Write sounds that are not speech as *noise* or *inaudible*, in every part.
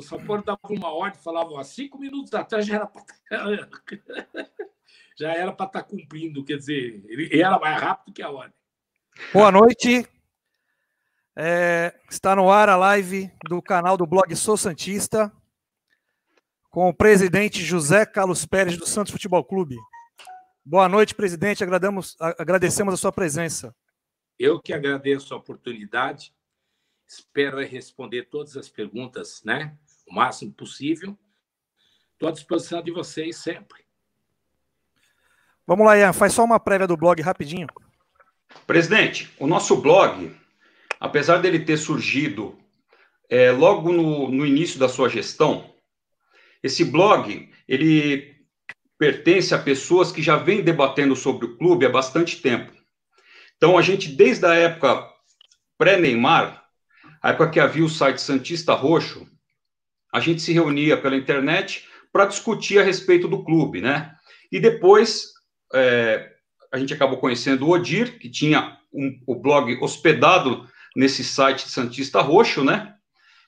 O São Paulo dava uma ordem, falava há cinco minutos atrás já era para *laughs* já era para estar tá cumprindo, quer dizer, ele era mais rápido que a ordem. Boa noite. É, está no ar a live do canal do blog Sou Santista com o presidente José Carlos Pérez do Santos Futebol Clube. Boa noite, presidente. Agradamos, agradecemos a sua presença. Eu que agradeço a oportunidade. Espero responder todas as perguntas, né? O máximo possível. Estou à disposição de vocês sempre. Vamos lá, Ian. Faz só uma prévia do blog rapidinho. Presidente, o nosso blog, apesar dele ter surgido é, logo no, no início da sua gestão, esse blog ele pertence a pessoas que já vêm debatendo sobre o clube há bastante tempo. Então, a gente, desde a época pré-Neymar, a época que havia o site Santista Roxo, a gente se reunia pela internet para discutir a respeito do clube, né? E depois é, a gente acabou conhecendo o Odir, que tinha um, o blog hospedado nesse site Santista Roxo, né?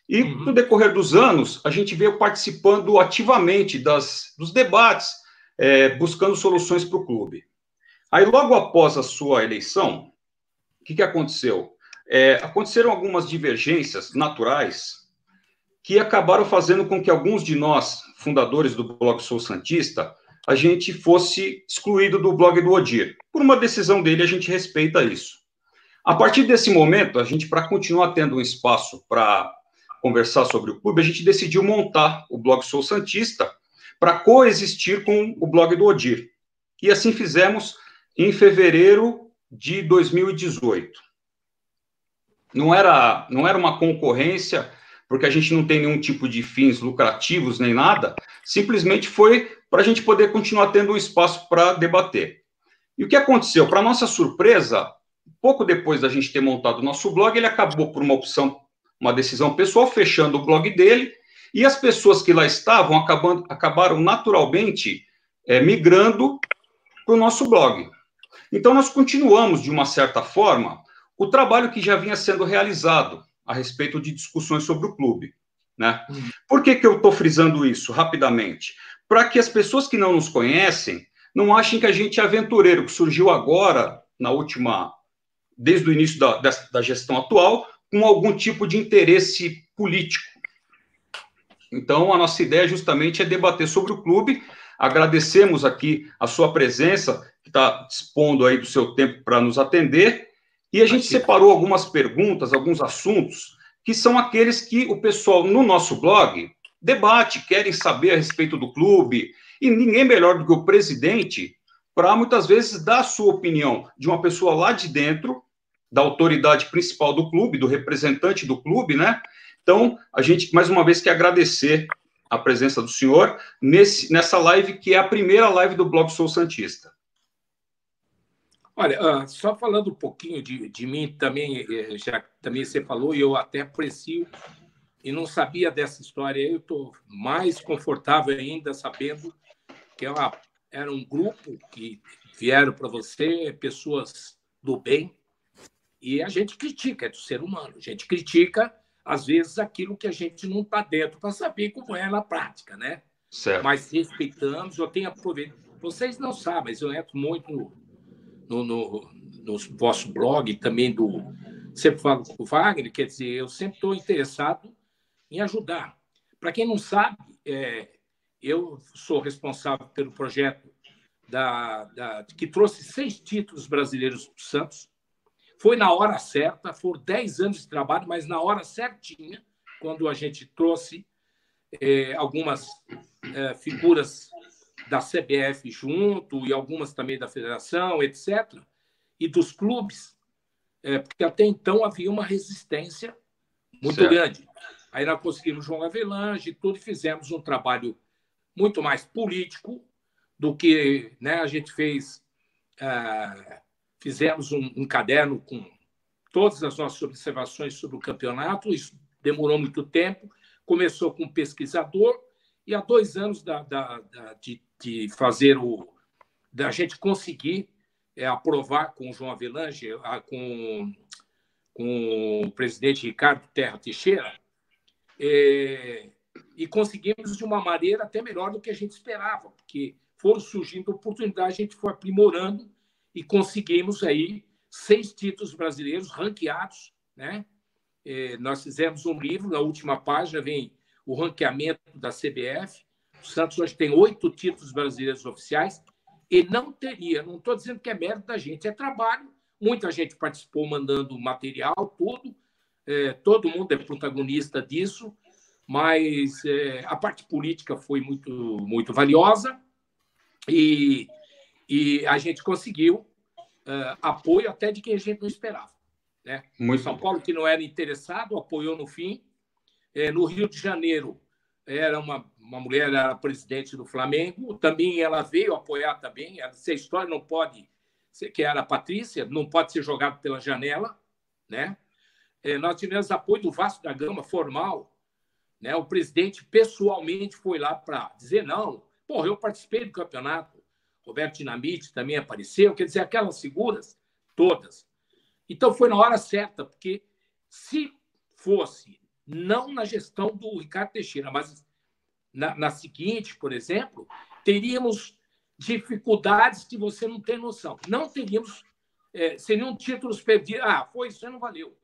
E uhum. no decorrer dos anos, a gente veio participando ativamente das, dos debates é, buscando soluções para o clube. Aí, logo após a sua eleição, o que, que aconteceu? É, aconteceram algumas divergências naturais que acabaram fazendo com que alguns de nós, fundadores do blog Sou Santista, a gente fosse excluído do blog do Odir. Por uma decisão dele, a gente respeita isso. A partir desse momento, a gente, para continuar tendo um espaço para conversar sobre o clube, a gente decidiu montar o blog Sou Santista, para coexistir com o blog do Odir. E assim fizemos em fevereiro de 2018. Não era, não era uma concorrência, porque a gente não tem nenhum tipo de fins lucrativos nem nada, simplesmente foi para a gente poder continuar tendo um espaço para debater. E o que aconteceu? Para nossa surpresa, pouco depois da gente ter montado o nosso blog, ele acabou por uma opção, uma decisão pessoal, fechando o blog dele e as pessoas que lá estavam acabando, acabaram naturalmente é, migrando para o nosso blog. Então, nós continuamos, de uma certa forma, o trabalho que já vinha sendo realizado a respeito de discussões sobre o clube. Né? Uhum. Por que, que eu estou frisando isso rapidamente? Para que as pessoas que não nos conhecem não achem que a gente é aventureiro, que surgiu agora, na última, desde o início da, da gestão atual, com algum tipo de interesse político. Então, a nossa ideia justamente é debater sobre o clube. Agradecemos aqui a sua presença, que está dispondo aí do seu tempo para nos atender. E a gente separou algumas perguntas, alguns assuntos, que são aqueles que o pessoal no nosso blog debate, querem saber a respeito do clube. E ninguém melhor do que o presidente para muitas vezes dar a sua opinião de uma pessoa lá de dentro, da autoridade principal do clube, do representante do clube, né? Então, a gente, mais uma vez, quer agradecer a presença do senhor nesse, nessa live, que é a primeira live do Blog Sou Santista. Olha, uh, só falando um pouquinho de, de mim, também, eh, já também você falou, e eu até aprecio, e não sabia dessa história, eu estou mais confortável ainda sabendo que uma, era um grupo que vieram para você, pessoas do bem, e a gente critica, é do ser humano, a gente critica às vezes, aquilo que a gente não está dentro para saber como é na prática, né? Certo. Mas respeitamos, eu tenho aproveitado. Vocês não sabem, mas eu entro muito no, no, no, vosso blog também do. Sempre falo com o Wagner, quer dizer, eu sempre estou interessado em ajudar. Para quem não sabe, é, eu sou responsável pelo projeto da, da, que trouxe seis títulos brasileiros para o Santos. Foi na hora certa, foram 10 anos de trabalho, mas na hora certinha, quando a gente trouxe é, algumas é, figuras da CBF junto e algumas também da federação, etc., e dos clubes, é, porque até então havia uma resistência muito certo. grande. Aí nós conseguimos João Avelange e tudo, e fizemos um trabalho muito mais político do que né, a gente fez ah, fizemos um, um caderno com todas as nossas observações sobre o campeonato. Isso demorou muito tempo. Começou com um pesquisador e há dois anos da, da, da, de, de, fazer o da gente conseguir é, aprovar com o João Avelange, a, com, com o presidente Ricardo Terra Teixeira, é, e conseguimos de uma maneira até melhor do que a gente esperava, porque foram surgindo oportunidades, a gente foi aprimorando e conseguimos aí seis títulos brasileiros ranqueados, né? É, nós fizemos um livro, na última página vem o ranqueamento da CBF. O Santos hoje tem oito títulos brasileiros oficiais e não teria, não estou dizendo que é mérito da gente, é trabalho. Muita gente participou mandando material, tudo, é, todo mundo é protagonista disso, mas é, a parte política foi muito, muito valiosa e, e a gente conseguiu é, apoio até de quem a gente não esperava. Né? Muito São Paulo, que não era interessado, apoiou no fim. É, no Rio de Janeiro, era uma, uma mulher, era presidente do Flamengo, também ela veio apoiar também. Essa história não pode, que era a Patrícia, não pode ser jogado pela janela. Né? É, nós tivemos apoio do Vasco da Gama, formal. Né? O presidente pessoalmente foi lá para dizer: não, porra, eu participei do campeonato. Roberto Dinamite também apareceu, quer dizer, aquelas figuras todas. Então foi na hora certa, porque se fosse não na gestão do Ricardo Teixeira, mas na, na seguinte, por exemplo, teríamos dificuldades que você não tem noção. Não teríamos, é, seriam títulos perdidos. Ah, foi isso, não valeu.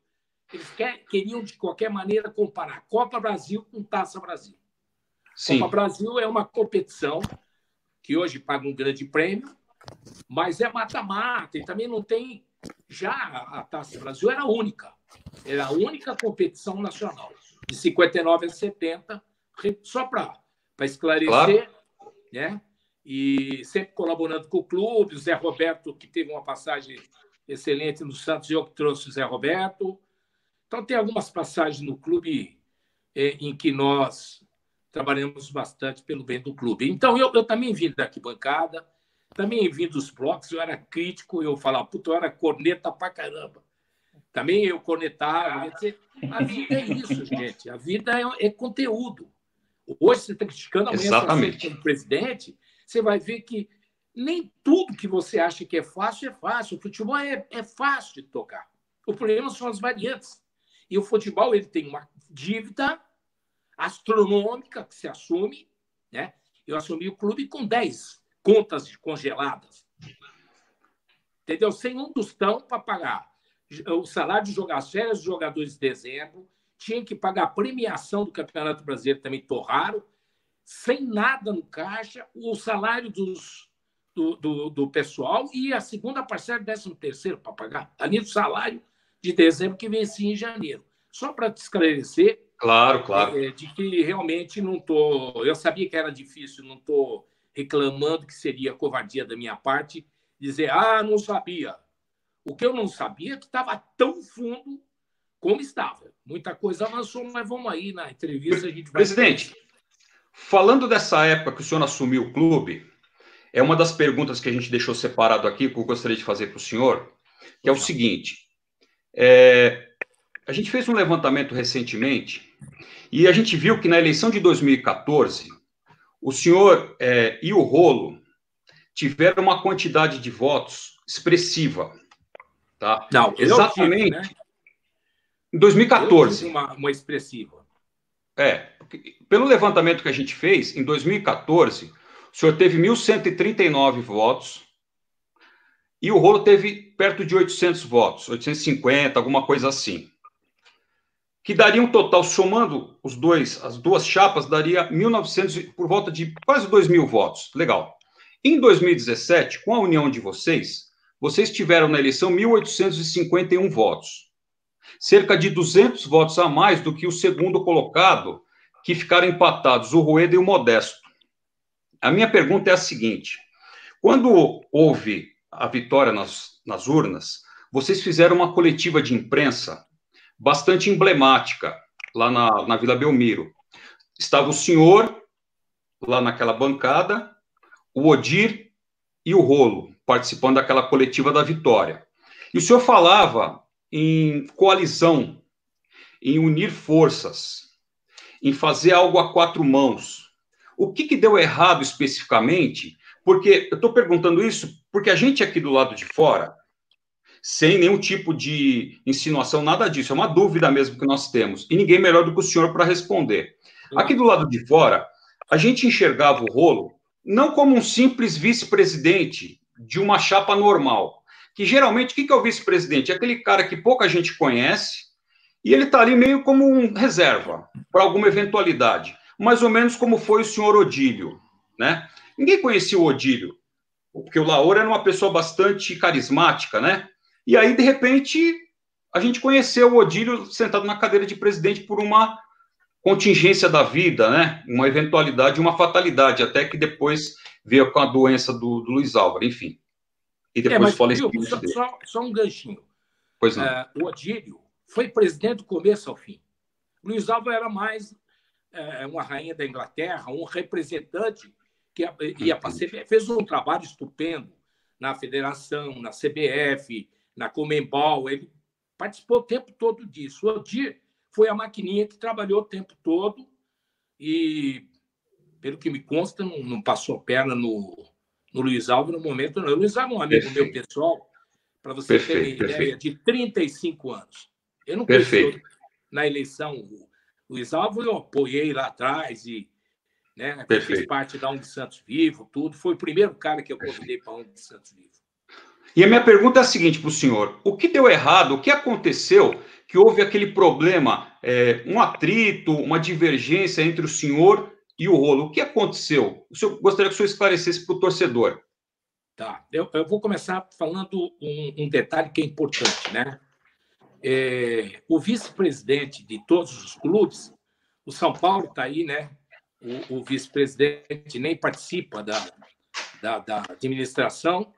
Eles quer, queriam, de qualquer maneira, comparar Copa Brasil com Taça Brasil. Sim. Copa Brasil é uma competição que hoje paga um grande prêmio, mas é mata-mata e também não tem. Já a Taça Brasil era única, era a única competição nacional, de 59 a 70, só para esclarecer, claro. né? E sempre colaborando com o clube, o Zé Roberto, que teve uma passagem excelente no Santos, eu que trouxe o Zé Roberto. Então, tem algumas passagens no clube é, em que nós trabalhamos bastante pelo bem do clube. Então, eu, eu também vim da arquibancada, também vim dos blocos, eu era crítico, eu falava, puta, eu era corneta pra caramba. Também eu cornetava. A vida é isso, *laughs* gente. A vida é, é conteúdo. Hoje você está criticando, amanhã Exatamente. você como presidente, você vai ver que nem tudo que você acha que é fácil é fácil. O futebol é, é fácil de tocar. O problema são as variantes. E o futebol ele tem uma dívida astronômica que se assume. Né? Eu assumi o clube com 10 contas congeladas. Entendeu? Sem um tostão para pagar o salário de jogar as férias dos jogadores de dezembro, tinha que pagar a premiação do Campeonato Brasileiro, também torraram, sem nada no caixa, o salário dos, do, do, do pessoal e a segunda parcela, décimo terceiro para pagar, além do salário de dezembro que vencia em janeiro. Só para te esclarecer, Claro, claro. É, de que realmente não estou. Eu sabia que era difícil, não estou reclamando que seria covardia da minha parte dizer, ah, não sabia. O que eu não sabia é que estava tão fundo como estava. Muita coisa avançou, mas vamos aí na entrevista a gente vai. Presidente, falando dessa época que o senhor assumiu o clube, é uma das perguntas que a gente deixou separado aqui, que eu gostaria de fazer para o senhor, que é o seguinte: é, a gente fez um levantamento recentemente e a gente viu que na eleição de 2014, o senhor é, e o Rolo tiveram uma quantidade de votos expressiva. Tá? Não, exatamente. Tive, né? Em 2014. Uma, uma expressiva. É, pelo levantamento que a gente fez, em 2014, o senhor teve 1.139 votos e o Rolo teve perto de 800 votos, 850, alguma coisa assim que daria um total, somando os dois, as duas chapas, daria 1.900, por volta de quase 2 mil votos. Legal. Em 2017, com a união de vocês, vocês tiveram na eleição 1.851 votos. Cerca de 200 votos a mais do que o segundo colocado, que ficaram empatados, o Rueda e o Modesto. A minha pergunta é a seguinte: quando houve a vitória nas, nas urnas, vocês fizeram uma coletiva de imprensa bastante emblemática lá na, na Vila Belmiro. Estava o senhor lá naquela bancada, o Odir e o Rolo, participando daquela coletiva da vitória. E o senhor falava em coalizão, em unir forças, em fazer algo a quatro mãos. O que, que deu errado especificamente? Porque eu estou perguntando isso porque a gente aqui do lado de fora sem nenhum tipo de insinuação, nada disso. É uma dúvida mesmo que nós temos. E ninguém melhor do que o senhor para responder. Aqui do lado de fora, a gente enxergava o rolo não como um simples vice-presidente de uma chapa normal. Que geralmente, o que é o vice-presidente? É aquele cara que pouca gente conhece e ele está ali meio como um reserva para alguma eventualidade. Mais ou menos como foi o senhor Odílio. Né? Ninguém conhecia o Odílio, porque o Laor era uma pessoa bastante carismática, né? E aí, de repente, a gente conheceu o Odílio sentado na cadeira de presidente por uma contingência da vida, né? Uma eventualidade, uma fatalidade, até que depois veio com a doença do, do Luiz Álvaro, enfim. E depois é, mas. Só, só, só, um ganchinho. Pois não. É, o Odílio foi presidente do começo ao fim. Luiz Álvaro era mais é, uma rainha da Inglaterra, um representante que ia para a CBF, fez um trabalho estupendo na federação, na CBF, na Comembol, ele participou o tempo todo disso. O Odir foi a maquininha que trabalhou o tempo todo e, pelo que me consta, não, não passou perna no, no Luiz Alves no momento. Não. O Luiz Alves é um amigo perfeito. meu pessoal, para você perfeito, ter ideia, de 35 anos. Eu não conheci na eleição o Luiz Alves, eu apoiei lá atrás e né? Fez parte da ONG Santos Vivo, tudo. Foi o primeiro cara que eu convidei para a ONG Santos Vivo. E a minha pergunta é a seguinte para o senhor: o que deu errado? O que aconteceu que houve aquele problema, é, um atrito, uma divergência entre o senhor e o rolo? O que aconteceu? O senhor gostaria que o senhor esclarecesse para o torcedor. Tá, eu, eu, vou começar falando um, um, detalhe que é importante, né? É, o vice-presidente de todos os clubes, o São Paulo está aí, né? o, o vice-presidente nem participa da, da, da, administração,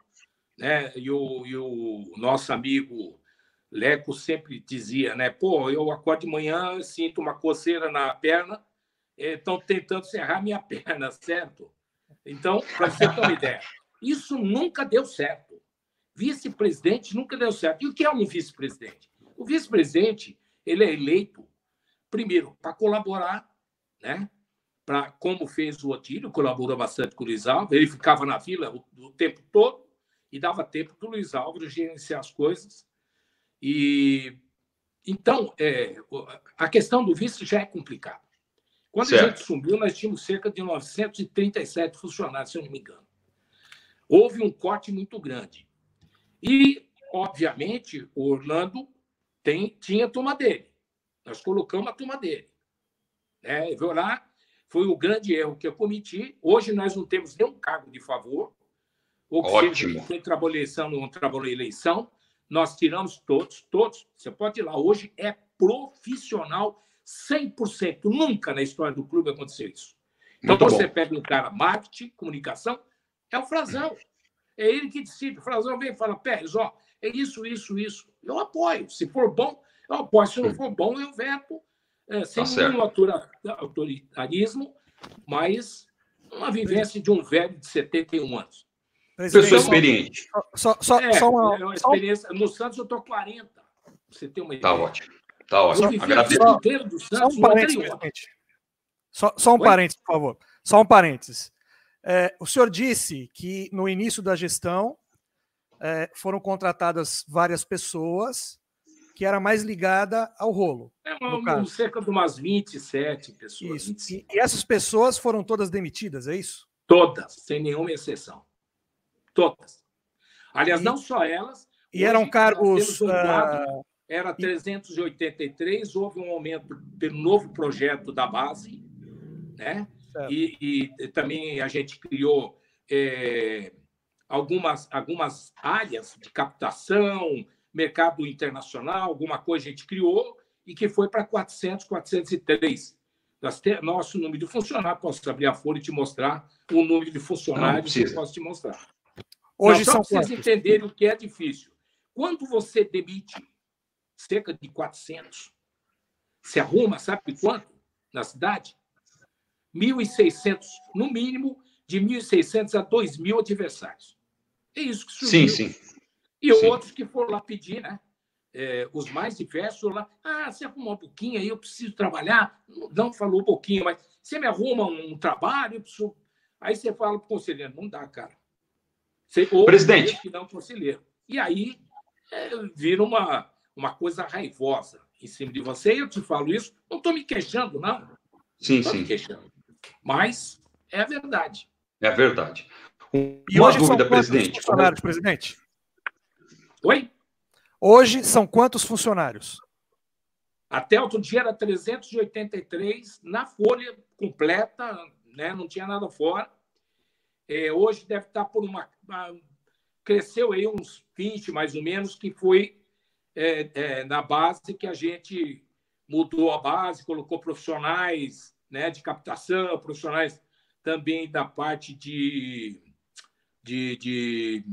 né? E o, e o nosso amigo Leco sempre dizia, né? Pô, eu acordo de manhã, sinto uma coceira na perna, estão tentando serrar minha *laughs* perna, certo? Então, para você ter uma ideia, isso nunca deu certo. Vice-presidente nunca deu certo. E o que é um vice-presidente? O vice-presidente ele é eleito primeiro para colaborar, né? para como fez o Otílio, colaborou bastante com o Luiz Álvaro, ele ficava na vila o, o tempo todo e dava tempo para o Luiz Álvaro gerenciar as coisas. E então, é, a questão do vice já é complicada. Quando certo. a gente subiu, nós tínhamos cerca de 937 funcionários, se eu não me engano. Houve um corte muito grande. E, obviamente, o Orlando tem, tinha a turma dele. Nós colocamos a turma dele. Né? Viu lá, foi o grande erro que eu cometi. Hoje nós não temos nenhum cargo de favor. Ou Ótimo. quem trabalhou eleição não trabalhou eleição. Nós tiramos todos, todos. Você pode ir lá. Hoje é profissional 100%. Nunca na história do clube aconteceu isso. Então Muito você bom. pega um cara marketing, comunicação, é o Frazão. É ele que decide. O Frazão vem e fala, Pérez, ó, é isso, isso, isso. Eu apoio. Se for bom, eu apoio. Se não for bom, eu veto é, sem tá nenhum autoritarismo, mas uma vivência de um velho de 71 anos. Pessoa então, experiente. Só, só, é, só uma, é uma experiência. No Santos eu estou 40. Você tem uma tá ideia. Tá ótimo. Tá ótimo. Só, inteiro do Santos, só um parênteses, só, só, um Oi? parênteses, por favor. Só um parênteses. É, o senhor disse que no início da gestão é, foram contratadas várias pessoas que era mais ligada ao rolo. É uma, cerca de umas 27 pessoas. Isso. E, e, essas pessoas foram todas demitidas, é isso? Todas, sem nenhuma exceção. Todas. Aliás, e, não só elas. E eram cargos. Um quadro, uh, era 383, houve um aumento pelo novo projeto da base, né? E, e, também a gente criou é, algumas, algumas áreas de captação, mercado internacional, alguma coisa a gente criou e que foi para 400, 403. Nós temos nosso número de funcionários, posso abrir a folha e te mostrar o número de funcionários que eu posso te mostrar. Hoje Não, só para vocês entenderem o que é difícil. Quando você demite cerca de 400, se arruma, sabe quanto na cidade? 1.600, no mínimo, de 1.600 a 2.000 adversários. É isso que surgiu. Sim, sim. E Sim. outros que foram lá pedir, né? É, os mais diversos lá, ah, você arruma um pouquinho aí, eu preciso trabalhar. Não falou um pouquinho, mas você me arruma um trabalho, eu preciso... Aí você fala para o conselheiro, não dá, cara. Você, ou Presidente. que dá um conselheiro. E aí é, vira uma, uma coisa raivosa em cima de você. E eu te falo isso, não estou me queixando, não. Sim, sim. Mas é a verdade. É a verdade. Uma e hoje dúvida, são presidente. funcionários, presidente? Oi? Hoje são quantos funcionários? Até outro dia era 383 na folha completa, né? não tinha nada fora. É, hoje deve estar por uma, uma, Cresceu aí uns 20, mais ou menos, que foi é, é, na base que a gente mudou a base, colocou profissionais né, de captação, profissionais também da parte de, de, de,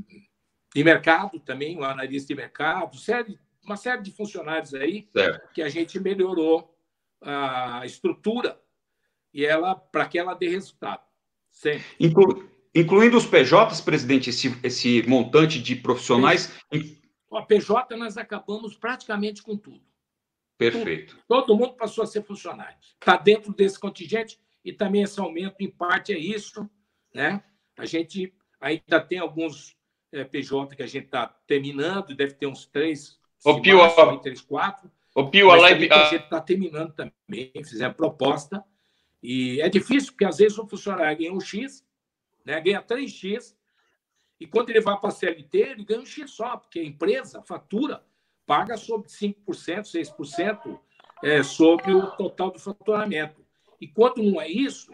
de mercado também, o analista de mercado, série, uma série de funcionários aí certo. que a gente melhorou a estrutura e ela para que ela dê resultado. Sempre. Inclu, incluindo os PJs, presidente, esse, esse montante de profissionais. A PJ nós acabamos praticamente com tudo. Perfeito. Tudo. Todo mundo passou a ser funcionário. Está dentro desse contingente e também esse aumento, em parte, é isso. Né? A gente ainda tem alguns é, PJ que a gente está terminando, deve ter uns três o Pio, máximo, três, quatro. O Pio, a live. A gente está terminando também, fizemos proposta. E é difícil, porque às vezes o funcionário ganha um X, né, ganha 3X, e quando ele vai para a CLT, ele ganha um X só, porque a empresa, a fatura, paga sobre 5%, 6% é, sobre o total do faturamento. E quando não é isso,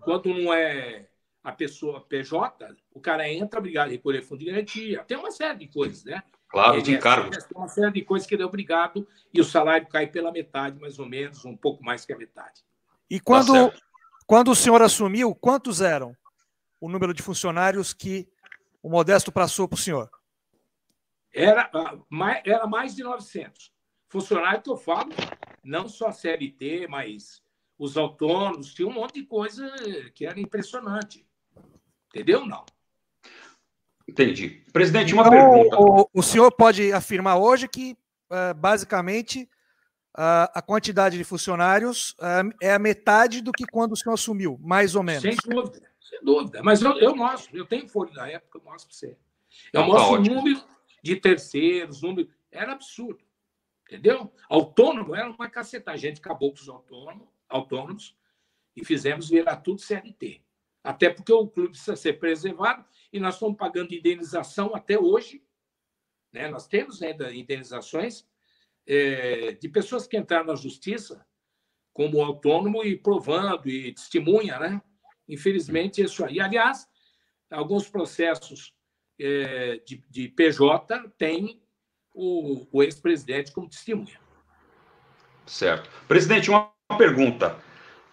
quando não é a pessoa PJ, o cara entra, obrigado a recolher fundo de garantia. Tem uma série de coisas, né? Claro, de encargo. Tem uma série de coisas que ele é obrigado e o salário cai pela metade, mais ou menos, um pouco mais que a metade. E quando, tá quando o senhor assumiu, quantos eram o número de funcionários que o Modesto passou para o senhor? Era, ah, era mais de 900. Funcionário que eu falo, não só a CLT, mas os autônomos, tinha um monte de coisa que era impressionante. Entendeu? Não. Entendi. Presidente, uma então, pergunta. O, o, senhor pode afirmar hoje que, uh, basicamente, a quantidade de funcionários uh, é a metade do que quando o senhor assumiu, mais ou menos. Sem dúvida, sem dúvida. Mas eu, eu mostro, eu tenho folha da época, eu mostro para você. Eu tá mostro tá o número de terceiros, número. Era absurdo. Entendeu? Autônomo era uma caceta. A gente acabou com os autônomos, autônomos e fizemos virar tudo CLT. Até porque o clube precisa ser preservado e nós estamos pagando indenização até hoje. Né? Nós temos ainda indenizações é, de pessoas que entraram na justiça como autônomo e provando e testemunha, né? Infelizmente, isso aí. Aliás, alguns processos é, de, de, PJ têm o, o ex-presidente como testemunha. Certo. Presidente, uma pergunta.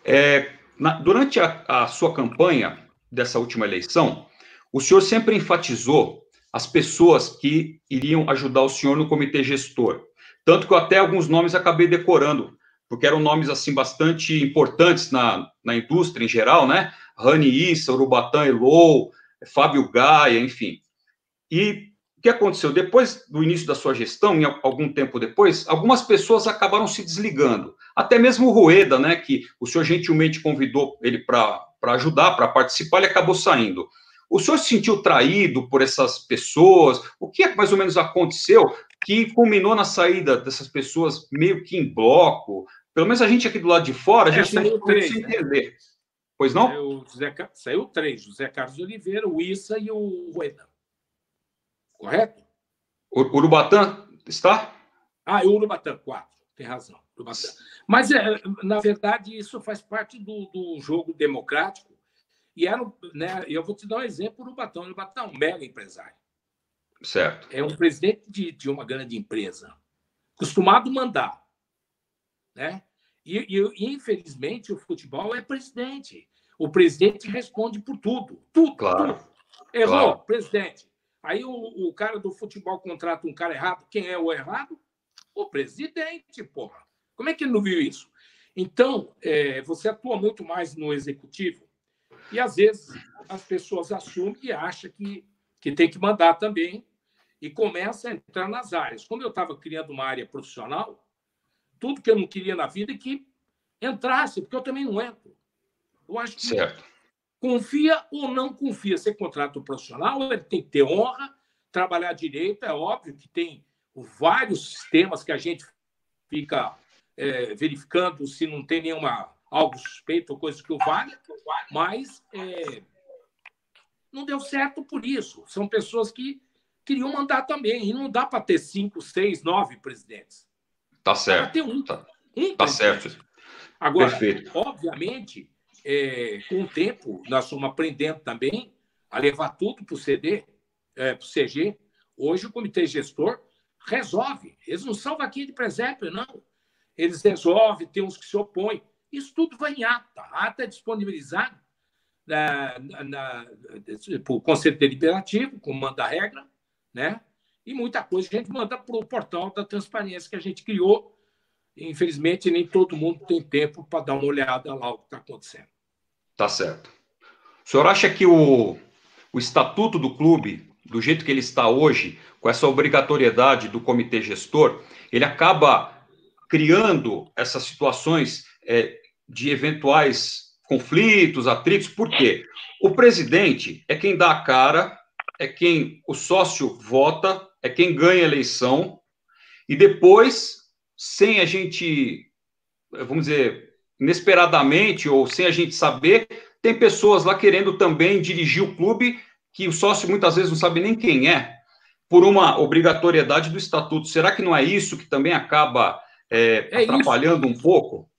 É, na, durante a, a sua campanha dessa última eleição, o senhor sempre enfatizou as pessoas que iriam ajudar o senhor no comitê gestor. Tanto que eu até alguns nomes acabei decorando, porque eram nomes assim bastante importantes na, na indústria em geral, né? Rani Issa, Urubatã Elou, Fábio Gaia, enfim. E o que aconteceu? Depois do início da sua gestão, algum tempo depois, algumas pessoas acabaram se desligando. Até mesmo o Rueda, né, que o senhor gentilmente convidou ele para ajudar, para participar, ele acabou saindo. O senhor se sentiu traído por essas pessoas? O que é mais ou menos aconteceu que culminou na saída dessas pessoas meio que em bloco? Pelo menos a gente aqui do lado de fora, a é, gente é, não consegue se entender. Né? Pois não? Saiu, José, saiu três: José Carlos Oliveira, o Issa e o Rueda. Correto? O Urubatã está? Ah, e o Urubatã, quatro. Tem razão. Urubatã. Mas, é, na verdade, isso faz parte do, do jogo democrático e era, né, eu vou te dar um exemplo. O Batão é um mega empresário. Certo. É um presidente de, de uma grande empresa, acostumado a mandar. Né? E, e, infelizmente, o futebol é presidente. O presidente responde por tudo. Tudo. Claro. Tudo. Errou, claro. presidente. Aí o, o, cara do futebol contrata um cara errado. Quem é o errado? O presidente, porra. Como é que ele não viu isso? Então, é, você atua muito mais no executivo e, às vezes, as pessoas assumem e acham que, que tem que mandar também e começa a entrar nas áreas. Como eu estava criando uma área profissional, tudo que eu não queria na vida é que entrasse, porque eu também não entro. Eu acho que certo. confia ou não confia. Você contrata um profissional, ele tem que ter honra, trabalhar direito. É óbvio que tem vários sistemas que a gente fica é, verificando se não tem nenhuma algo suspeito ou coisa que o valha, mas é, não deu certo por isso. São pessoas que queriam mandar também, e não dá para ter cinco, seis, nove presidentes. Tá certo. Ter um, tá, um tá certo. Agora, Perfeito. obviamente, é, com o tempo, nós estamos aprendendo também a levar tudo para o CD, é, para o CG. Hoje, o comitê gestor resolve. Eles não são vaquinha de presépio, não. Eles resolvem, tem uns que se opõem. Isso tudo vai em ata. A ata é disponibilizada na, na, na, por Conselho Deliberativo, como manda a regra, né? E muita coisa a gente manda para o portal da transparência que a gente criou. Infelizmente, nem todo mundo tem tempo para dar uma olhada lá o que está acontecendo. Tá certo. O senhor acha que o, o estatuto do clube, do jeito que ele está hoje, com essa obrigatoriedade do comitê gestor, ele acaba criando essas situações é, de eventuais conflitos, atritos, por quê? O presidente é quem dá a cara, é quem o sócio vota, é quem ganha a eleição, e depois, sem a gente, vamos dizer, inesperadamente ou sem a gente saber, tem pessoas lá querendo também dirigir o clube que o sócio muitas vezes não sabe nem quem é, por uma obrigatoriedade do estatuto. Será que não é isso que também acaba é, é atrapalhando isso. um pouco?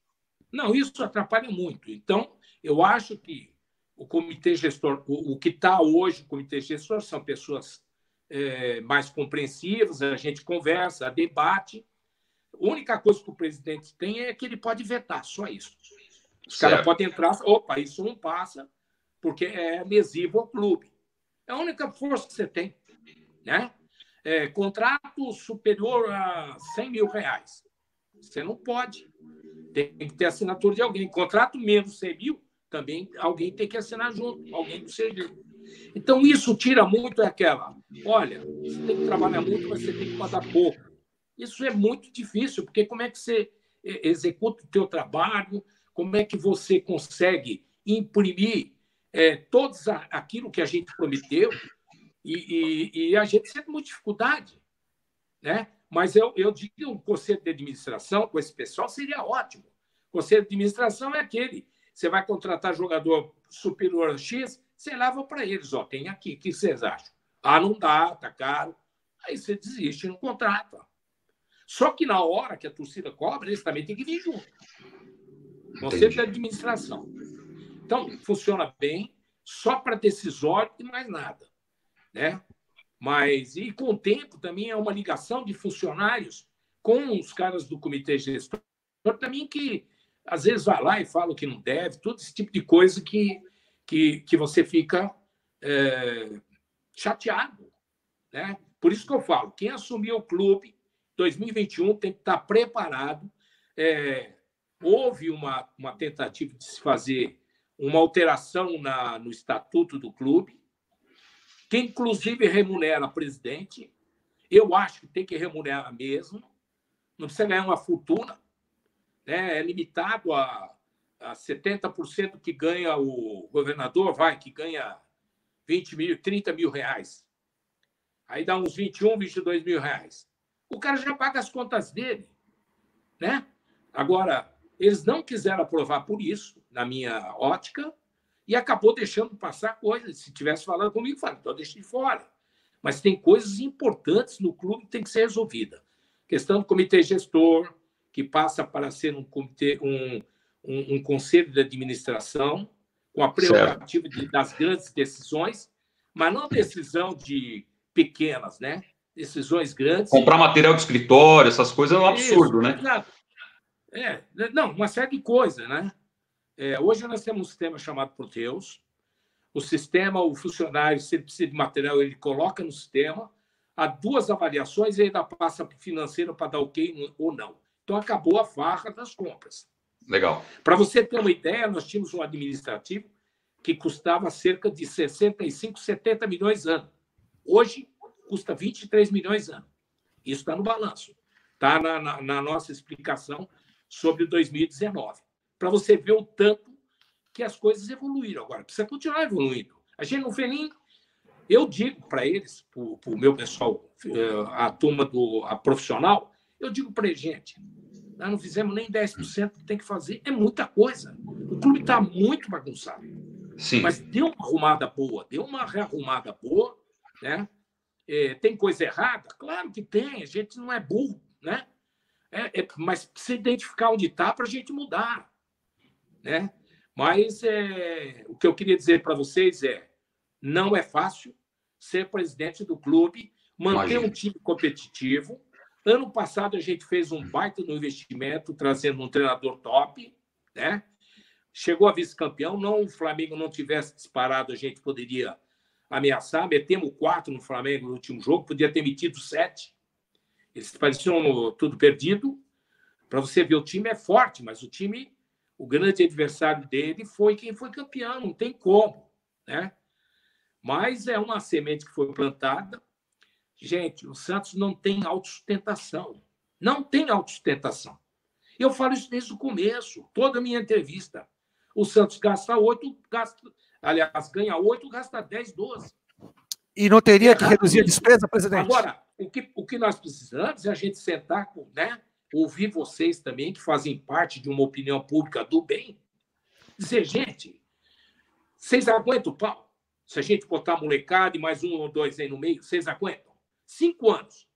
Não, isso atrapalha muito. Então, eu acho que o comitê gestor, o, o que está hoje, o comitê gestor, são pessoas é, mais compreensivas, a gente conversa, debate. A única coisa que o presidente tem é que ele pode vetar, só isso. Os caras podem entrar, opa, isso não passa, porque é lesivo ao clube. É a única força que você tem. Né? É, contrato superior a 100 mil reais. Você não pode. Tem que ter assinatura de alguém. Contrato menos 100 mil, também alguém tem que assinar junto, alguém do serviço. Então, isso tira muito aquela. Olha, você tem que trabalhar muito, mas você tem que mandar pouco. Isso é muito difícil, porque como é que você é, executa o teu trabalho, como é que você consegue imprimir é, todo aquilo que a gente prometeu e, e, e a gente tem muita dificuldade. Né? Mas eu, eu digo um conselho de administração com esse pessoal seria ótimo. O conselho de administração é aquele. Você vai contratar jogador superior a X, você leva para eles. Ó, tem aqui, o que vocês acham? Ah, não dá, tá caro. Aí você desiste no contrato. Só que na hora que a torcida cobra, eles também têm que vir junto. Conselho de administração. Então, funciona bem, só para decisório e mais nada. Né? Mas, e com o tempo, também é uma ligação de funcionários com os caras do comitê gestor também que às vezes vai lá e fala o que não deve, todo esse tipo de coisa que, que, que você fica é, chateado. Né? Por isso que eu falo, quem assumir o clube 2021 tem que estar preparado. É, houve uma, uma tentativa de se fazer uma alteração na, no estatuto do clube, que inclusive remunera presidente. Eu acho que tem que remunerar mesmo. Não precisa ganhar uma fortuna. Né? É limitado a, a 70% que ganha o governador, vai, que ganha 20 mil, 30 mil reais. Aí dá uns 21, 22 mil reais. O cara já paga as contas dele. Né? Agora, eles não quiseram aprovar por isso, na minha ótica, e acabou deixando passar coisas. Se tivesse falado comigo, falei, então deixa de fora. Mas tem coisas importantes no clube que tem que ser resolvida. Questão do comitê gestor, que passa para ser um comitê, um, um, um conselho de administração, com a prerrogativa de, das grandes decisões, mas não decisão de pequenas, né? Decisões grandes. Comprar material de escritório, essas coisas é um absurdo, Isso, né? É, não, uma série de coisas, né? É, hoje nós temos um sistema chamado Proteus. O sistema, o funcionário, se ele precisa de material, ele coloca no sistema. Há duas avaliações e ainda passa para o financeiro para dar ok ou não. Então, acabou a farra das compras. Legal. Para você ter uma ideia, nós tínhamos um administrativo que custava cerca de 65, 70 milhões ano. Hoje, custa 23 milhões ano. Isso está no balanço. Está na, na, na nossa explicação sobre 2019, para você ver o tanto que as coisas evoluíram. Agora, precisa continuar evoluindo. A gente não vê nem. Eu digo para eles, para o meu pessoal, eh, a turma do a profissional, eu digo para eles, gente, nós não fizemos nem 10% que tem que fazer. É muita coisa. O clube está muito bagunçado. Sim. Mas deu uma arrumada boa, deu uma rearrumada boa, né? É, tem coisa errada? Claro que tem, a gente não é burro, né? É, é, mas precisa identificar onde está para a gente mudar, né? Mas é, o que eu queria dizer para vocês é, não é fácil ser presidente do clube, manter Imagina. um time competitivo. Ano passado a gente fez um baita no investimento, trazendo um treinador top, né? Chegou a vice-campeão, não o Flamengo não tivesse disparado, a gente poderia ameaçar. Metemos quatro no Flamengo no último jogo, podia ter metido sete. Eles pareciam tudo perdido. Para você ver, o time é forte, mas o time, o grande adversário dele foi quem foi campeão, não tem como, né? Mas é uma semente que foi plantada. Gente, o Santos não tem autossustentação. Não tem autossustentação. Eu falo isso desde o começo, toda a minha entrevista. O Santos gasta oito, gasta, aliás, ganha oito, gasta dez, doze. E não teria que reduzir a despesa, presidente? Agora, o que, o que nós precisamos é a gente sentar, com, né? ouvir vocês também, que fazem parte de uma opinião pública do bem, dizer, gente, vocês aguentam o pau? Se a gente botar molecada e mais um ou dois aí no meio, vocês aguentam? Cinco anos.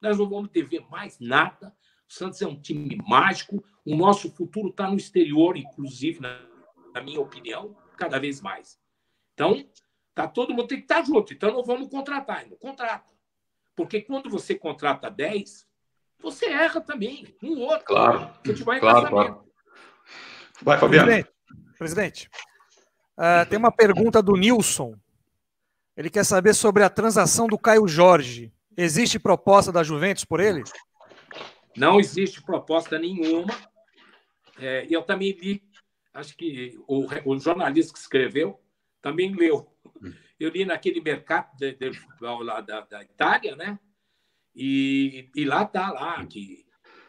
Nós não vamos dever mais nada. O Santos é um time mágico. O nosso futuro está no exterior, inclusive, na, na minha opinião, cada vez mais. Então, Tá, todo mundo tem que estar tá junto. Então não vamos contratar. Não contrata. Porque quando você contrata 10, você erra também. Um outro. Claro. É claro, claro. Vai, Fabiano. Presidente, presidente uh, tem uma pergunta do Nilson. Ele quer saber sobre a transação do Caio Jorge. Existe proposta da Juventus por ele? Não existe proposta nenhuma. É, eu também li, acho que o, o jornalista que escreveu também leu eu li naquele mercado de, de futebol lá da, da, Itália, né? E, e lá está lá que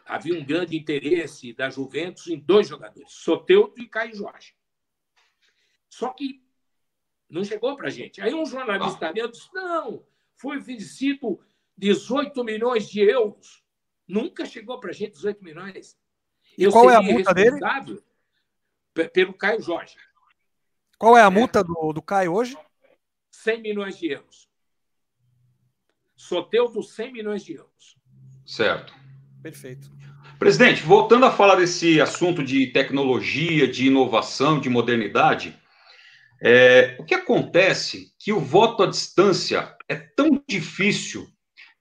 havia um grande interesse da Juventus em dois jogadores, Soteudo e Caio Jorge. Só que não chegou para a gente. Aí um jornalista italiano disse: não, foi oferecido 18 milhões de euros. Nunca chegou para a gente 18 milhões. E Eu qual é a multa dele? Pelo Caio Jorge. Qual é a é. multa do, do Caio hoje? 100 milhões de euros. Soteudo, 100 milhões de euros. Certo. Perfeito. Presidente, voltando a falar desse assunto de tecnologia, de inovação, de modernidade, é, o que acontece que o voto à distância é tão difícil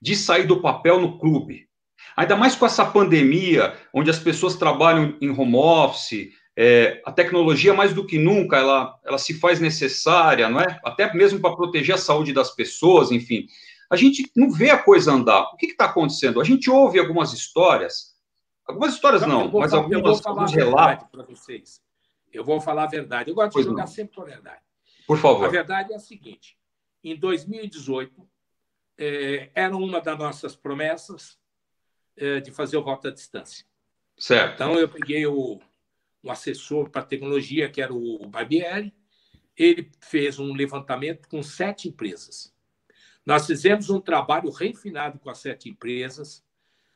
de sair do papel no clube. Ainda mais com essa pandemia, onde as pessoas trabalham em home office, é, a tecnologia, mais do que nunca, ela, ela se faz necessária, não é? Até mesmo para proteger a saúde das pessoas, enfim. A gente não vê a coisa andar. O que está acontecendo? A gente ouve algumas histórias, algumas histórias não, não mas falar, algumas, alguns relatos. Eu vou falar a verdade. Eu gosto pois de jogar não. sempre com a verdade. Por favor. A verdade é a seguinte: em 2018, é, era uma das nossas promessas é, de fazer o voto à distância. Certo. Então, eu peguei o, um assessor para tecnologia, que era o Barbieri, ele fez um levantamento com sete empresas. Nós fizemos um trabalho refinado com as sete empresas,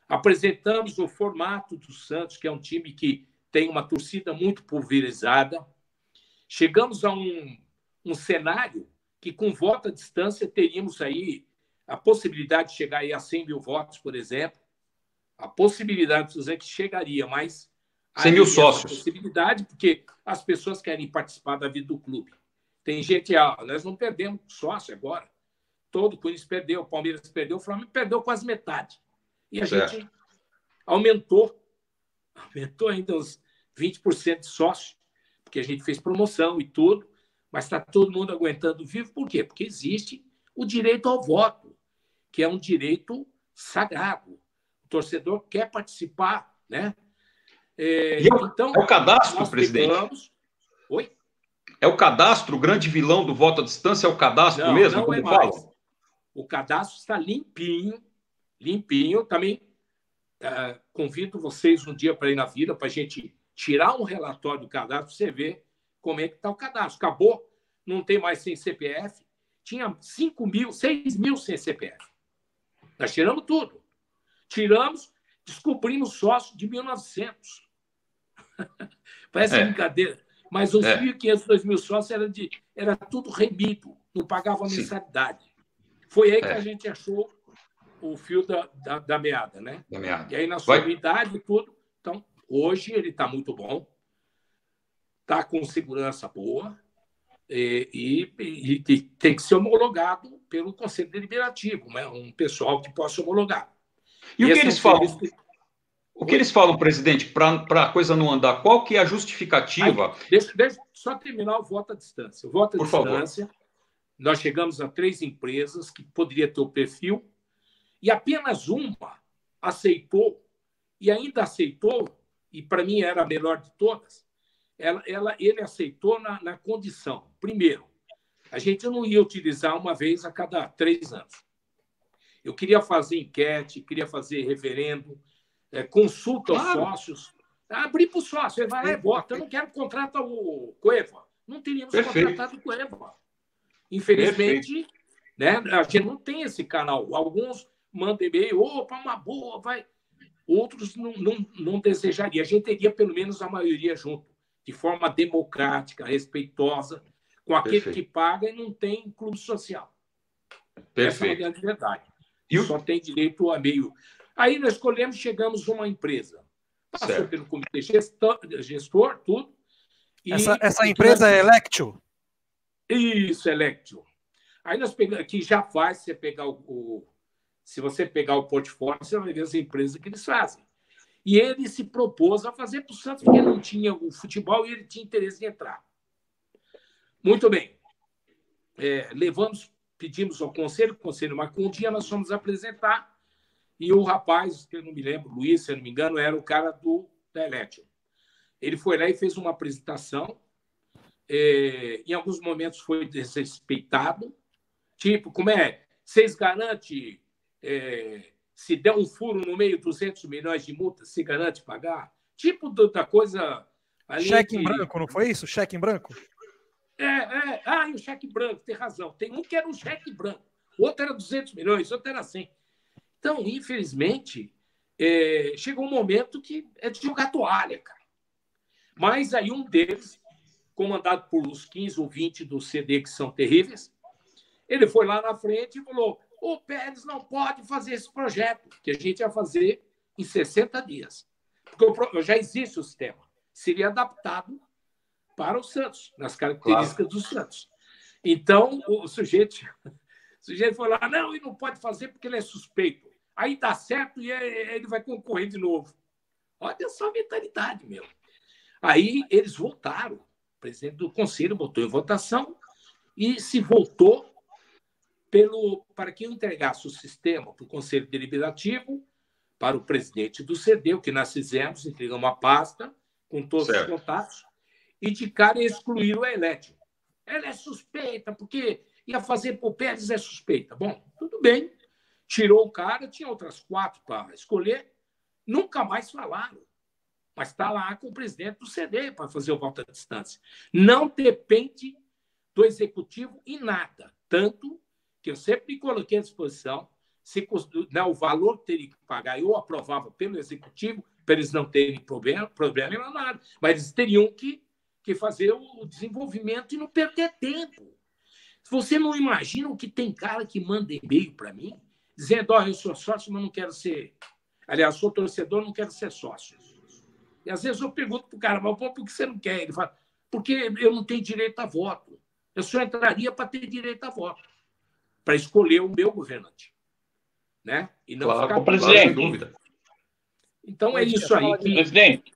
apresentamos o formato do Santos, que é um time que tem uma torcida muito pulverizada. Chegamos a um, um cenário que, com voto à distância, teríamos aí a possibilidade de chegar aí a 100 mil votos, por exemplo. A possibilidade de dizer que chegaria, mas 100 mil sócios. Possibilidade, porque as pessoas querem participar da vida do clube. Tem gente, ah, nós não perdemos sócio agora. Todo o Corinthians perdeu, o Palmeiras perdeu, o Flamengo perdeu quase metade. E a certo. gente aumentou, aumentou ainda uns 20% de sócio, porque a gente fez promoção e tudo, mas está todo mundo aguentando vivo. Por quê? Porque existe o direito ao voto, que é um direito sagrado. O torcedor quer participar, né? É, é, o, então, é o cadastro, presidente? Pegamos... Oi? É o cadastro, o grande vilão do voto à distância é o cadastro não, mesmo, não como é fala? O cadastro está limpinho, limpinho. Também uh, convido vocês um dia para ir na vila para a gente tirar um relatório do cadastro, você ver como é que está o cadastro. Acabou, não tem mais sem CPF. Tinha 5 mil, 6 mil sem CPF. Nós tiramos tudo. Tiramos, descobrimos sócio de 1900. *laughs* Parece é. brincadeira. Mas os é. 1.500, 2.000 sócios era, de, era tudo remido, não pagava mensalidade. Foi aí é. que a gente achou o fio da, da, da meada, né? Da meada. E aí, na sua Vai. idade e tudo. Hoje ele está muito bom, está com segurança boa e, e, e, tem que ser homologado pelo Conselho Deliberativo, né? um pessoal que possa homologar. E, e o que eles falam? O que eles falam, presidente, para a coisa não andar? Qual que é a justificativa? Aí, deixa, deixa, só terminar o voto à distância. O voto à Por distância, favor. nós chegamos a três empresas que poderia ter o perfil e apenas uma aceitou, e ainda aceitou, e para mim era a melhor de todas, ela, ela, ele aceitou na, na condição. Primeiro, a gente não ia utilizar uma vez a cada três anos. Eu queria fazer enquete, queria fazer referendo, é, consulta aos claro. sócios. Abrir para o sócio, ele vai lá e vota. Eu não quero contratar o Coeva. Não teríamos Perfeito. contratado o Coeva. Infelizmente, né, a gente não tem esse canal. Alguns manda e-mail, opa, uma boa, vai. Outros não, não, não desejaria. A gente teria pelo menos a maioria junto, de forma democrática, respeitosa, com aquele Perfeito. que paga e não tem clube social. Perfeito. Essa é a grande verdade. E o... Só tem direito a meio. Aí nós escolhemos, chegamos a uma empresa. Passou certo. pelo comitê gestor, gestor tudo. essa, essa empresa nós... é Electio? Isso, Electio. Aí nós pegamos, que já faz você pegar o, o se você pegar o portfólio, você vai ver as empresas que eles fazem. E ele se propôs a fazer para o Santos, porque não tinha o futebol e ele tinha interesse em entrar. Muito bem. É, levamos, pedimos ao conselho, o conselho marcou um dia, nós fomos apresentar, e o rapaz, que eu não me lembro, Luiz, se eu não me engano, era o cara do da Electro. Ele foi lá e fez uma apresentação. É, em alguns momentos foi desrespeitado. Tipo, como é? Vocês garantem é, se der um furo no meio, 200 milhões de multa, se garante pagar? Tipo da coisa. Cheque em branco, não foi isso? Cheque em branco? É, é. Ah, e o cheque branco, tem razão. Tem um que era um cheque branco, outro era 200 milhões, outro era 100. Então, infelizmente, é, chegou um momento que é de jogar toalha, cara. Mas aí um deles, comandado por uns 15 ou 20 do CD, que são terríveis, ele foi lá na frente e falou: o Pérez não pode fazer esse projeto, que a gente ia fazer em 60 dias. Porque já existe o sistema. Seria adaptado para o Santos, nas características claro. do Santos. Então, o sujeito, *laughs* o sujeito foi lá, não, ele não pode fazer porque ele é suspeito. Aí dá certo e ele vai concorrer de novo. Olha só a mentalidade, meu. Aí eles votaram. O presidente do conselho botou em votação e se voltou pelo, para que entregasse o sistema para o Conselho Deliberativo, para o presidente do CD, o que nós fizemos, entregamos uma pasta com todos certo. os contatos, e de cara excluir o elétrico. Ela é suspeita, porque ia fazer por Pérez é suspeita. Bom, tudo bem. Tirou o cara, tinha outras quatro para escolher, nunca mais falaram. Mas está lá com o presidente do CD para fazer o voto à distância. Não depende do executivo em nada, tanto que eu sempre coloquei à disposição, se né, o valor teria que pagar, eu aprovava pelo executivo, para eles não terem problema, problema nada, mas eles teriam que, que fazer o desenvolvimento e não perder tempo. Você não imagina o que tem cara que manda e-mail para mim, dizendo: oh, eu sou sócio, mas não quero ser. Aliás, sou torcedor, não quero ser sócio. E às vezes eu pergunto para o cara, mas por que você não quer? Ele fala: porque eu não tenho direito a voto. Eu só entraria para ter direito a voto para escolher o meu governante. Né? E não claro, ficar com presidente. dúvida. Então é isso aí. Que... Presidente.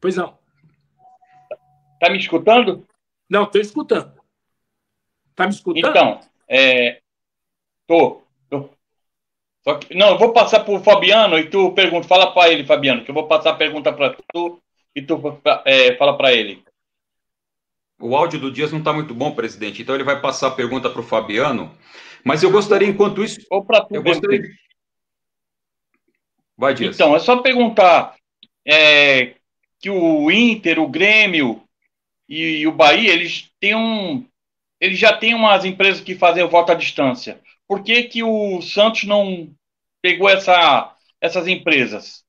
Pois não. Está me escutando? Não, estou escutando. Está me escutando? Então, é... tô. tô. Só que... Não, eu vou passar para o Fabiano e tu pergunta. Fala para ele, Fabiano, que eu vou passar a pergunta para tu e tu é, fala para ele. O áudio do Dias não está muito bom, presidente, então ele vai passar a pergunta para o Fabiano. Mas eu gostaria, enquanto isso. Ou para tu, eu gostaria... Vai, Dias. Então, é só perguntar é, que o Inter, o Grêmio e, e, o Bahia, eles têm um. Eles já têm umas empresas que fazem o voto à distância. Por que, que o Santos não pegou essa, essas empresas?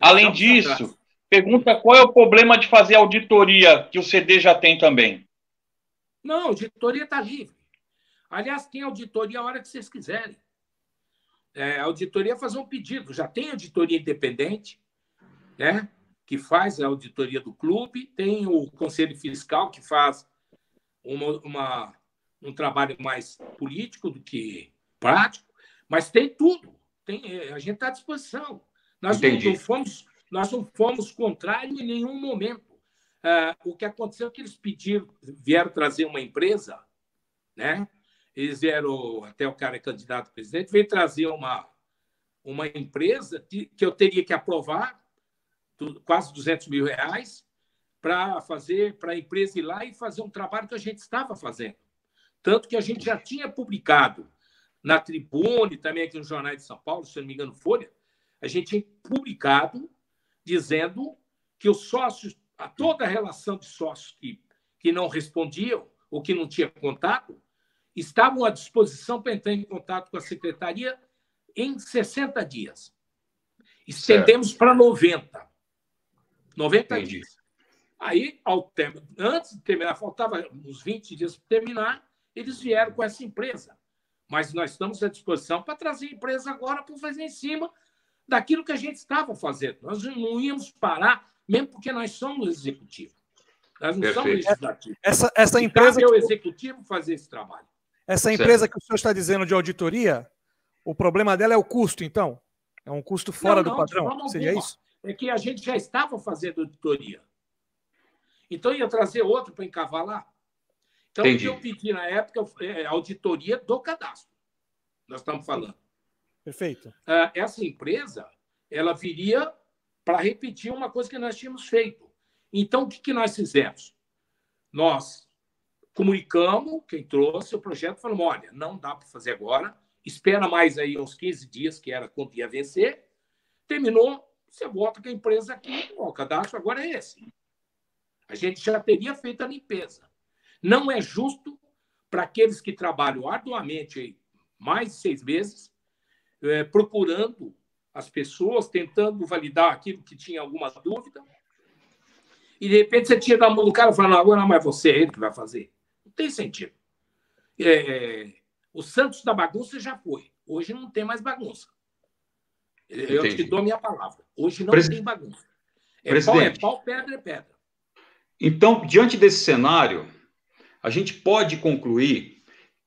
Além disso, pergunta qual é o problema de fazer auditoria que o CD já tem também. Não, auditoria está livre. Aliás, tem auditoria a hora que vocês quiserem. É, a auditoria é fazer um pedido. Já tem auditoria independente, né? que faz a auditoria do clube, tem o Conselho Fiscal, que faz uma, uma um trabalho mais político do que prático, mas tem tudo. Tem, é, a gente está à disposição. Nós não, não, fomos, nós não fomos contrários em nenhum momento. Uh, o que aconteceu é que eles pediram, vieram trazer uma empresa, né? Eles vieram, até o cara é candidato a presidente, veio trazer uma, uma empresa que, que eu teria que aprovar, quase 200 mil reais, para fazer, para a empresa ir lá e fazer um trabalho que a gente estava fazendo. Tanto que a gente já tinha publicado na Tribune, também aqui no Jornal de São Paulo, se não me engano, Folha, a gente tinha publicado dizendo que os sócios, a toda a relação de sócios que, que não respondiam ou que não tinha contato, estavam à disposição para entrar em contato com a secretaria em 60 dias. Estendemos para 90. 90 Entendi. dias. Aí, ao termo, antes de terminar, faltava uns 20 dias para terminar, eles vieram com essa empresa. Mas nós estamos à disposição para trazer a empresa agora para fazer em cima daquilo que a gente estava fazendo. Nós não íamos parar, mesmo porque nós somos executivo. Nós não Perfeito. somos legislativo. Essa, essa empresa. Cabe ao executivo fazer esse trabalho. Essa empresa certo. que o senhor está dizendo de auditoria, o problema dela é o custo, então? É um custo fora não, não, do padrão? Seria isso? É que a gente já estava fazendo auditoria. Então ia trazer outro para encavalar. Então, Entendi. o que eu pedi na época é auditoria do cadastro. Nós estamos falando. Perfeito. Ah, essa empresa, ela viria para repetir uma coisa que nós tínhamos feito. Então, o que, que nós fizemos? Nós comunicamos, quem trouxe o projeto, falamos, olha, não dá para fazer agora, espera mais aí uns 15 dias, que era quando ia vencer, terminou, você volta com a empresa aqui, o cadastro agora é esse. A gente já teria feito a limpeza. Não é justo para aqueles que trabalham arduamente mais de seis meses, é, procurando as pessoas, tentando validar aquilo que tinha alguma dúvida, e de repente você tira da mão do cara e fala: não, agora não é você, é ele que vai fazer. Não tem sentido. É, o Santos da bagunça já foi. Hoje não tem mais bagunça. Eu Entendi. te dou a minha palavra. Hoje não tem bagunça. É Presidente. pau, é pau, pedra é pedra. Então, diante desse cenário, a gente pode concluir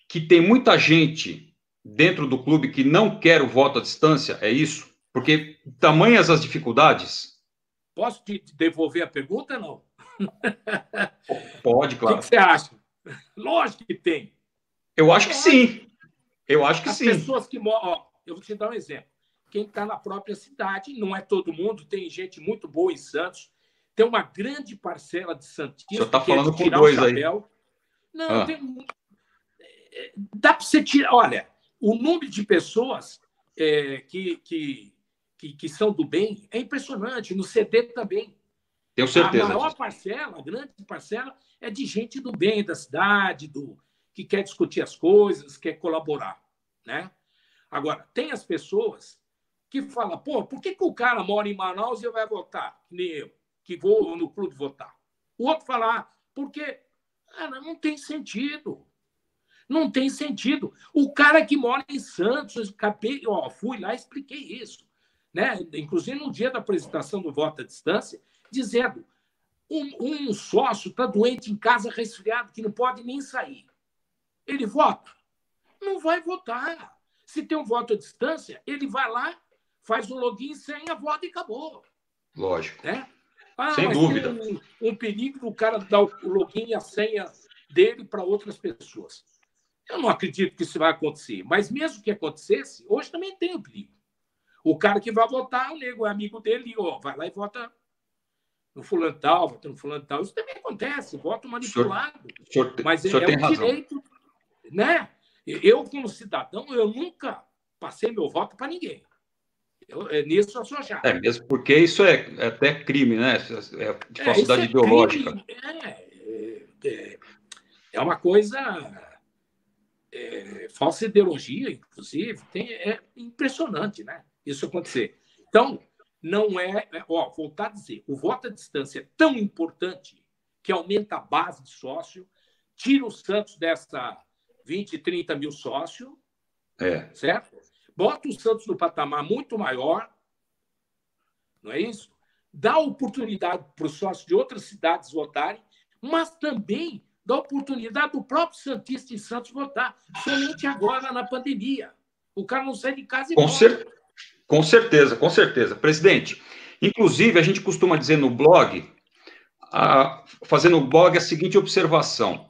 que tem muita gente dentro do clube que não quer o voto à distância, é isso? Porque tamanhas as dificuldades. Posso te devolver a pergunta não? *laughs* Pode, claro. O que você acha? Lógico que tem. Eu acho que sim. Eu acho que As sim. As pessoas que moram. Eu vou te dar um exemplo. Quem está na própria cidade, não é todo mundo, tem gente muito boa em Santos, tem uma grande parcela de. O senhor está falando com dois aí. Não, ah. tem... É, dá para você tirar. Olha, o número de pessoas é, que, que, que, que, são do bem é impressionante. No CD também. Tenho certeza. A maior disso. parcela, a grande parcela, é de gente do bem da cidade, do que quer discutir as coisas, quer colaborar. Né? Agora, tem as pessoas que falam, pô, por que, que o cara mora em Manaus e vai votar? Nem eu, que vou no clube votar. O outro fala, ah, porque Cara, não tem sentido. Não tem sentido. O cara que mora em Santos, acabei, ó, fui lá e expliquei isso. Né? Inclusive no dia da apresentação do voto à distância, dizendo um, um sócio está doente em casa, resfriado, que não pode nem sair. Ele vota? Não vai votar. Se tem um voto à distância, ele vai lá, faz o login, senha, vota e acabou. Lógico. Né? Ah, Sem dúvida. Um, um perigo do cara dar o login e a senha dele para outras pessoas. Eu não acredito que isso vai acontecer, mas mesmo que acontecesse, hoje também tem o perigo. O cara que vai votar, o nego é amigo dele, ó, vai lá e vota no fulano tal, vota no fulano tal. Isso também acontece, voto manipulado. O senhor, mas o senhor é, é um direito, né? Eu, como cidadão, eu nunca passei meu voto para ninguém. Eu, é, nisso eu sou já. É, mesmo porque isso é, é até crime, né? É de é, falsidade é, ideológica. É, é, é, uma coisa. É, falsa ideologia, inclusive, tem, é impressionante, né? Isso acontecer. Então, não é, é. Ó, voltar a dizer, o voto à distância é tão importante que aumenta a base de sócio, tira o Santos dessa 20, 30 mil sócios, é. certo? Bota o Santos no patamar muito maior, não é isso? Dá oportunidade para os sócios de outras cidades votarem, mas também dá oportunidade do próprio Santista em Santos votar, somente agora na pandemia. O cara não sai de casa e com, cer com certeza, com certeza. Presidente, inclusive a gente costuma dizer no blog, a, fazendo no blog a seguinte observação.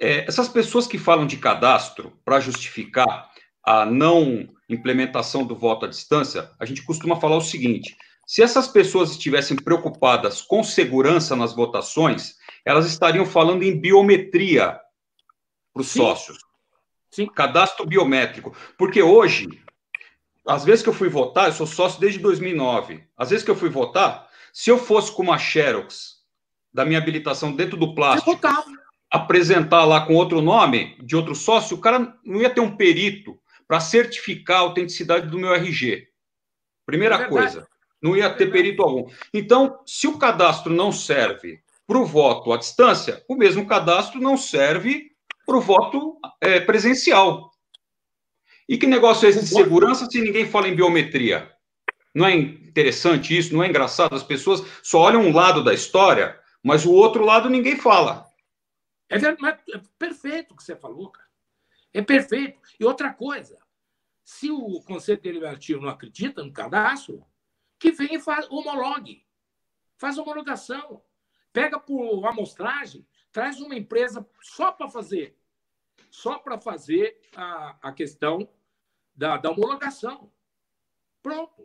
É, essas pessoas que falam de cadastro para justificar a não implementação do voto à distância, a gente costuma falar o seguinte: se essas pessoas estivessem preocupadas com segurança nas votações, elas estariam falando em biometria para os sócios. Sim. Cadastro biométrico. Porque hoje, às vezes que eu fui votar, eu sou sócio desde 2009. Às vezes que eu fui votar, se eu fosse com uma Xerox da minha habilitação dentro do plástico, apresentar lá com outro nome de outro sócio, o cara não ia ter um perito para certificar a autenticidade do meu RG. Primeira é coisa, não ia ter perito algum. Então, se o cadastro não serve para o voto à distância, o mesmo cadastro não serve para o voto é, presencial. E que negócio é esse de segurança se ninguém fala em biometria? Não é interessante isso? Não é engraçado? As pessoas só olham um lado da história, mas o outro lado ninguém fala. É, é perfeito o que você falou, cara. É perfeito. E outra coisa, se o Conselho Deliberativo não acredita no cadastro, que vem e faz, homologue. Faz homologação. Pega por amostragem, traz uma empresa só para fazer. Só para fazer a, a questão da, da homologação. Pronto.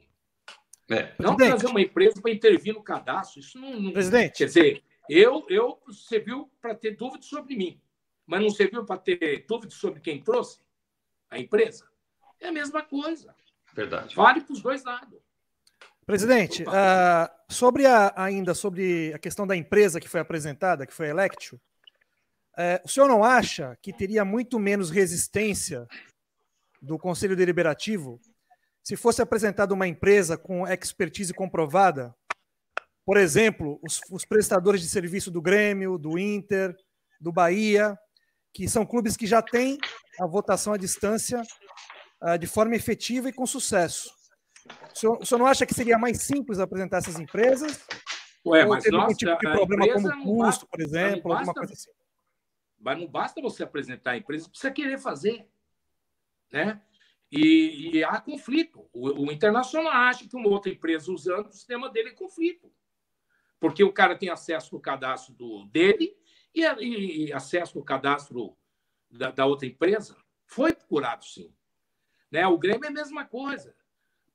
É. Não Presidente. trazer uma empresa para intervir no cadastro. Isso não, não. Presidente. Quer dizer, eu, eu serviu para ter dúvidas sobre mim, mas não serviu para ter dúvidas sobre quem trouxe a empresa. É a mesma coisa. Verdade. Vale para os dois lados. Presidente, uh, sobre a, ainda sobre a questão da empresa que foi apresentada, que foi a Electio, uh, o senhor não acha que teria muito menos resistência do Conselho Deliberativo se fosse apresentada uma empresa com expertise comprovada? Por exemplo, os, os prestadores de serviço do Grêmio, do Inter, do Bahia, que são clubes que já têm a votação à distância uh, de forma efetiva e com sucesso. O senhor, o senhor não acha que seria mais simples apresentar essas empresas? Ué, mas nossa, algum tipo de problema como custo, basta, por exemplo, alguma coisa assim? Mas não basta você apresentar a empresa, precisa querer fazer. Né? E, e há conflito. O, o, Internacional acha que uma outra empresa usando o sistema dele é conflito. Porque o cara tem acesso no cadastro do, dele e, e, e acesso no cadastro da, da, outra empresa. Foi procurado, sim. Né? O Grêmio é a mesma coisa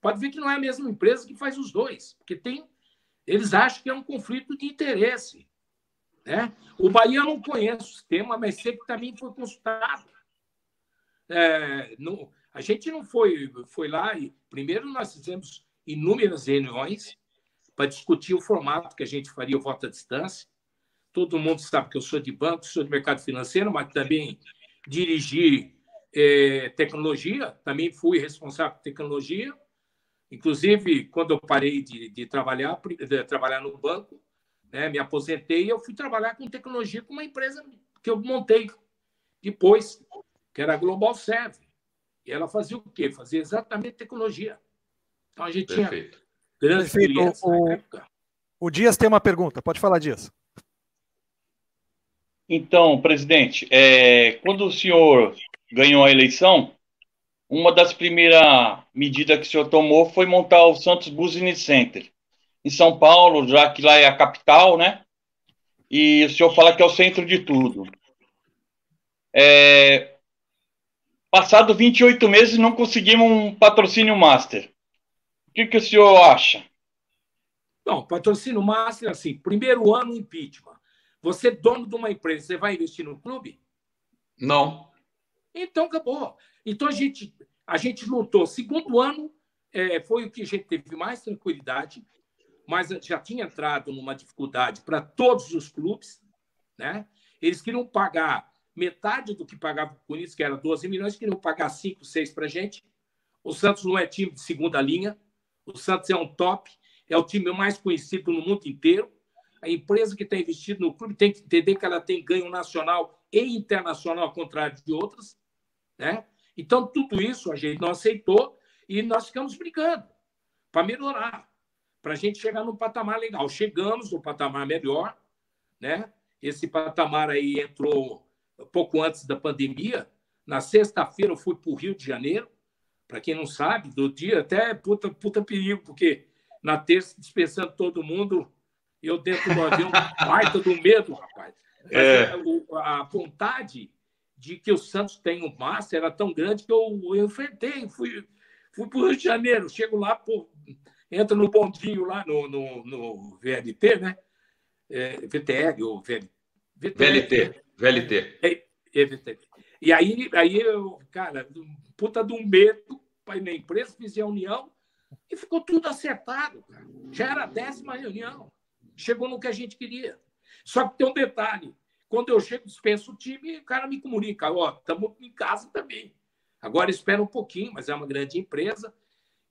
pode ver que não é a mesma empresa que faz os dois, porque tem, eles acham que é um conflito de interesse. Né? O Bahia não conhece o sistema, mas sei que também foi consultado. É, a gente não foi, foi lá e primeiro nós fizemos inúmeras reuniões para discutir o formato que a gente faria o voto à distância. Todo mundo sabe que eu sou de banco, sou de mercado financeiro, mas também dirigi é, tecnologia, também fui responsável por tecnologia. Inclusive, quando eu parei de, de trabalhar, de trabalhar no banco, né, me aposentei, eu fui trabalhar com tecnologia com uma empresa que eu montei depois, que era a Global Serve. E ela fazia o quê? Fazia exatamente tecnologia. Então a gente Perfeito. tinha grandes clientes o, o Dias tem uma pergunta. Pode falar, Dias. Então, presidente, é, quando o senhor ganhou a eleição, uma das primeiras medidas que o senhor tomou foi montar o Santos Business Center em São Paulo, já que lá é a capital, né? E o senhor fala que é o centro de tudo. É... Passado 28 meses, não conseguimos um patrocínio master. O que, que o senhor acha? Não, patrocínio master, assim, primeiro ano impeachment. Você, dono de uma empresa, você vai investir no clube? Não. Então, acabou. Então, a gente, a gente lutou. Segundo ano é, foi o que a gente teve mais tranquilidade, mas já tinha entrado numa dificuldade para todos os clubes. Né? Eles queriam pagar metade do que pagava o Corinthians, que era 12 milhões, queriam pagar 5, 6 para a gente. O Santos não é time de segunda linha, o Santos é um top. é o time mais conhecido no mundo inteiro. A empresa que está investindo no clube tem que entender que ela tem ganho nacional e internacional, ao contrário de outras. Né? Então, tudo isso a gente não aceitou e nós ficamos brigando para melhorar, para a gente chegar num patamar legal. Chegamos no patamar melhor, né? Esse patamar aí entrou pouco antes da pandemia. Na sexta-feira eu fui para o Rio de Janeiro. Para quem não sabe, do dia até puta, puta perigo, porque na terça, dispensando todo mundo, eu dentro do avião, *laughs* baita do medo, rapaz. É. A vontade de que o Santos tenha um Master era tão grande que eu, eu enfrentei. Fui, fui para o Rio de Janeiro. Chego lá, pô, entra no bondinho lá no, no, no VLT, né? É, VTR ou VLT. VLT. VLT. É, é. E aí, aí eu, cara, puta do medo, para na empresa, fiz a união e ficou tudo acertado. Cara. Já era a décima reunião. Chegou no que a gente queria. Só que tem um detalhe. Quando eu chego, dispenso o time, o cara me comunica, ó, oh, estamos em casa também. Agora espera um pouquinho, mas é uma grande empresa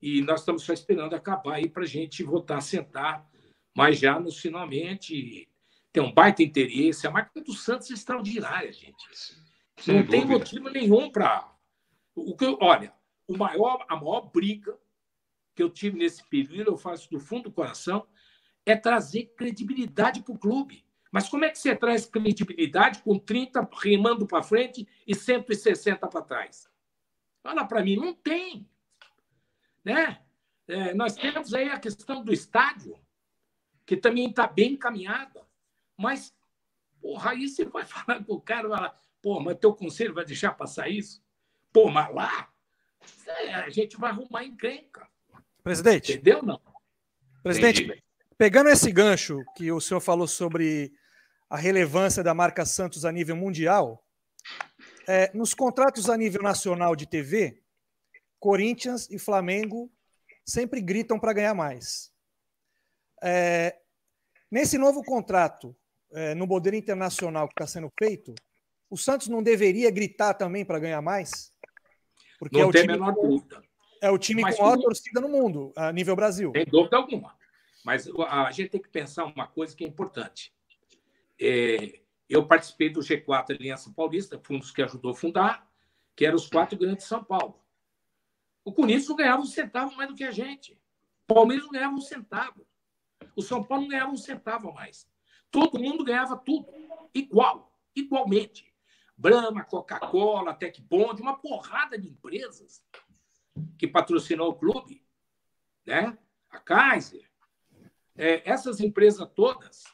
e nós estamos só esperando acabar aí para a gente voltar a sentar, mas já no finalmente tem um baita interesse. A marca do Santos é extraordinária, gente. Sem Não dúvida. tem motivo nenhum para. O que olha, o maior, a maior briga que eu tive nesse período, eu faço do fundo do coração, é trazer credibilidade para o clube. Mas como é que você traz credibilidade com 30 remando para frente e 160 para trás? Fala para mim, não tem. Né? É, nós temos aí a questão do estádio, que também está bem encaminhada. Mas, porra, aí você vai *laughs* falar com o cara, vai lá, pô, mas teu conselho vai deixar passar isso? Pô, mas lá, é, a gente vai arrumar encrenca. Presidente. Entendeu, não? Presidente, Entendi. pegando esse gancho que o senhor falou sobre a relevância da marca Santos a nível mundial, é, nos contratos a nível nacional de TV, Corinthians e Flamengo sempre gritam para ganhar mais. É, nesse novo contrato, é, no modelo internacional que está sendo feito, o Santos não deveria gritar também para ganhar mais? Porque não é o tem time, menor dúvida. É o time Mas com a maior torcida no mundo, a nível Brasil. Tem dúvida alguma. Mas a gente tem que pensar uma coisa que é importante. É, eu participei do G4 Aliança Paulista, fui dos que ajudou a fundar, que eram os quatro grandes de São Paulo. O Corinthians não ganhava um centavo mais do que a gente. O Palmeiras não ganhava um centavo. O São Paulo não ganhava um centavo mais. Todo mundo ganhava tudo. Igual. Igualmente. Brahma, Coca-Cola, Tec Bond, uma porrada de empresas que patrocinou o clube. Né? A Kaiser. É, essas empresas todas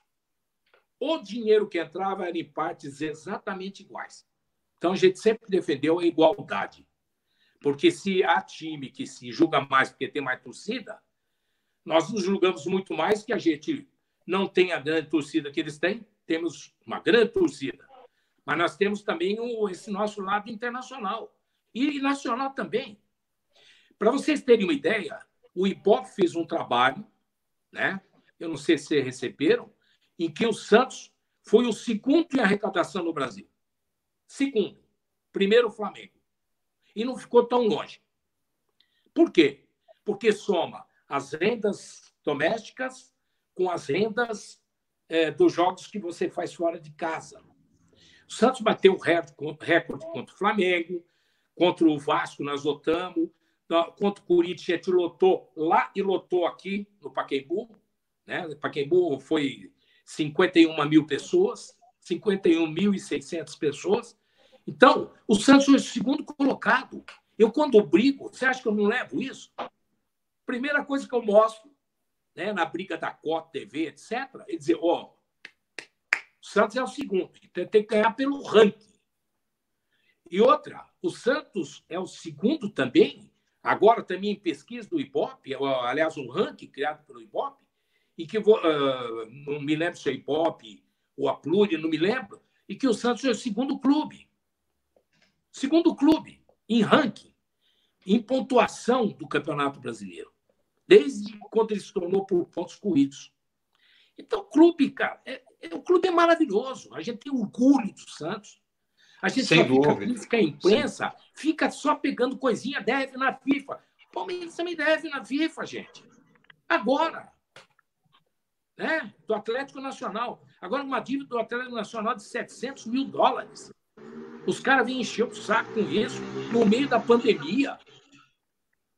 o dinheiro que entrava era em partes exatamente iguais. Então a gente sempre defendeu a igualdade. Porque se há time que se julga mais porque tem mais torcida, nós nos julgamos muito mais que a gente não tem a grande torcida que eles têm, temos uma grande torcida. Mas nós temos também esse nosso lado internacional e nacional também. Para vocês terem uma ideia, o Ibope fez um trabalho, né? eu não sei se receberam, em que o Santos foi o segundo em arrecadação no Brasil. Segundo. Primeiro o Flamengo. E não ficou tão longe. Por quê? Porque soma as rendas domésticas com as rendas é, dos jogos que você faz fora de casa. O Santos bateu recorde contra o Flamengo, contra o Vasco, nós lotamos, contra o Corinthians, a gente lotou lá e lotou aqui no Paquembu. Né? Paquembu foi 51 mil pessoas, 51.600 pessoas. Então, o Santos foi o segundo colocado. Eu, quando brigo, você acha que eu não levo isso? Primeira coisa que eu mostro, né, na briga da Cota TV, etc., é dizer: ó, oh, o Santos é o segundo, tem que ganhar pelo ranking. E outra, o Santos é o segundo também, agora também em pesquisa do Ibope, aliás, um ranking criado pelo Ibope, e que uh, não me lembro se é Ibope ou a Pluri, não me lembro, e que o Santos é o segundo clube. Segundo clube em ranking, em pontuação do Campeonato Brasileiro, desde quando ele se tornou por pontos corridos. Então, o clube, cara, é, é, o clube é maravilhoso. A gente tem orgulho do Santos. A gente Sem só fica que a imprensa Sim. fica só pegando coisinha, deve na FIFA. O Palmeiras também deve na FIFA, gente. Agora, né? do Atlético Nacional. Agora, uma dívida do Atlético Nacional de 700 mil dólares. Os caras vêm encher o saco com isso no meio da pandemia.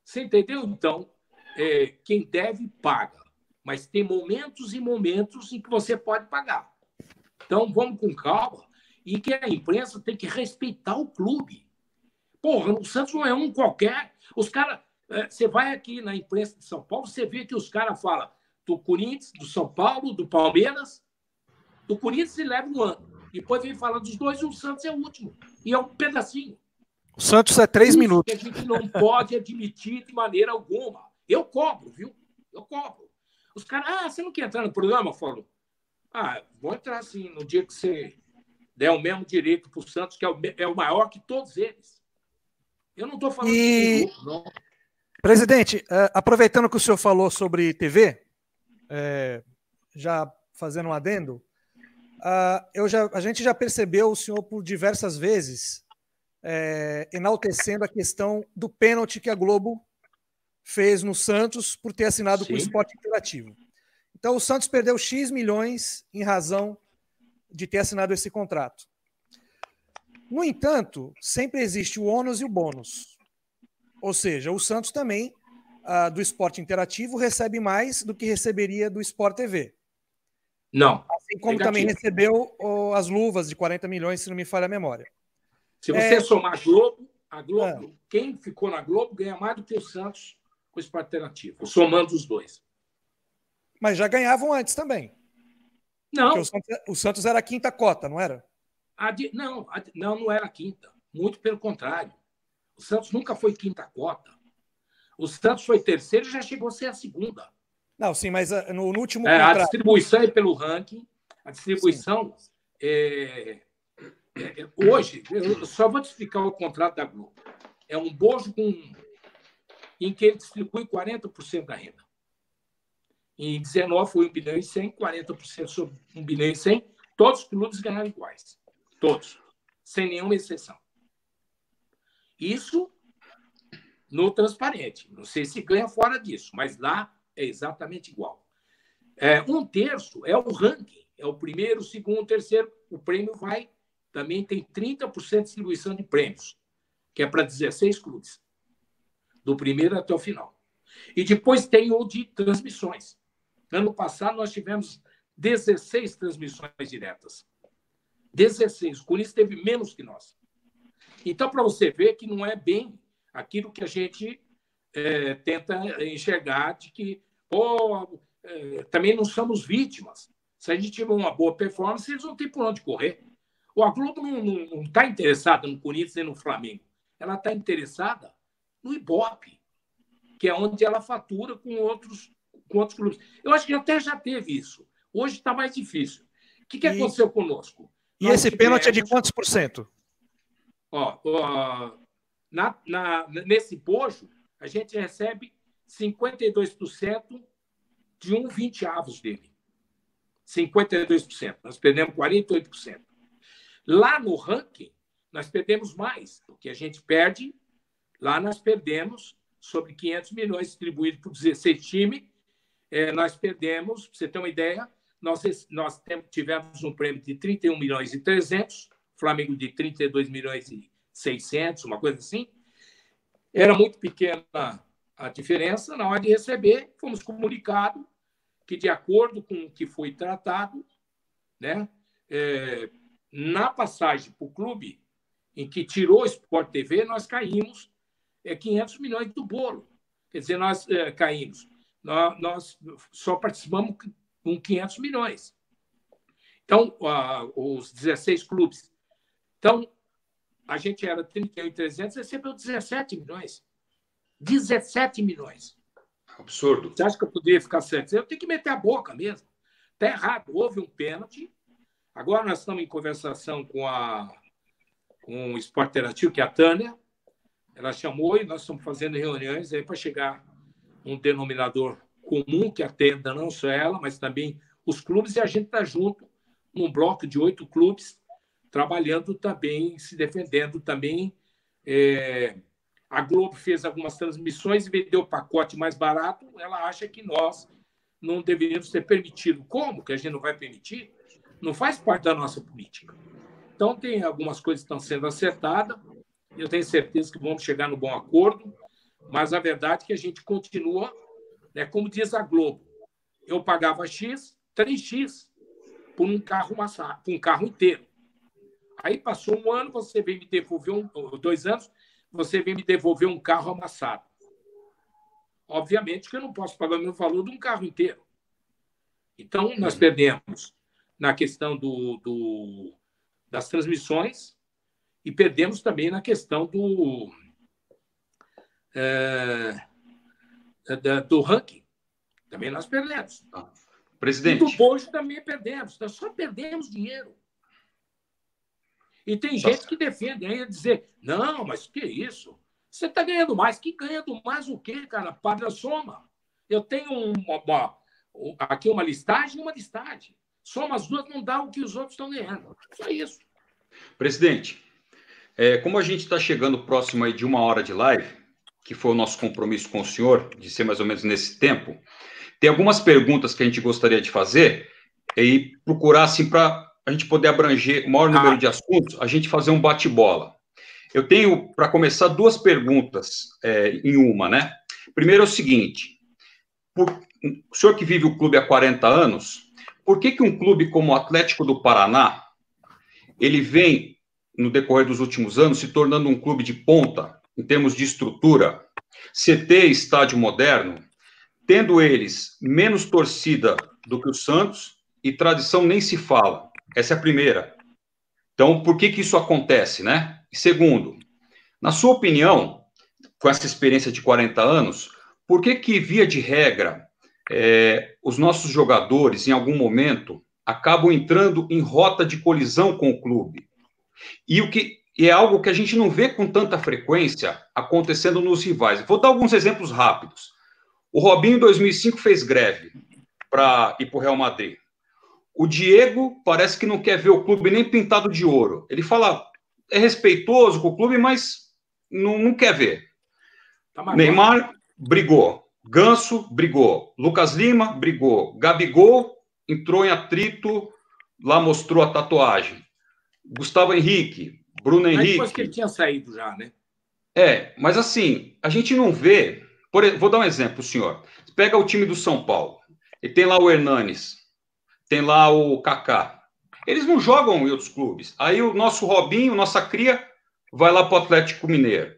Você entendeu? Então, é, quem deve, paga. Mas tem momentos e momentos em que você pode pagar. Então, vamos com calma. E que a imprensa tem que respeitar o clube. Porra, o Santos não é um qualquer. Os caras. É, você vai aqui na imprensa de São Paulo, você vê que os caras falam do Corinthians, do São Paulo, do Palmeiras. Do Corinthians se leva um ano. Depois vem falar dos dois e o Santos é o último. E é um pedacinho. O Santos é três Isso minutos. Que a gente não pode admitir de maneira alguma. Eu cobro, viu? Eu cobro. Os caras, ah, você não quer entrar no programa? Eu falo, ah, vou entrar sim, no dia que você der o mesmo direito para o Santos, que é o, é o maior que todos eles. Eu não estou falando E- de grupo, não. Presidente, eh, aproveitando que o senhor falou sobre TV, eh, já fazendo um adendo, ah, eu já, a gente já percebeu o senhor por diversas vezes eh, enaltecendo a questão do pênalti que a Globo fez no Santos por ter assinado com o. Esporte Interativo. Então o Santos perdeu X milhões em razão de ter assinado esse contrato. No entanto, sempre existe o ônus e o bônus. Ou seja, o Santos também, ah, do esporte interativo, recebe mais do que receberia do Sport TV. Não. Assim como Negativo. também recebeu ó, as luvas de 40 milhões, se não me falha a memória. Se você É. somar a Globo, a Globo, quem ficou na Globo ganha mais do que o Santos com o esporte alternativo, somando os dois. Mas já ganhavam antes também. Não, o Santos, o Santos era a quinta cota, não era? a di- não, a não, não era quinta. Muito pelo contrário. O Santos nunca foi quinta cota. O Santos foi terceiro e já chegou a ser a segunda. Não, sim, mas ah, no, no último É, a contrato. distribuição é pelo ranking. A distribuição é, é- é- hoje, eu só vou te explicar o contrato da Globo. É um bojo com, em que ele distribui 40% da renda. Em 19 foi 1 bilhão e 100, 40% sobre 1 bilhão e 100. Todos os clubes ganharam iguais. Todos. Sem nenhuma exceção. Isso no transparente. Não sei se ganha fora disso, mas lá é exatamente igual. É, um terço é o ranking, é o primeiro, segundo, terceiro. O prêmio vai, também tem 30% de distribuição de prêmios, que é para 16 clubes, do primeiro até o final. E depois tem o de transmissões. Ano passado nós tivemos 16 transmissões diretas. 16. O Corinthians teve menos que nós. Então, para você ver que não é bem aquilo que a gente é, tenta enxergar de que pô, é, também não somos vítimas. Se a gente tiver uma boa performance, eles não têm por onde correr. O a Globo não está interessada no Corinthians e no Flamengo. Ela está interessada no Ibope, que é onde ela fatura com outros, com outros clubes. Eu acho que até já teve isso. Hoje está mais difícil. O que, que E- aconteceu conosco? E Nós esse pênalti é de tivemos- quantos por cento? Ó, ó, na, na, nesse bojo, a gente recebe 52% de um vinteavos dele. 52%. Nós perdemos 48%. Lá no ranking, nós perdemos mais. O que a gente perde, lá nós perdemos sobre 500 milhões distribuídos por 16 times. eh, nós perdemos, para você ter uma ideia, nós, nós tivemos um prêmio de 31 milhões e 300, Flamengo de 32 milhões e 600, uma coisa assim. Era muito pequena a diferença. Na hora de receber, fomos comunicados que, de acordo com o que foi tratado, né, é, na passagem para o clube, em que tirou o Sport TV, nós caímos é, 500 milhões do bolo. Quer dizer, nós é, caímos. Nós, nós só participamos com 500 milhões. Então, ah, os 16 clubes. Então, a gente era 31,300, recebeu 17 milhões. 17 milhões. Absurdo. Você acha que eu poderia ficar certo? Eu tenho que meter a boca mesmo. Está errado. Houve um pênalti. Agora nós estamos em conversação com a com o Esporte Interativo, que é a Tânia. Ela chamou e nós estamos fazendo reuniões aí para chegar um denominador comum que atenda não só ela, mas também os clubes, e a gente está junto num bloco de oito clubes, trabalhando também, se defendendo também. É, a Globo fez algumas transmissões e vendeu o pacote mais barato. Ela acha que nós não deveríamos ter permitido. Como que a gente não vai permitir? Não faz parte da nossa política. Então, tem algumas coisas que estão sendo acertadas. Eu tenho certeza que vamos chegar no bom acordo. Mas a verdade é que a gente continua, né, como diz a Globo, eu pagava X, 3X por um carro por um carro inteiro. Aí passou um ano, você vem me devolver um, dois anos, você vem me devolver um carro amassado. Obviamente que eu não posso pagar o meu valor de um carro inteiro. Então, nós uhum. perdemos na questão do, do, das transmissões e perdemos também na questão do, é, do ranking. Também nós perdemos. Ah, presidente. E do Bojo também perdemos. Nós só perdemos dinheiro. E tem gente que defende aí dizer, não, mas que isso? Você está ganhando mais. Que ganhando mais o quê, cara? Padre soma. Eu tenho uma, uma, aqui uma listagem e uma listagem. Soma as duas, não dá o que os outros estão ganhando. Só isso. Presidente, é, como a gente está chegando próximo aí de uma hora de live, que foi o nosso compromisso com o senhor, de ser mais ou menos nesse tempo, tem algumas perguntas que a gente gostaria de fazer e procurar, assim, para a gente poder abranger o maior número ah. de assuntos, a gente fazer um bate-bola. Eu tenho, para começar, duas perguntas é, em uma, né? Primeiro é o seguinte: por, o senhor que vive o clube há 40 anos, por que, que um clube como o Atlético do Paraná ele vem, no decorrer dos últimos anos, se tornando um clube de ponta em termos de estrutura, CT estádio moderno, tendo eles menos torcida do que o Santos e tradição nem se fala. Essa é a primeira. Então, por que, que isso acontece, né? Segundo, na sua opinião, com essa experiência de 40 anos, por que que, via de regra, é, os nossos jogadores, em algum momento, acabam entrando em rota de colisão com o clube? E o que e é algo que a gente não vê com tanta frequência acontecendo nos rivais. Vou dar alguns exemplos rápidos. O Robinho, em 2005, fez greve para ir para o Real Madrid. O Diego parece que não quer ver o clube nem pintado de ouro. Ele fala, é respeitoso com o clube, mas não, não quer ver. Tá Neymar brigou. Ganso brigou. Lucas Lima brigou. Gabigol entrou em atrito, lá mostrou a tatuagem. Gustavo Henrique, Bruno mas Henrique. Depois que ele tinha saído já, né? É, mas assim, a gente não vê. Por, vou dar um exemplo, senhor. Pega o time do São Paulo. E tem lá o Hernanes, tem lá o Kaká. Eles não jogam em outros clubes. Aí o nosso Robinho, nossa cria, vai lá para o Atlético Mineiro.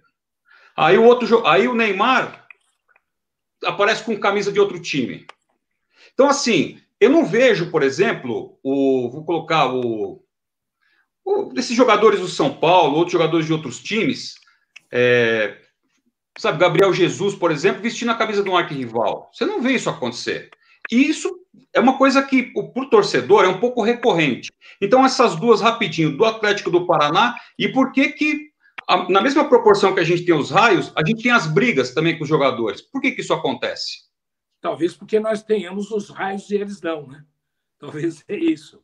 Aí o outro, aí o Neymar aparece com camisa de outro time. Então assim, eu não vejo, por exemplo, o vou colocar o, o desses jogadores do São Paulo, outros jogadores de outros times, é, sabe, Gabriel Jesus, por exemplo, vestindo a camisa de um arquirrival. Você não vê isso acontecer. E isso é uma coisa que, para o torcedor, é um pouco recorrente. Então, essas duas rapidinho, do Atlético do Paraná, e por que que, na mesma proporção que a gente tem os raios, a gente tem as brigas também com os jogadores. Por que que isso acontece? Talvez porque nós tenhamos os raios e eles não, né? *laughs* Talvez é isso.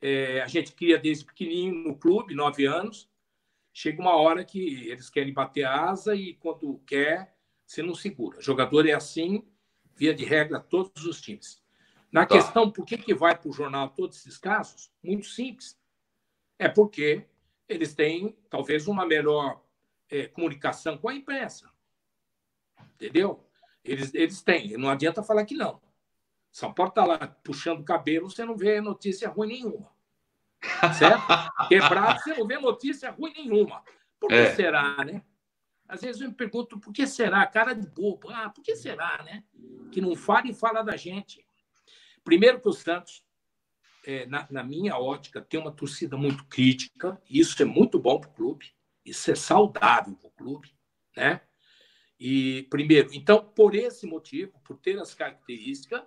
É, a gente cria desde pequenininho no clube, nove anos. Chega uma hora que eles querem bater asa e quando quer, você não segura. O jogador é assim, via de regra, todos os times. Na tá. questão por que, que vai para o jornal todos esses casos, muito simples. É porque eles têm talvez uma melhor é, comunicação com a imprensa. Entendeu? Eles, eles têm, não adianta falar que não. São Paulo está lá puxando o cabelo, você não vê notícia ruim nenhuma. Certo? Quebrado, você não vê notícia ruim nenhuma. Por que é. será, né? Às vezes eu me pergunto por que será, cara de bobo. Ah, por que será, né? Que não fala e fala da gente. Primeiro que o Santos, é, na, na, minha ótica, tem uma torcida muito crítica. Isso é muito bom para o clube. Isso é saudável para o clube, né? E primeiro, então por esse motivo, por ter as características,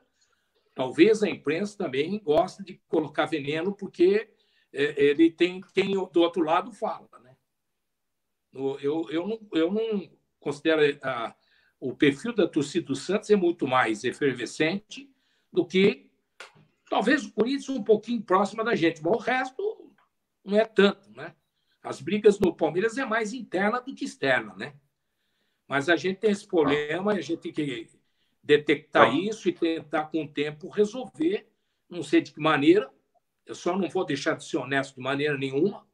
talvez a imprensa também goste de colocar veneno porque é, ele tem quem do outro lado fala, né? Eu, eu, não, eu não considero a, o perfil da torcida do Santos é muito mais efervescente do que talvez o Corinthians um pouquinho próxima da gente, mas o resto não é tanto, né? As brigas no Palmeiras é mais interna do que externa, né? Mas a gente tem esse problema, a gente tem que detectar não. isso e tentar, com o tempo, resolver. Não sei de que maneira, eu só não vou deixar de ser honesto de maneira nenhuma.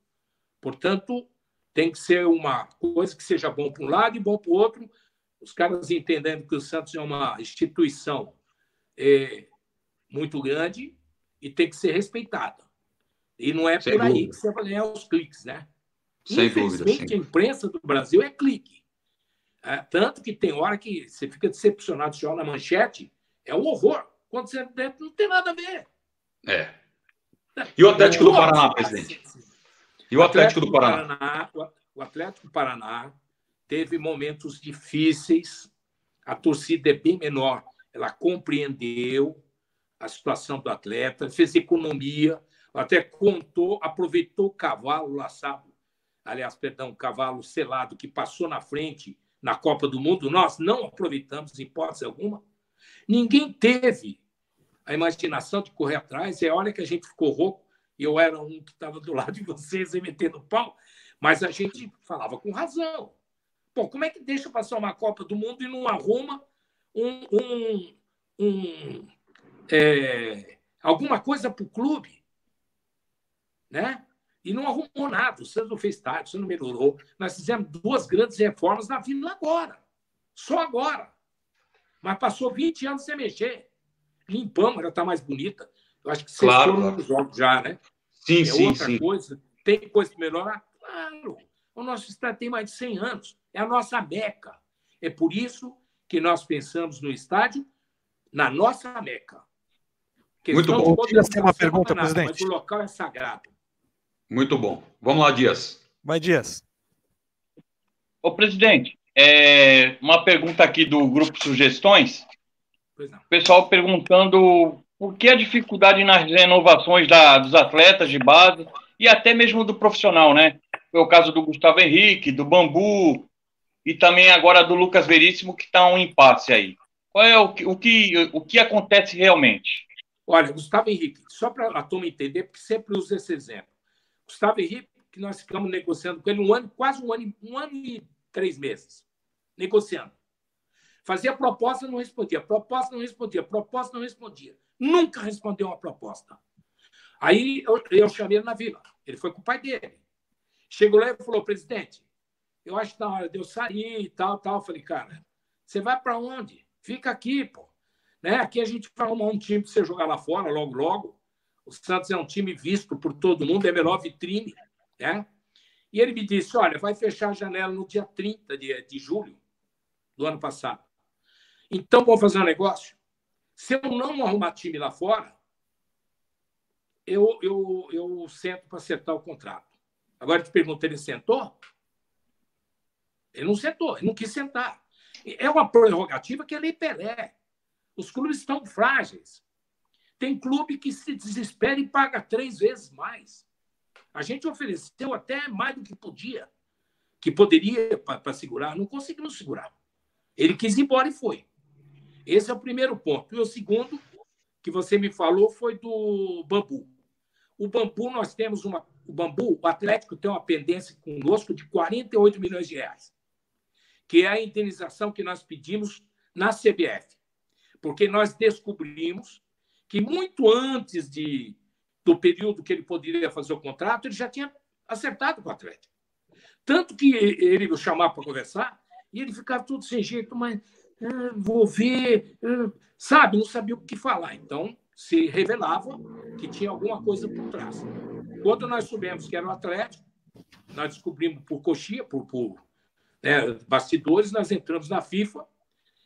Portanto, tem que ser uma coisa que seja bom para um lado e bom para o outro. Os caras entendendo que o Santos é uma instituição é, muito grande e tem que ser respeitada. E não é Sem por aí que você vai ganhar os cliques, né? Sem Infelizmente, dúvida, a imprensa do Brasil é clique. É, tanto que tem hora que você fica decepcionado se olha na manchete, é um horror. Quando você não tem nada a ver. É. E o Atlético do Paraná, presidente? E o Atlético do Paraná? O Atlético do Paraná teve momentos difíceis. A torcida é bem menor. Ela compreendeu a situação do atleta, fez economia, até contou, aproveitou o cavalo laçado, aliás, perdão, o cavalo selado que passou na frente na Copa do Mundo. Nós não aproveitamos, em hipótese alguma. Ninguém teve a imaginação de correr atrás. É olha que a gente ficou rouco. Eu era um que estava do lado de vocês e metendo pau, mas a gente falava com razão. Pô, como é que deixa passar uma Copa do Mundo e não arruma um, um, um é, alguma coisa para o clube? Né? E não arrumou nada. O Santos não fez estádio, o não melhorou. Nós fizemos duas grandes reformas na Vila agora. Só agora. Mas passou 20 anos sem mexer. Limpamos, ela está mais bonita. Eu acho que vocês claro, foram nos jogos já, né? Sim, é sim, outra sim. coisa. Tem coisa que melhorar? Claro. O nosso estado tem mais de 100 anos. É a nossa meca. É por isso que nós pensamos no estádio na nossa meca. Muito bom. Podia ser uma pergunta, nada, presidente. Mas o local é sagrado. Muito bom. Vamos lá, Dias. Vai, Dias. Ô, presidente, é, uma pergunta aqui do grupo Sugestões. O pessoal perguntando por que a dificuldade nas renovações da, dos atletas de base e até mesmo do profissional, né? Foi o caso do Gustavo Henrique, do Bambu e também agora do Lucas Veríssimo, que está um impasse aí. Qual é o que, o que, o que acontece realmente? Olha, Gustavo Henrique, só para a turma entender, porque sempre uso esse exemplo. Gustavo Henrique, que nós ficamos negociando com ele um ano, quase um ano, um ano e três meses, negociando. Fazia proposta, não respondia. Proposta, não respondia. Proposta, não respondia. Nunca respondeu uma proposta. Aí eu, eu chamei ele na vila. Ele foi com o pai dele. Chegou lá e falou, presidente, eu acho que na hora de eu sair e tal, tal. Falei, cara, você vai para onde? Fica aqui, pô. Né? Aqui a gente vai arrumar um time para você jogar lá fora, logo, logo. O Santos é um time visto por todo mundo, é a melhor vitrine. Né? E ele me disse, olha, vai fechar a janela no dia 30 de, de julho do ano passado. Então, vou fazer um negócio. Se eu não arrumar time lá fora, eu, eu, eu sento para acertar o contrato. Agora te pergunto, ele sentou? Ele não sentou, ele não quis sentar. É uma prerrogativa que é lei Pelé. Os clubes estão frágeis. Tem clube que se desespera e paga três vezes mais. A gente ofereceu até mais do que podia, que poderia para segurar, não conseguimos segurar. Ele quis ir embora e foi. Esse é o primeiro ponto. E o segundo, que você me falou, foi do bambu. O bambu, nós temos uma. O bambu, o Atlético tem uma pendência conosco de 48 milhões de reais, que é a indenização que nós pedimos na CBF. Porque nós descobrimos que muito antes de, do período que ele poderia fazer o contrato, ele já tinha acertado com o Atlético. Tanto que ele me chamava para conversar e ele ficava tudo sem jeito, mas ah, vou ver, ah, sabe, não sabia o que falar. Então, se revelava que tinha alguma coisa por trás. Quando nós soubemos que era o Atlético, nós descobrimos por coxinha, por, por né, bastidores, nós entramos na FIFA,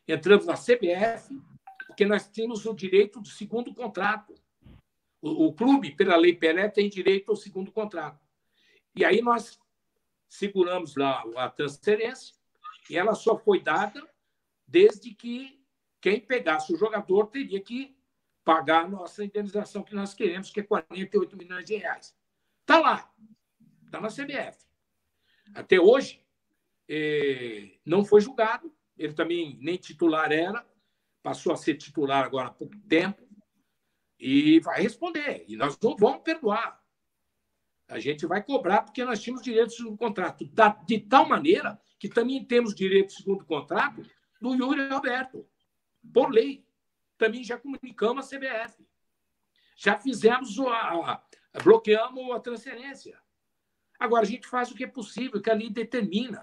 entramos na CBF, porque nós tínhamos o direito do segundo contrato. O, o clube, pela Lei Pelé, tem direito ao segundo contrato. E aí nós seguramos lá a transferência e ela só foi dada desde que quem pegasse o jogador teria que pagar a nossa indenização que nós queremos, que é 48 milhões de reais. Está lá, está na CBF. Até hoje, não foi julgado, ele também nem titular era, passou a ser titular agora há pouco tempo, e vai responder. E nós não vamos perdoar. A gente vai cobrar porque nós tínhamos direito de segundo contrato. De tal maneira que também temos direito segundo contrato do Yuri Alberto. por lei. Também já comunicamos a CBF. Já fizemos a, a bloqueamos a transferência. Agora a gente faz o que é possível, que a lei determina.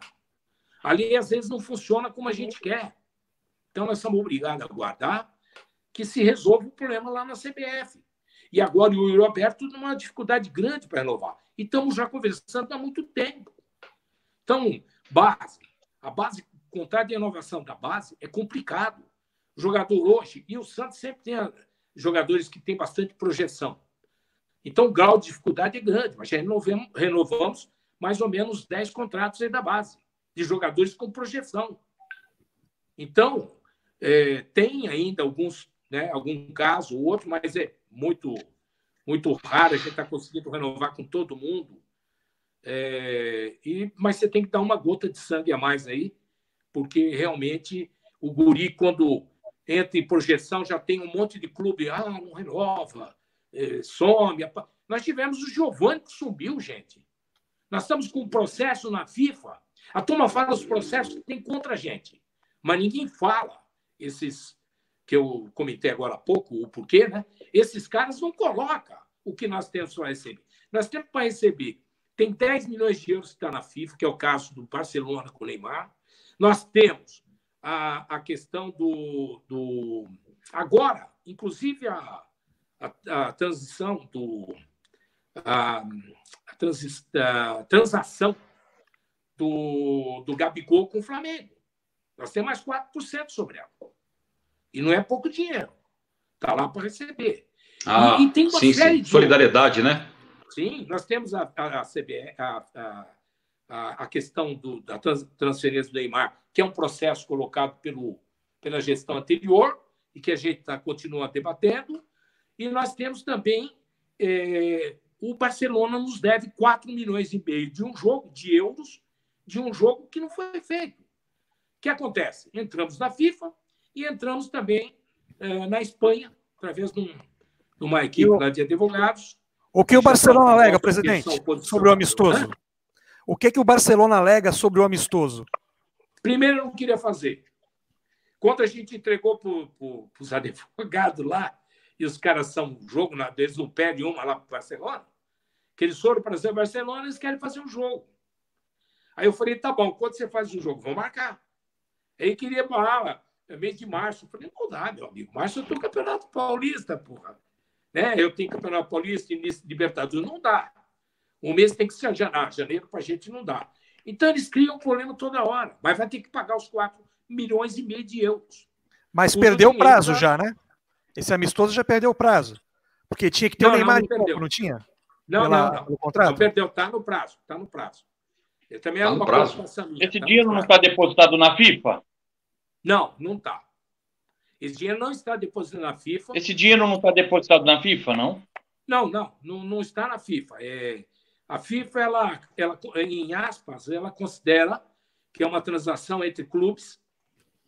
A lei às vezes não funciona como a gente quer. Então nós estamos obrigados a aguardar que se resolva o problema lá na CBF. E agora o Yuri Alberto numa dificuldade grande para renovar. E estamos já conversando há muito tempo. Então, base. A base, contrato de renovação da base é complicado. O jogador hoje, e o Santos sempre tem jogadores que têm bastante projeção. Então, o grau de dificuldade é grande, mas já renovamos, renovamos mais ou menos 10 contratos aí da base, de jogadores com projeção. Então, é, tem ainda alguns, né, algum caso ou outro, mas é muito, muito raro a gente estar tá conseguindo renovar com todo mundo. É, e, mas você tem que dar uma gota de sangue a mais aí, porque realmente o guri, quando entra em projeção, já tem um monte de clube, ah, não renova, é, some. Nós tivemos o Giovanni que subiu, gente. Nós estamos com um processo na FIFA. A turma fala os processos que tem contra a gente, mas ninguém fala esses que eu comentei agora há pouco, o porquê, né? Esses caras não colocam o que nós temos para receber. Nós temos para receber tem 10 milhões de euros que está na FIFA, que é o caso do Barcelona com o Neymar. Nós temos a, a questão do, do. Agora, inclusive, a, a, a transição do. A, a, transi, a transação do, do Gabigol com o Flamengo. Nós temos mais 4% sobre ela. E não é pouco dinheiro. Está lá para receber. Ah, e, e tem uma sim, série sim. de. Solidariedade, né? Sim, nós temos a, a, a, a, a questão do, da transferência do Neymar, que é um processo colocado pelo, pela gestão anterior e que a gente tá, continua debatendo. E nós temos também é, o Barcelona nos deve 4 milhões e meio de um jogo, de euros, de um jogo que não foi feito. O que acontece? Entramos na FIFA e entramos também é, na Espanha, através de, um, de uma equipe lá de advogados, o que o Barcelona alega, presidente, sobre o amistoso? O que, que o Barcelona alega sobre o amistoso? Primeiro, eu não queria fazer. Quando a gente entregou para os *laughs* advogados lá, e os caras são um jogo, eles não pedem uma lá para o Barcelona, que eles foram para o Barcelona, eles querem fazer um jogo. Aí eu falei, tá bom, quando você faz o jogo, vamos marcar. Aí queria falar, é mês de março. Eu falei, não dá, meu amigo. Março eu tenho campeonato paulista, porra. Né? Eu tenho Campeonato Paulista, início de Libertadores, não dá. Um mês tem que ser janeiro, janeiro para a gente não dá. Então eles criam um problema toda hora, mas vai ter que pagar os 4 milhões e meio de euros. Mas o perdeu o prazo já, né? Esse amistoso já perdeu o prazo. Porque tinha que ter não, o Neymar não, não, não tinha? Não, Pela, não, não. contrato? Não perdeu, está no prazo, está no prazo. Também tá é uma prazo. Esse tá dinheiro não está depositado na FIFA? Não, não está. Esse dinheiro não está depositado na FIFA. Esse dinheiro não está depositado na FIFA, não? Não, não, não, não está na FIFA. É, a FIFA, ela, ela, em aspas, ela considera que é uma transação entre clubes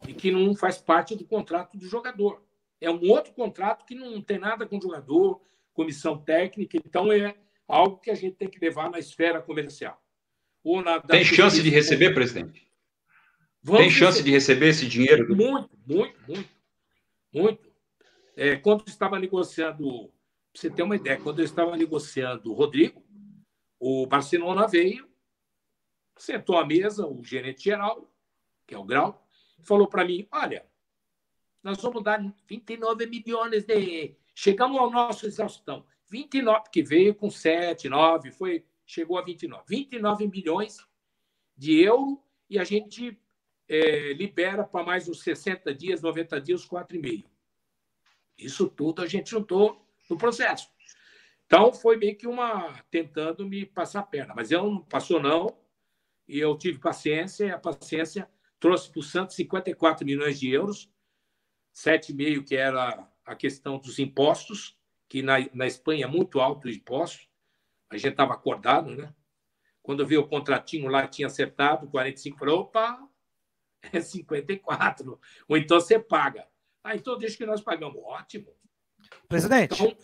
e que não faz parte do contrato do jogador. É um outro contrato que não tem nada com o jogador, comissão técnica, então é algo que a gente tem que levar na esfera comercial. Na, tem chance de receber, presidente? Vamos tem chance receber. de receber esse dinheiro? Muito, muito, muito. Muito. É, quando estava negociando, para você ter uma ideia, quando eu estava negociando o Rodrigo, o Barcelona veio, sentou à mesa, o gerente geral, que é o Grau, falou para mim: olha, nós vamos dar 29 milhões de. Chegamos ao nosso exaustão. 29, que veio com 7, 9, foi, chegou a 29. 29 milhões de euro e a gente é, libera para mais uns 60 dias, 90 dias, 4,5. Isso tudo a gente juntou no processo. Então, foi meio que uma tentando me passar a perna. Mas eu não passou, não. E eu tive paciência, e a paciência trouxe para o Santos 54 milhões de euros, 7,5 que era a questão dos impostos, que na, na Espanha é muito alto o imposto. A gente estava acordado, né? Quando veio o contratinho lá, tinha acertado 45, falei, opa, é 54. Ou então você paga. Ah, então deixa que nós pagamos. Ótimo. Presidente. Então,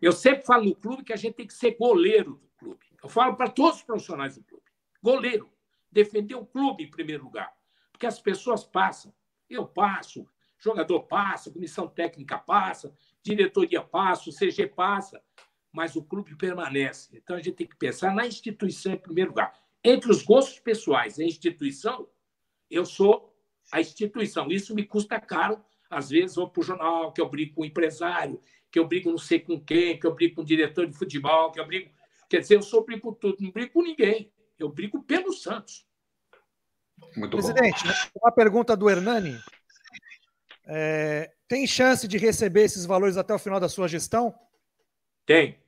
eu sempre falo no clube que a gente tem que ser goleiro do clube. Eu falo para todos os profissionais do clube. Goleiro. Defender o clube em primeiro lugar. Porque as pessoas passam. Eu passo. jogador passa, comissão técnica passa, diretoria passa, o CG passa, mas o clube permanece. Então a gente tem que pensar na instituição em primeiro lugar. Entre os gostos pessoais e a instituição, eu sou a instituição. Isso me custa caro. Às vezes vou para o jornal, que eu brigo com o empresário, que eu brigo não sei com quem, que eu brigo com o diretor de futebol, que eu brigo. Quer dizer, eu sou brigo com tudo, não brigo com ninguém. Eu brigo pelo Santos. Muito Presidente, bom. uma pergunta do Hernani. É, tem chance de receber esses valores até o final da sua gestão? Tem.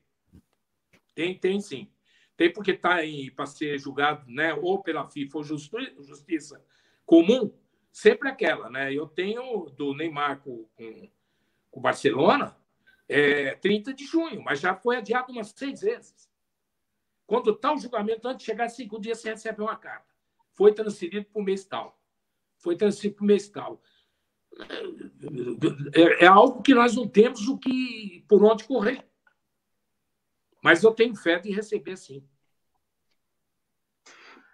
Tem, tem sim. Tem porque está para ser julgado né, ou pela FIFA ou Justiça Comum, sempre aquela. Né? Eu tenho do Neymar com, com, com Barcelona é, 30 de junho, mas já foi adiado umas seis vezes. Quando está o julgamento, antes de chegar cinco dias, você recebe uma carta. Foi transferido para o mês tal. Foi transferido para o mês tal. É, é, algo que nós não temos o que por onde correr. Mas eu tenho fé de receber sim.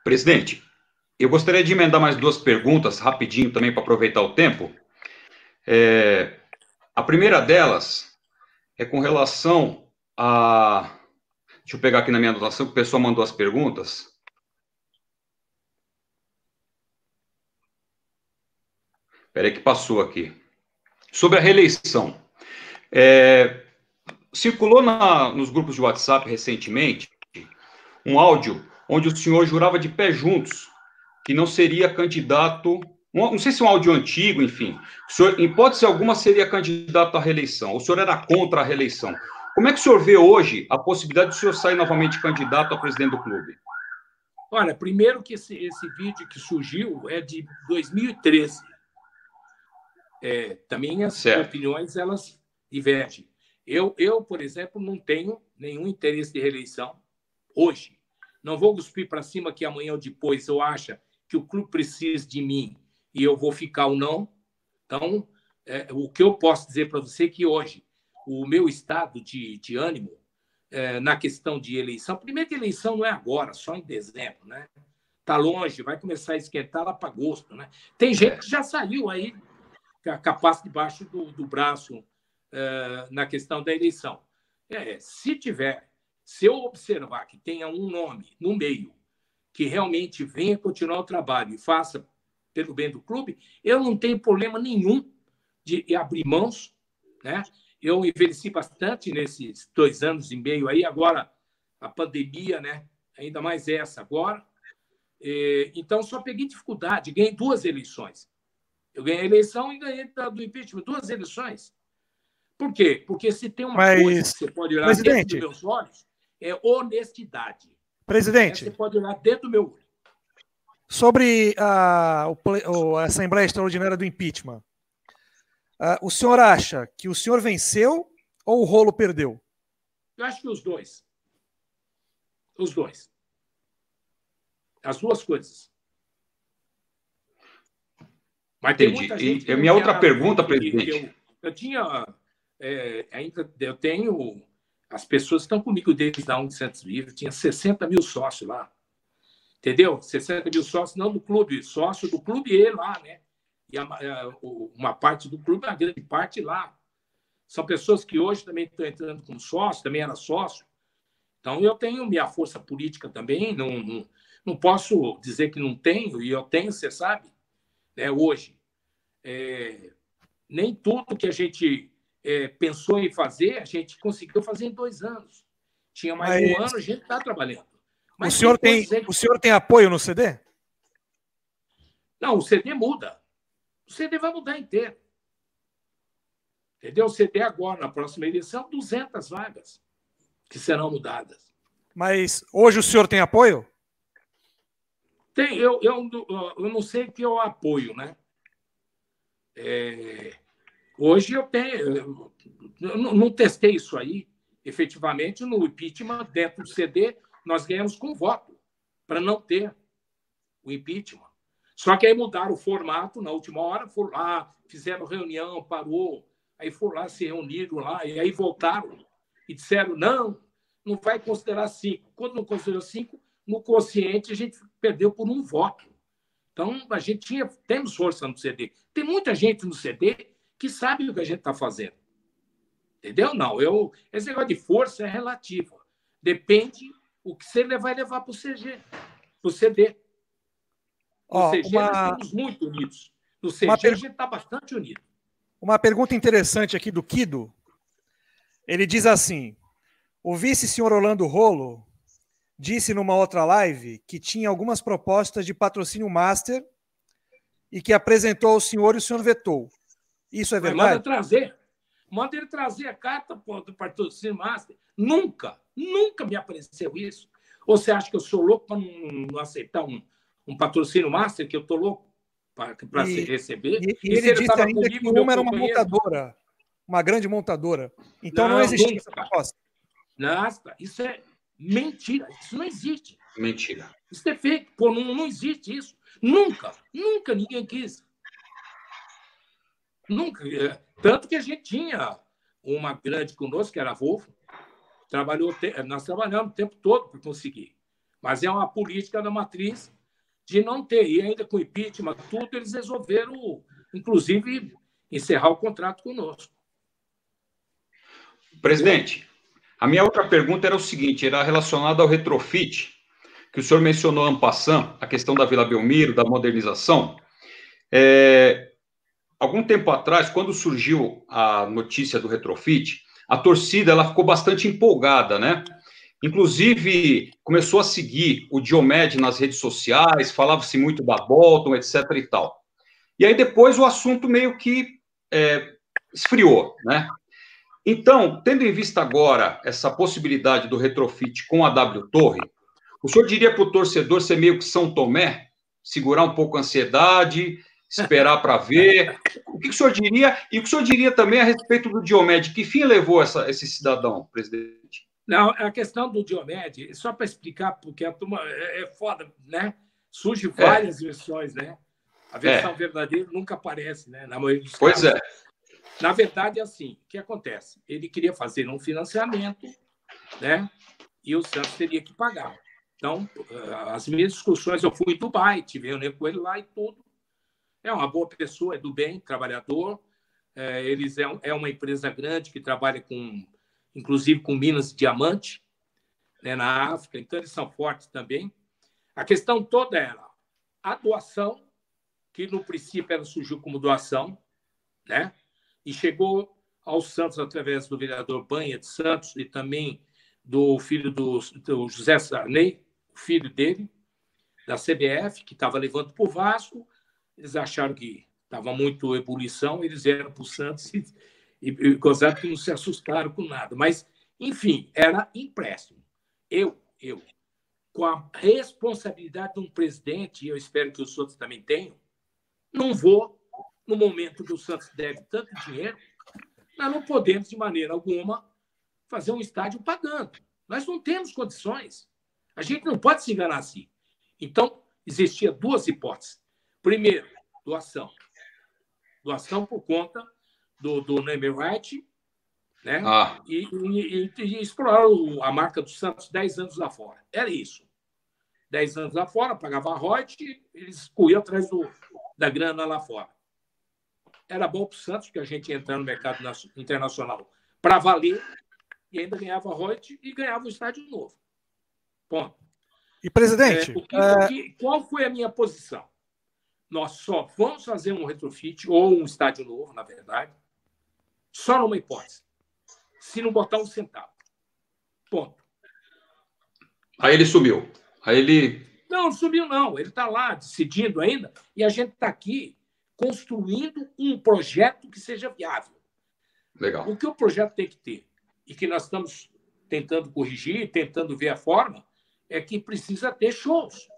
Presidente, eu gostaria de emendar mais duas perguntas rapidinho também para aproveitar o tempo. É, a primeira delas é com relação a. Deixa eu pegar aqui na minha anotação, que o pessoal mandou as perguntas. Espera que passou aqui. Sobre a reeleição. É, circulou na, nos grupos de WhatsApp recentemente um áudio onde o senhor jurava de pé juntos que não seria candidato, não sei se é um áudio antigo, enfim, o senhor, em hipótese alguma, seria candidato à reeleição. O senhor era contra a reeleição. Como é que o senhor vê hoje a possibilidade de o senhor sair novamente candidato a presidente do clube? Olha, primeiro que esse, esse vídeo que surgiu é de 2013. É, também as certo. opiniões elas divergem. Eu, eu, por exemplo, não tenho nenhum interesse de reeleição hoje. Não vou cuspir para cima que amanhã ou depois eu acho que o clube precisa de mim e eu vou ficar ou não. Então, é, o que eu posso dizer para você é que hoje o meu estado de, de ânimo é, na questão de eleição, primeiro que eleição não é agora, só em dezembro, né? Está longe, vai começar a esquentar lá para agosto, né? Tem gente que já saiu aí capaz debaixo do, do braço é, na questão da eleição. É, se tiver, se eu observar que tenha um nome no meio que realmente venha continuar o trabalho e faça pelo bem do clube, eu não tenho problema nenhum de abrir mãos. Né? Eu envelheci bastante nesses dois anos e meio aí, agora a pandemia, né? ainda mais essa agora. É, então, só peguei dificuldade, ganhei duas eleições. Eu ganhei a eleição e ganhei do impeachment, duas eleições. Por quê? Porque se tem uma Mas, coisa que você pode olhar dentro dos meus olhos, é honestidade. Presidente. Você pode olhar dentro do meu olho. Sobre a, o, a Assembleia Extraordinária do Impeachment, o senhor acha que o senhor venceu ou o rolo perdeu? Eu acho que os dois. Os dois. As duas coisas. Mas tem muita gente. E a minha outra pergunta, presidente. Eu, eu tinha. É, ainda eu tenho as pessoas estão comigo desde a 1 de Santos tinha 60 mil sócios lá. Entendeu? 60 mil sócios, não do clube, sócio do clube e lá, né? E a, a, uma parte do clube, a grande parte lá. São pessoas que hoje também estão entrando como sócio, também era sócio. Então, eu tenho minha força política também, não, não, não posso dizer que não tenho, e eu tenho, você sabe, né, hoje. É, nem tudo que a gente é, pensou em fazer, a gente conseguiu fazer em dois anos. Tinha mais Mas... um ano, a gente está trabalhando. Mas o senhor, tem, que... o senhor tem apoio no CD? Não, o CD muda. O CD vai mudar inteiro. Entendeu? O CD agora, na próxima eleição, 200 vagas que serão mudadas. Mas hoje o senhor tem apoio? Tem, eu, eu, eu não sei que eu apoio, né? É, Hoje eu tenho. Eu não testei isso aí, efetivamente, no impeachment, dentro do CD, nós ganhamos com voto, para não ter o impeachment. Só que aí mudaram o formato na última hora, foram lá, fizeram reunião, parou, aí foram lá, se reuniram lá, e aí voltaram e disseram: não, não vai considerar cinco. Quando não considerou cinco, no consciente a gente perdeu por um voto. Então, a gente tinha, temos força no CD. Tem muita gente no CD que sabe o que a gente está fazendo. Entendeu? Não, eu, esse negócio de força é relativo. Depende o que você vai levar para o CG, para o CD. No oh, CG uma... nós estamos muito unidos. No CG per... a gente está bastante unido. Uma pergunta interessante aqui do Kido. Ele diz assim: o vice-senhor Orlando Rolo disse numa outra live que tinha algumas propostas de patrocínio master e que apresentou ao senhor e o senhor vetou. Isso é verdade? Manda trazer. Manda ele trazer a carta pô, do patrocínio master. Nunca, nunca me apareceu isso. Ou você acha que eu sou louco para não, não, aceitar um, um patrocínio master, que eu estou louco para receber? E, e, e ele, ele disse ainda comigo, que uma era uma montadora, uma grande montadora. Então não, não existia essa proposta. Nossa, isso é mentira. Isso não existe. Mentira. Isso é fake. Pô, não, não existe isso. Nunca, nunca ninguém quis. Nunca. É, tanto que a gente tinha uma grande conosco, que era a Volvo, trabalhou, nós trabalhamos o tempo todo para conseguir. Mas é uma política da matriz de não ter. E ainda com impeachment, tudo, eles resolveram, inclusive, encerrar o contrato conosco. Presidente, a minha outra pergunta era o seguinte, era relacionada ao retrofit, que o senhor mencionou en passant, a questão da Vila Belmiro, da modernização. É, algum tempo atrás, quando surgiu a notícia do retrofit, a torcida ela ficou bastante empolgada, né? Inclusive, começou a seguir o Diomed nas redes sociais, falava-se muito da Bolton, etc. e tal. E aí depois o assunto meio que é, esfriou, né? Então, tendo em vista agora essa possibilidade do retrofit com a W Torre, o senhor diria para o torcedor ser meio que São Tomé, segurar um pouco a ansiedade, esperar para ver? O que o senhor diria? E o que o senhor diria também a respeito do Diomed? Que fim levou essa, esse cidadão, presidente? Não, a questão do Diomed, só para explicar, porque a turma é, é foda, né? Surge é. várias é. versões, né? A versão é. verdadeira nunca aparece, né? Na maioria dos pois casos. é. Na verdade, é assim: o que acontece? Ele queria fazer um financiamento, né? E o Santos teria que pagar. Então, eh, as minhas discussões, eu fui em Dubai, tive um com ele lá e tudo. É uma boa pessoa, é do bem, trabalhador. É, eles é, é uma empresa grande que trabalha com, inclusive, com minas de diamante né, na África. Então, eles são fortes também. A questão toda era a doação, que no princípio ela surgiu como doação, né? e chegou ao Santos através do vereador Banha de Santos e também do filho do, do José Sarney, filho dele, da CBF, que estava levando para o Vasco. Eles acharam que estava muito ebulição, eles vieram para o Santos e, e, e que não se assustaram com nada. Mas, enfim, era empréstimo. Eu, eu, com a responsabilidade de um presidente, e eu espero que os outros também tenham, não vou no momento que o Santos deve tanto dinheiro, nós não podemos, de maneira alguma, fazer um estádio pagando. Nós não temos condições. A gente não pode se enganar assim. Então, existia duas hipóteses. Primeiro, doação. Doação por conta do, do name right, né? Ah. E, e, e, explorar a marca do Santos 10 anos lá fora. Era isso. 10 anos lá fora, pagava a royalty, eles corriam atrás do, da grana lá fora era bom para o Santos, que a gente ia entrar no mercado internacional para valer, e ainda ganhava royalties e ganhava o estádio novo. Ponto. E, presidente. É, o que, é... o que, qual foi a minha posição? Nós só vamos fazer um retrofit, ou um estádio novo, na verdade, só numa hipótese: se não botar um centavo. Ponto. Aí ele sumiu. Aí ele. Não, não sumiu, não. Ele está lá decidindo ainda, e a gente está aqui construindo um projeto que seja viável. Legal. O que o projeto tem que ter, e que nós estamos tentando corrigir, tentando ver a forma, é que precisa ter shows.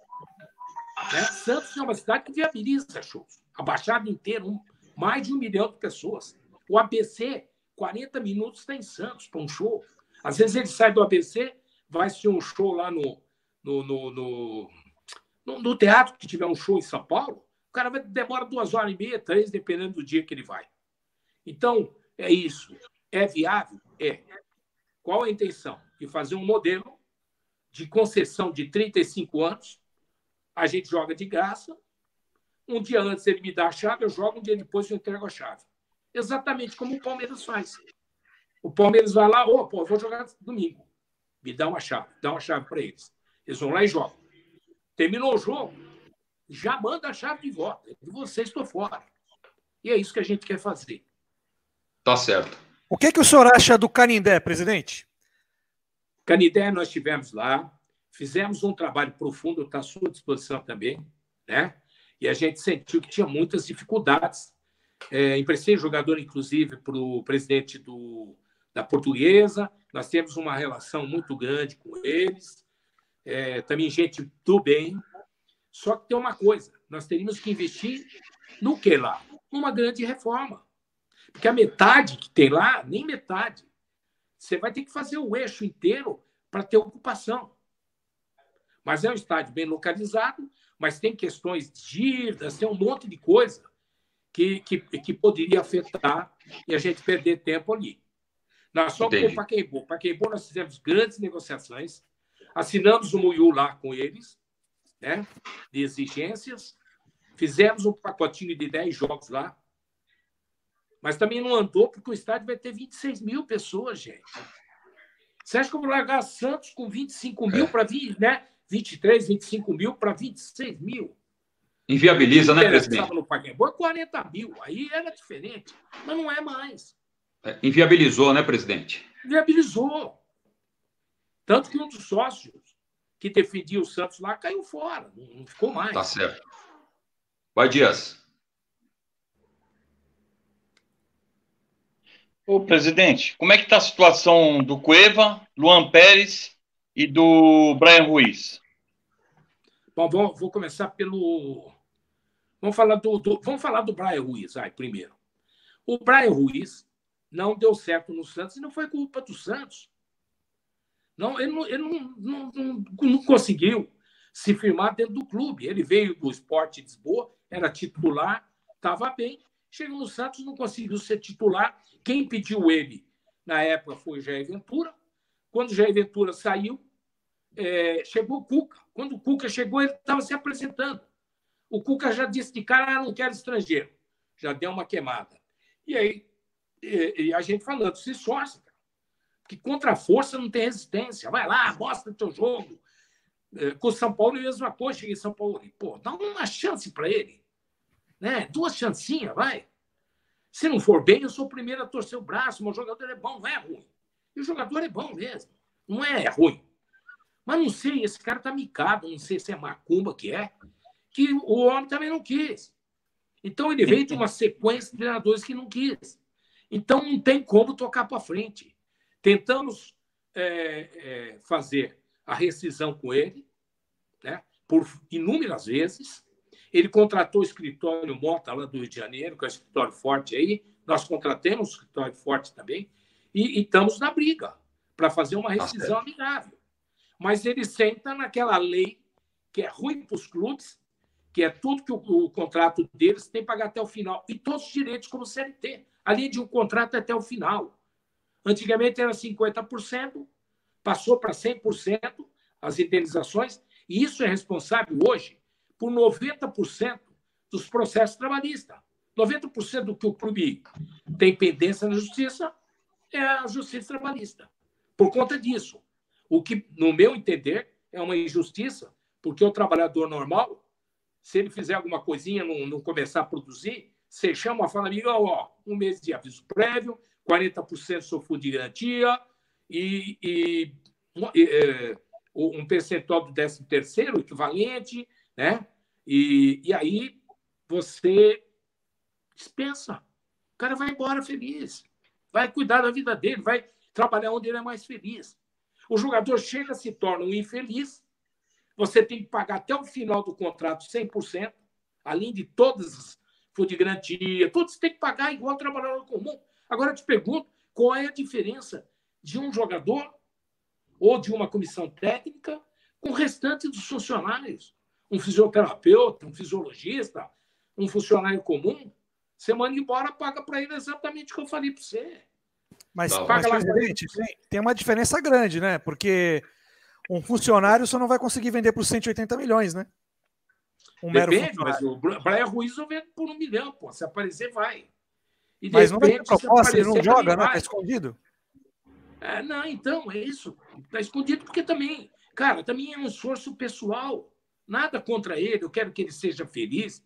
Né? Santos é uma cidade que viabiliza shows. A Baixada inteira, um, mais de um milhão de pessoas. O ABC, 40 minutos está em Santos para um show. Às vezes ele sai do ABC, vai ser um show lá no, no, no, no, no, no teatro, que tiver um show em São Paulo, o cara demora duas horas e meia, três, dependendo do dia que ele vai. Então, é isso. É viável? É. Qual a intenção? De fazer um modelo de concessão de 35 anos, a gente joga de graça, Um dia antes ele me dá a chave, eu jogo, um dia depois eu entrego a chave. Exatamente como o Palmeiras faz. O Palmeiras vai lá, ô, pô, vou jogar domingo. Me dá uma chave, dá uma chave para eles. Eles vão lá e jogam. Terminou o jogo, já manda a chave de volta. De vocês estou fora. E é isso que a gente quer fazer. Tá certo. O que, que o senhor acha do Canindé, presidente? Canindé, nós estivemos lá, fizemos um trabalho profundo, está à sua disposição também, né? E a gente sentiu que tinha muitas dificuldades. É, emprestei jogador, inclusive, para o presidente do, da Portuguesa. Nós temos uma relação muito grande com eles. É, também gente do bem. Só que tem uma coisa: nós teríamos que investir no que lá? Numa grande reforma. Porque a metade que tem lá, nem metade. Você vai ter que fazer o eixo inteiro para ter ocupação. Mas é um estádio bem localizado, mas tem questões de dívidas, tem um monte de coisa que, que, que poderia afetar e a gente perder tempo ali. Nós somos com o Paquembu. Paquembu nós fizemos grandes negociações, assinamos o MUIU lá com eles, né, de exigências, fizemos um pacotinho de 10 jogos lá, mas também não andou porque o estádio vai ter 26 mil pessoas, gente. Você acha que eu vou largar Santos com 25 mil é. para né? 23, 25 mil para 26 mil? Inviabiliza, né, presidente? No Pacaembu é 40 mil, aí era diferente, mas não é mais. É, inviabilizou, né, presidente? Inviabilizou. Tanto que um dos sócios que defendia o Santos lá caiu fora, não ficou mais. Tá certo. Vai, Dias. Ô, presidente, como é que está a situação do Cueva, Luan Pérez e do Brian Ruiz? Bom, vou, vou começar pelo. Vamos falar do, do, vamos falar do Brian Ruiz, aí, primeiro. O Brian Ruiz não deu certo no Santos e não foi culpa do Santos. Não, ele, não, ele não, não, não, não conseguiu se firmar dentro do clube. Ele veio do esporte de Lisboa, era titular, estava bem. Chegou no Santos, não conseguiu ser titular. Quem pediu ele na época foi Jair Ventura. Quando Jair Ventura saiu, é, chegou o Cuca. Quando o Cuca chegou, ele estava se apresentando. O Cuca já disse de cara, ah, não quero estrangeiro. Já deu uma queimada. E aí, e, e a gente falando, se esforça, que contra a força não tem resistência. Vai lá, mostra teu jogo. É, com o São Paulo, a mesma coisa. Cheguei em São Paulo. Pô, dá uma chance para ele né? Duas chancinhas, vai. Se não for bem, eu sou o primeiro a torcer o braço. Meu jogador é bom, não é ruim. E o jogador é bom mesmo. Não é ruim. Mas não sei, esse cara tá micado, não sei se é macumba que é, que o homem também não quis. Então ele veio de uma sequência de treinadores que não quis. Então não tem como tocar para frente. Tentamos é, é, fazer a rescisão com ele, né, por inúmeras vezes, ele contratou o escritório Mota, lá do Rio de Janeiro, que é um escritório forte aí. Nós contratamos um escritório forte também. E, e estamos na briga para fazer uma tá rescisão amigável. Mas ele senta naquela lei que é ruim para os clubes, que é tudo que o, o, contrato deles tem que pagar até o final. E todos os direitos como CLT. Além de um contrato até o final. Antigamente era 50%, passou para 100% as indenizações, e isso é responsável hoje por 90% dos processos trabalhistas. 90% do que o clube tem pendência na justiça é a justiça trabalhista. Por conta disso. O que, no meu entender, é uma injustiça, porque o trabalhador normal, se ele fizer alguma coisinha, não, não começar a produzir, você chama, fala, amigo, ó, um mês de aviso prévio, 40% sou fundo de garantia e, e, e é, um percentual do 13 terceiro equivalente, né? E, e aí você dispensa. O cara vai embora feliz. Vai cuidar da vida dele, vai trabalhar onde ele é mais feliz. O jogador chega, se torna um infeliz. Você tem que pagar até o final do contrato 100%, além de todas as de garantia, todos tem que pagar igual trabalhador comum. Agora eu te pergunto, qual é a diferença de um jogador ou de uma comissão técnica com o restante dos funcionários? um fisioterapeuta, um fisiologista, um funcionário comum, você manda embora, paga para ele exatamente o que eu falei para você. Mas, mas presidente, tem, tem uma diferença grande, né? Porque um funcionário só não vai conseguir vender por 180 milhões, né? Um Depende, mas o Brian Ruiz eu vendo por um milhão, pô. Se aparecer, vai. E mas não vai proposta, ele não joga, né? Tá escondido. É, não, então, é isso. Tá escondido porque também, cara, também é um esforço pessoal. Nada contra ele, eu quero que ele seja feliz.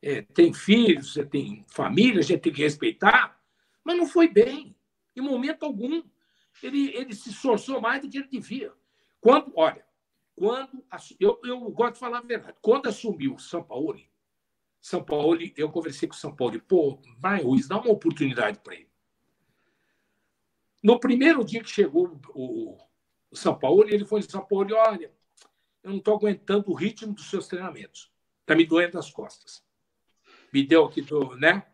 É, tem filhos, você tem família, a gente tem que respeitar, mas não foi bem, em momento algum. Ele, ele se esforçou mais do que ele devia. Quando, olha, quando eu, eu gosto de falar a verdade, quando assumiu o São Paulo, São Paulo, eu conversei com o São Paulo, pô, vai, Ruiz, dá uma oportunidade para ele. No primeiro dia que chegou o, o São Paulo, ele foi em São Paulo, olha, eu não estou aguentando o ritmo dos seus treinamentos. Está me doendo as costas. Me deu aqui do, né?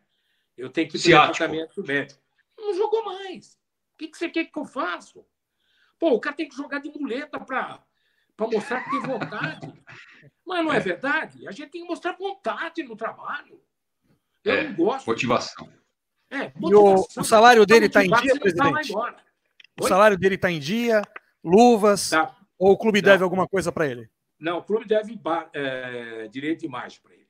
Eu tenho que ir para o tratamento médico. Não jogou mais. O que, que você quer que eu faça? Pô, o cara tem que jogar de muleta para mostrar que tem vontade. Mas não é verdade? A gente tem que mostrar vontade no trabalho. Eu é, não gosto. Motivação. É, motivação. O, o, salário dele está em dia, presidente? O salário dele está em dia, luvas, tá. ou o clube não. deve alguma coisa para ele? Não, o clube deve é, direito de imagem para ele.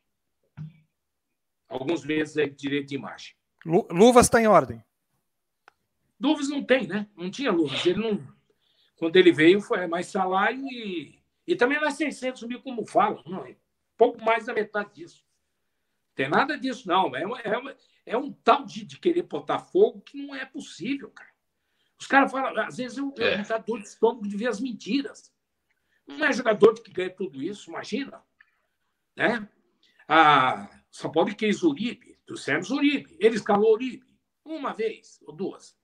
Alguns meses é direito de imagem. Luvas está em ordem? Luvas não tem, né? Não tinha luvas. Ele não. Quando ele veio, foi mais salário e, e também mais 600 mil, como fala. Não, é pouco mais da metade disso. Tem nada disso, não. É, uma, é, uma, é um tal de, de, querer botar fogo que não é possível, cara. Os caras falam, às vezes eu, é. eu me de estômago de ver as mentiras. Não é jogador que ganha tudo isso, imagina. Né? A São Paulo quis o Uribe, trouxemos Uribe. Ele escalou Uribe uma vez ou duas.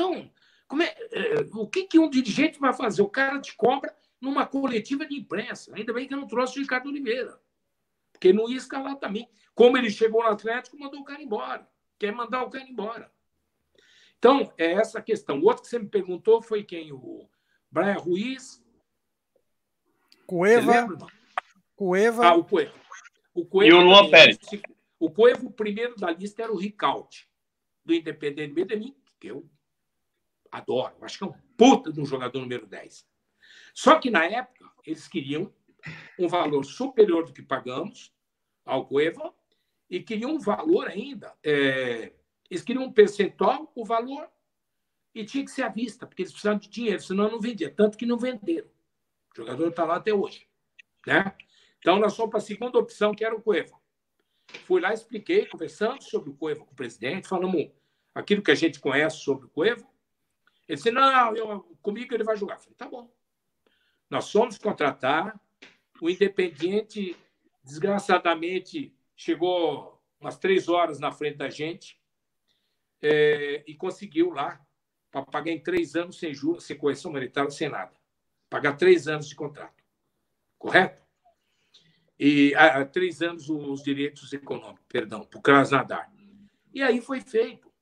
Então, como é, é, o que, que um dirigente vai fazer? O cara te cobra numa coletiva de imprensa. Ainda bem que eu não trouxe o Ricardo Oliveira porque não ia escalar também. Como ele chegou no Atlético, mandou o cara embora. Quer mandar o cara embora. Então, é essa a questão. O outro que você me perguntou foi quem? O Brian Ruiz. Cueva. Cueva. Ah, o Cueva. O Cueva e o Luan Pérez. O Cueva, o primeiro da lista, era o Ricaute, do Independente Medellín, que eu adoro. Acho que é um puta de um jogador número 10. Só que na época, eles queriam um valor superior do que pagamos ao Cueva e queriam um valor ainda. É, eles queriam um percentual, o valor, e tinha que ser à vista, porque eles precisavam de dinheiro, senão não vendia. Tanto que não venderam. O jogador está lá até hoje. Né? Então, nós fomos para a segunda opção, que era o Cueva. Fui lá, expliquei, conversamos sobre o Cueva com o presidente, falamos aquilo que a gente conhece sobre o Cueva. Ele disse: Não, eu, comigo ele vai jogar. Eu falei: Tá bom. Nós fomos contratar o Independiente, desgraçadamente, chegou umas três horas na frente da gente é, e conseguiu lá para pagar em três anos sem juros, sem correção monetária, sem nada. Pagar três anos de contrato. Correto? E há, três anos os direitos econômicos, perdão, para o Krasnodar. E aí foi feito.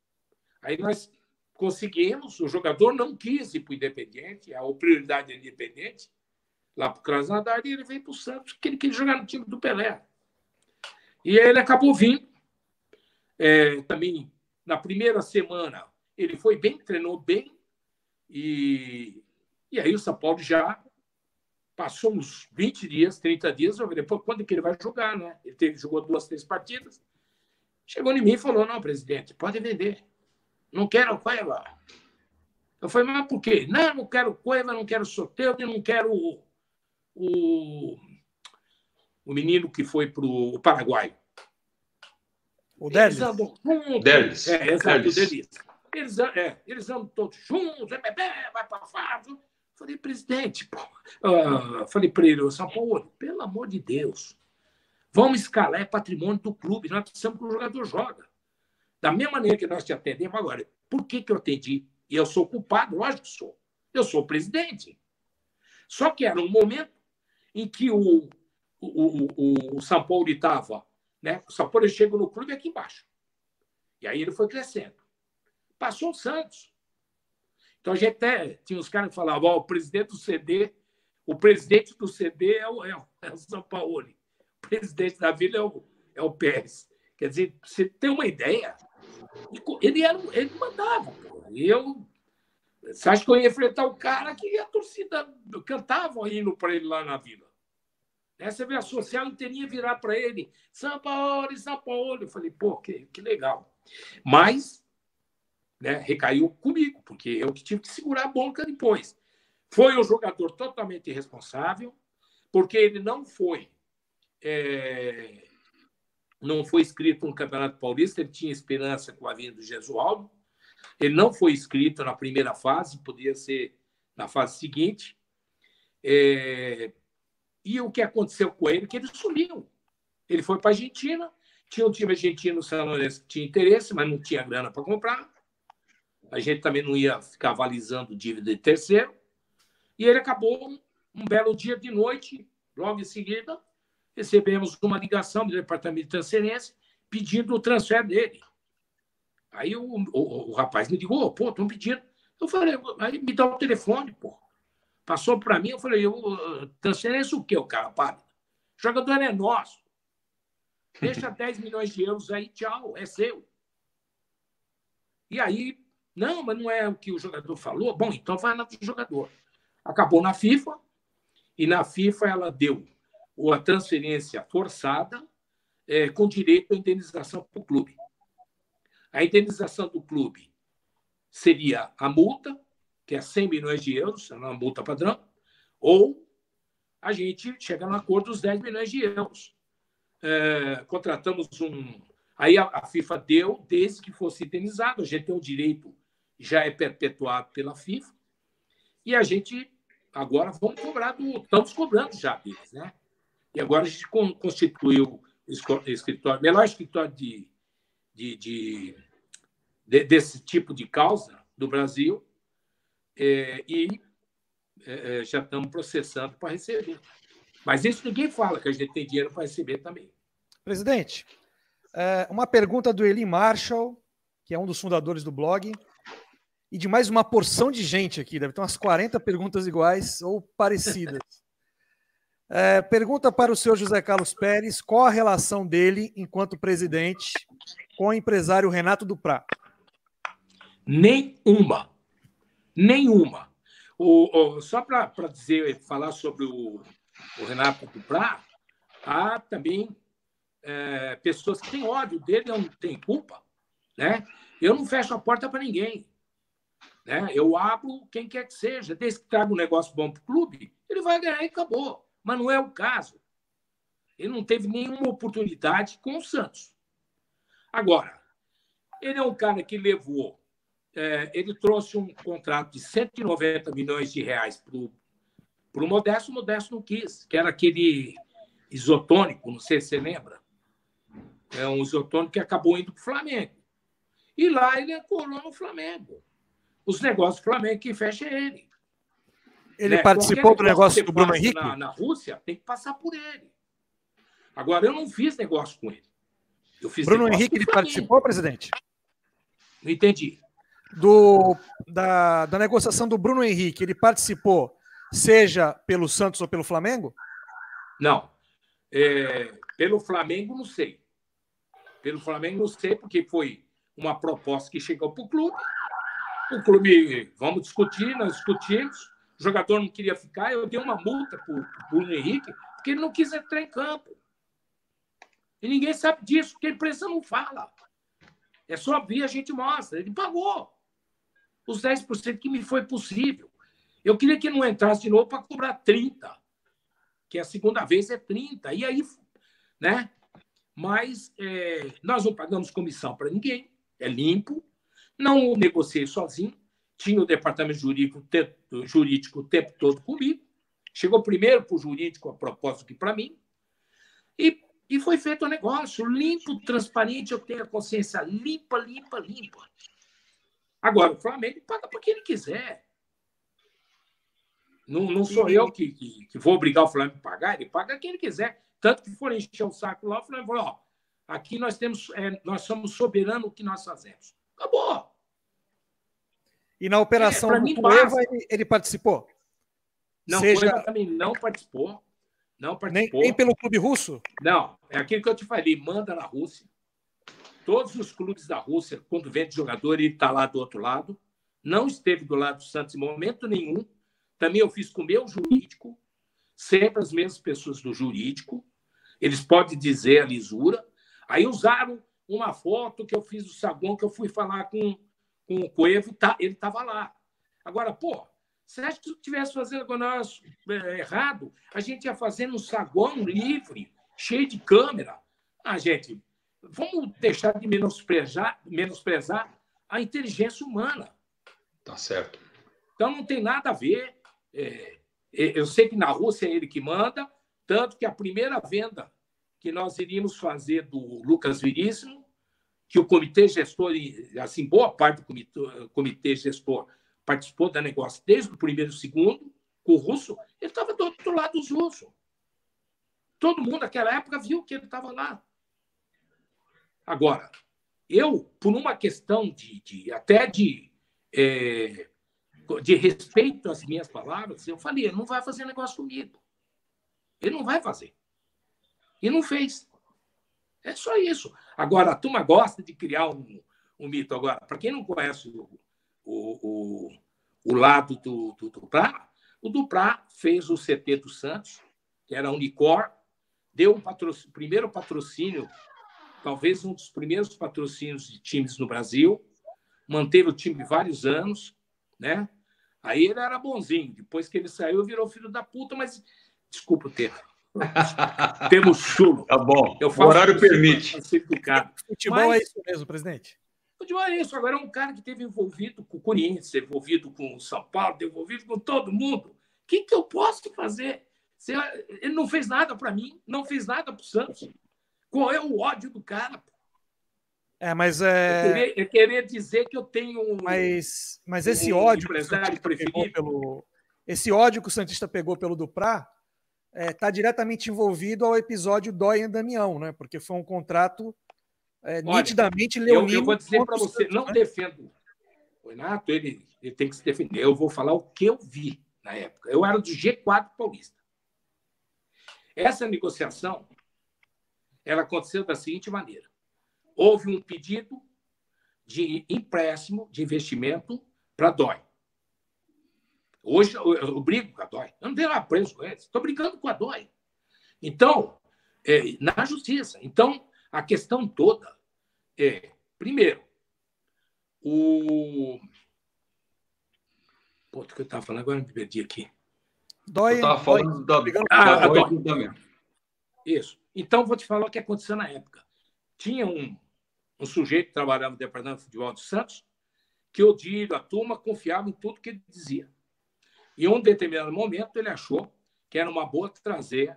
Aí nós conseguimos, o jogador não quis ir para o Independente, a prioridade é Independente, lá para o Krasnodar e ele veio para o Santos, porque ele queria jogar no time do Pelé. E ele acabou vindo. É, também na primeira semana ele foi bem, treinou bem, e, e aí o São Paulo já passou uns 20 dias, 30 dias, eu falei, pô, quando é que ele vai jogar, né? Ele teve, jogou duas, três partidas. Chegou em mim e falou, não, presidente, pode vender. Não quero o Cueva. Eu falei, mas por quê? Não, não quero Cueva, não quero Soteldo, não quero o, o menino que foi para o Paraguai. O Delis. Eles andam juntos. Delis. É, exato, Delis. o Delis. Eles, é, eles andam todos juntos, é, é, vai para Fábio. Falei, presidente, pô. Uh, falei para ele, São Paulo, pelo amor de Deus, vamos escalar, é patrimônio do clube, nós precisamos que o jogador joga. Da mesma maneira que nós te atendemos agora, por que, que eu atendi? E eu sou culpado, lógico que sou. Eu sou presidente. Só que era um momento em que o, o, o, o São Paulo estava. Né? O São Paulo chega no clube aqui embaixo. E aí ele foi crescendo. Passou o Santos. Então a gente até tinha uns caras que falavam: o presidente do CD, o presidente do CD é o, é o, é o São Paulo. O presidente da vila é o, é o Pérez. Quer dizer, você tem uma ideia, ele, era, ele mandava. E eu você acha que eu ia enfrentar o cara que a torcida cantava hino para ele lá na vila? Essa veio a social inteirinha virar para ele, São Paulo, São Paulo. Eu falei, pô, que, que legal. Mas né, recaiu comigo, porque eu que tive que segurar a boca depois. Foi um jogador totalmente irresponsável, porque ele não foi é, não foi inscrito no Campeonato Paulista, ele tinha esperança com a vinda do Gesualdo. Ele não foi inscrito na primeira fase, podia ser na fase seguinte. É, e o que aconteceu com ele? Que ele sumiu. Ele foi para a Argentina, tinha um time argentino, São Lourenço, que tinha interesse, mas não tinha grana para comprar. A gente também não ia ficar avalizando dívida de terceiro. E ele acabou um belo dia de noite, logo em seguida, recebemos uma ligação do departamento de transferência pedindo o transfer dele. Aí o, o, o rapaz me ligou, pô, estão pedindo. Eu falei, aí me dá o telefone, pô. Passou para mim, eu falei, eu, transferência o quê, o cara pálido? O jogador é nosso. Deixa 10 milhões de euros aí, tchau, é seu. E aí, não, mas não é o que o jogador falou. Bom, então vai na jogador. Acabou na FIFA, e na FIFA ela deu ou a transferência forçada é, com direito à indenização para o clube. A indenização do clube seria a multa, que é 100 milhões de euros, é uma multa padrão, ou a gente chega no acordo dos 10 milhões de euros. É, contratamos um. Aí a, a, FIFA deu, desde que fosse indenizado, a gente tem o direito, já é perpetuado pela FIFA, e a gente agora vamos cobrar do. Estamos cobrando já deles, né? E agora a gente constituiu o escritório, melhor escritório de, de, de, de desse tipo de causa do Brasil é, e é, é, já estamos processando para receber. Mas isso ninguém fala, que a gente tem dinheiro para receber também. Presidente, é, uma pergunta do Eli Marshall, que é um dos fundadores do blog, e de mais uma porção de gente aqui, deve ter umas 40 perguntas iguais ou parecidas. *laughs* É, pergunta para o senhor José Carlos Pérez qual a relação dele, enquanto presidente, com o empresário Renato Duprá? Nenhuma. Nenhuma. O, o só para dizer, falar sobre o, o, Renato Duprá, há também é, pessoas que têm ódio dele, não tem culpa. Né? Eu não fecho a porta para ninguém. Né? Eu abro quem quer que seja. Desde que traga um negócio bom para o clube, ele vai ganhar e acabou mas não é o caso. Ele não teve nenhuma oportunidade com o Santos. Agora, ele é um cara que levou, é, ele trouxe um contrato de 190 milhões de reais para o Modesto, o Modesto não quis, que era aquele isotônico, não sei se você lembra. É um isotônico que acabou indo para o Flamengo. E lá ele ancorou no Flamengo. Os negócios do Flamengo que fecha é ele. Ele né? participou do negócio do Bruno Henrique? Na, na, Rússia, tem que passar por ele. Agora, eu não fiz negócio com ele. Eu fiz Bruno Henrique, ele participou, presidente? Não entendi. Do, da, da negociação do Bruno Henrique, ele participou, seja pelo Santos ou pelo Flamengo? Não. É, pelo Flamengo, não sei. Pelo Flamengo, não sei, porque foi uma proposta que chegou para o clube. O clube, vamos discutir, nós discutimos o jogador não queria ficar, eu dei uma multa para o Bruno Henrique, porque ele não quis entrar em campo. E ninguém sabe disso, porque a imprensa não fala. É só vir, a gente mostra. Ele pagou os 10% que me foi possível. Eu queria que não entrasse de novo para cobrar 30, que a segunda vez é 30. E aí, né? Mas é, nós não pagamos comissão para ninguém, é limpo. Não negociei sozinho tinha o departamento jurídico, jurídico o tempo todo comigo. Chegou primeiro para o jurídico a propósito que para mim. E, e foi feito o negócio limpo, transparente. Eu tenho a consciência limpa, limpa, limpa. Agora, o Flamengo paga para quem ele quiser. Não, não sou eu que, que, que, vou obrigar o Flamengo a pagar, ele paga quem ele quiser. Tanto que for encher o saco lá, o Flamengo falou: ó, aqui nós temos, é, nós somos soberanos o que nós fazemos. Acabou. E na operação é, do Cueva ele, ele, participou? Não, Seja... também não participou. Não participou. Nem, nem, pelo clube russo? Não, é aquilo que eu te falei, manda na Rússia. Todos os clubes da Rússia, quando vende jogador, ele está lá do outro lado. Não esteve do lado do Santos em momento nenhum. Também eu fiz com o meu jurídico. sempre as mesmas pessoas do jurídico, eles podem dizer a lisura. Aí usaram uma foto que eu fiz do saguão, que eu fui falar com, com o Coelho, tá, ele estava lá. Agora, pô, você acha que se estivesse fazendo o negócio é, errado, a gente ia fazendo um saguão livre, cheio de câmera? Ah, gente, vamos deixar de menosprezar, menosprezar a inteligência humana. Tá certo. Então não tem nada a ver. É, é, eu sei que na Rússia é ele que manda, tanto que a primeira venda que nós iríamos fazer do Lucas Viríssimo, que o comitê gestor, assim, boa parte do comitê, comitê gestor participou da negócio desde o primeiro segundo, com o russo, ele estava do outro lado dos russos. Todo mundo naquela época viu que ele estava lá. Agora, eu, por uma questão de, de até de, é, de respeito às minhas palavras, eu falei, ele não vai fazer negócio comigo. Ele não vai fazer. E não fez. É só isso. Agora, a turma gosta de criar um, um mito. Agora, para quem não conhece o, o, o, o lado do, do Duprá, o Duprá fez o CT do Santos, que era a Unicor, deu um primeiro patrocínio, talvez um dos primeiros patrocínios de times no Brasil, manteve o time vários anos, né? Aí ele era bonzinho. Depois que ele saiu, virou filho da puta, mas desculpa o termo. *laughs* Temos chulo. Tá bom. Eu o horário permite. Futebol mas, é isso mesmo, presidente. Futebol é isso. Agora é um cara que teve envolvido com o Corinthians, envolvido com o São Paulo, envolvido com todo mundo. O que, que eu posso fazer? Ele não fez nada para mim, não fez nada para o Santos. Qual é o ódio do cara? É, mas é. Eu queria, eu queria dizer que eu tenho. Mas, mas esse um ódio. Que preferido. pelo, esse ódio que o Santista pegou pelo Duprá está é, tá diretamente envolvido ao episódio Dói em Damião, né? Porque foi um contrato é, Olha, nitidamente leonino. Eu, eu vou dizer para você, não né? defendo o Renato, ele, ele tem que se defender. Eu vou falar o que eu vi na época. Eu era do G4 Paulista. Essa negociação ela aconteceu da seguinte maneira: houve um pedido de empréstimo, de investimento para a DOI. Hoje eu, eu, brigo com a DOI. Eu não tenho lá preso com eles. Estou brincando com a DOI. Então, é, na justiça. Então, a questão toda é, primeiro, o. Pô, o que eu estava falando agora, me perdi aqui. Dói. Eu estava falando dói. da, ah, da dói. dói. Isso. Então, vou te falar o que aconteceu na época. Tinha um, um sujeito que trabalhava no Departamento de Futebol de Santos, que o Dílio, a turma, confiava em tudo que ele dizia. E em um determinado momento ele achou que era uma boa trazer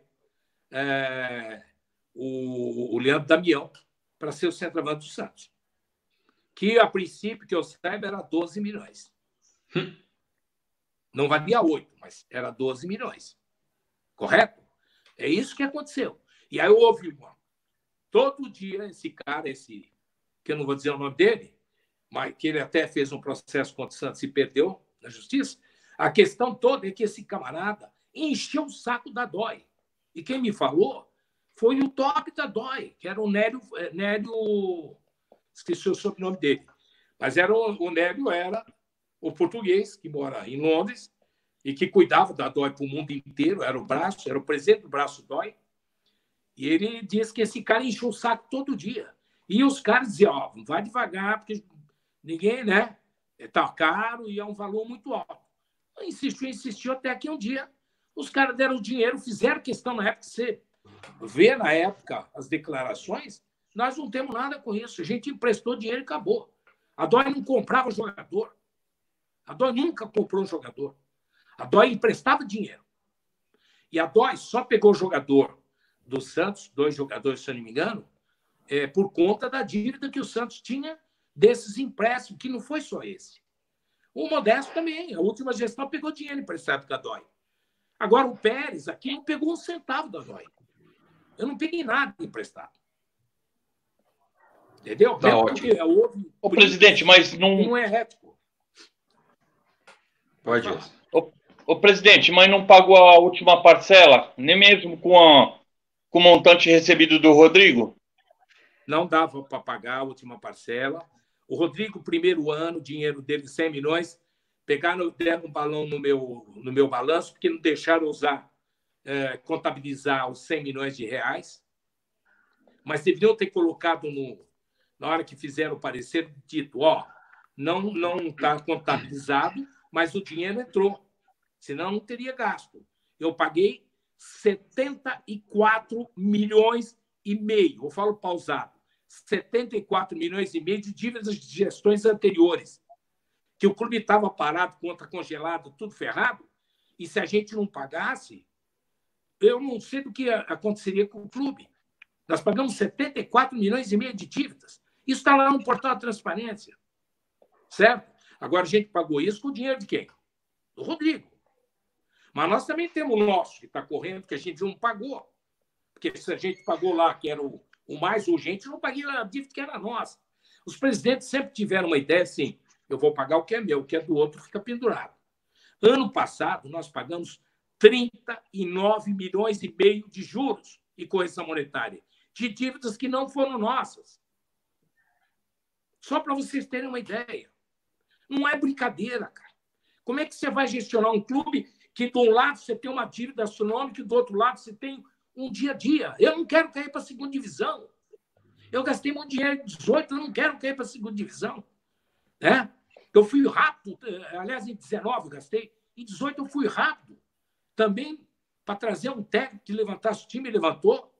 é, o, o Leandro Damião para ser o centroavante do Santos. Que, a princípio, que eu saiba, era 12 milhões. Hum. Não valia 8, mas era 12 milhões. Correto? É isso que aconteceu. E aí houve, uma, todo dia, esse cara, esse, que eu não vou dizer o nome dele, mas que ele até fez um processo contra o Santos e perdeu na justiça, a questão toda é que esse camarada encheu o saco da DOI. E quem me falou foi o top da DOI, que era o Nélio, eh, Nélio esqueci o sobrenome dele, mas era o, o Nélio era o português que mora em Londres e que cuidava da DOI para o mundo inteiro, era o braço, era o presidente do braço DOI. E ele disse que esse cara encheu o saco todo dia. E os caras diziam, ó, oh, vai devagar, porque ninguém, né? Está caro e é um valor muito alto insistiu, insistiu, até que um dia os caras deram dinheiro, fizeram questão na época, você vê na época as declarações, nós não temos nada com isso. A gente emprestou dinheiro e acabou. A Dói não comprava jogador. A Dói nunca comprou um jogador. A Dói emprestava dinheiro. E a Dói só pegou jogador do Santos, dois jogadores, se eu não me engano, é, por conta da dívida que o Santos tinha desses empréstimos, que não foi só esse. O Modesto também. A última gestão pegou dinheiro emprestado da DOI. Agora, o Pérez aqui não pegou um centavo da DOI. Eu não peguei nada emprestado. Entendeu? Tá ótimo. Houve, Ô, presidente, mas não. Não é ético. Pode. Ô, ô, presidente, mas não pagou a última parcela, nem mesmo com, a, com o montante recebido do Rodrigo? Não dava para pagar a última parcela. O Rodrigo, primeiro ano, dinheiro dele 100 milhões, pegaram, deram um balão no meu, no meu balanço, porque não deixaram usar é, contabilizar os 100 milhões de reais, mas deveriam ter colocado no, na hora que fizeram o parecer, dito: ó, não não está contabilizado, mas o dinheiro entrou, senão não teria gasto. Eu paguei 74 milhões e meio, eu falo pausado, 74 milhões e meio de dívidas de gestões anteriores, que o clube estava parado, conta congelada, tudo ferrado, e se a gente não pagasse, eu não sei do que aconteceria com o clube. Nós pagamos 74 milhões e meio de dívidas. Isso está lá no portal da transparência. Certo? Agora a gente pagou isso com o dinheiro de quem? Do Rodrigo. Mas nós também temos o nosso, que está correndo, que a gente não pagou. Porque se a gente pagou lá, que era o, o mais urgente, não paguei a dívida que era nossa. Os presidentes sempre tiveram uma ideia assim: eu vou pagar o que é meu, o que é do outro fica pendurado. Ano passado, nós pagamos 39 milhões e meio de juros e correção monetária, de dívidas que não foram nossas. Só para vocês terem uma ideia. Não é brincadeira, cara. Como é que você vai gestionar um clube que, de um lado, você tem uma dívida astronômica e, do outro lado, você tem um dia a dia? Eu não quero cair para a segunda divisão. Eu gastei muito dinheiro em 18, eu não quero cair para a segunda divisão. Né? Eu fui rápido, eh, aliás, em 19 eu gastei, em 18 eu fui rápido. Também para trazer um técnico que levantasse o time, levantou.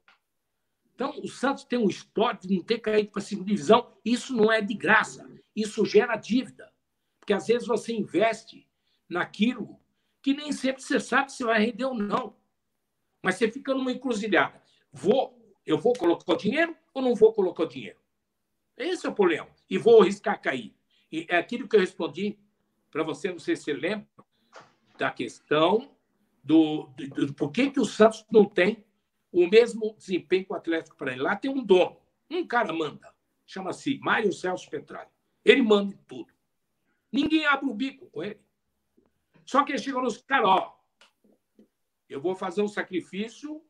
Então, o Santos tem um histórico de não ter caído para a segunda divisão. Isso não é de graça. Isso gera dívida. Porque às vezes você investe naquilo que nem sempre você sabe se vai render ou não. Mas você fica numa encruzilhada. Vou, eu vou colocar o dinheiro ou não vou colocar o dinheiro? Esse é o problema. E vou arriscar cair. E é aquilo que eu respondi para você, não sei se você lembra, da questão do, do, do por que, que o Santos não tem o mesmo desempenho que o Atlético Paranaense. Lá tem um dono, um cara manda, chama-se Mário Celso Petralho. Ele manda em tudo. Ninguém abre o bico com ele. Só que ele chega nos caras, ó, eu vou fazer um sacrifício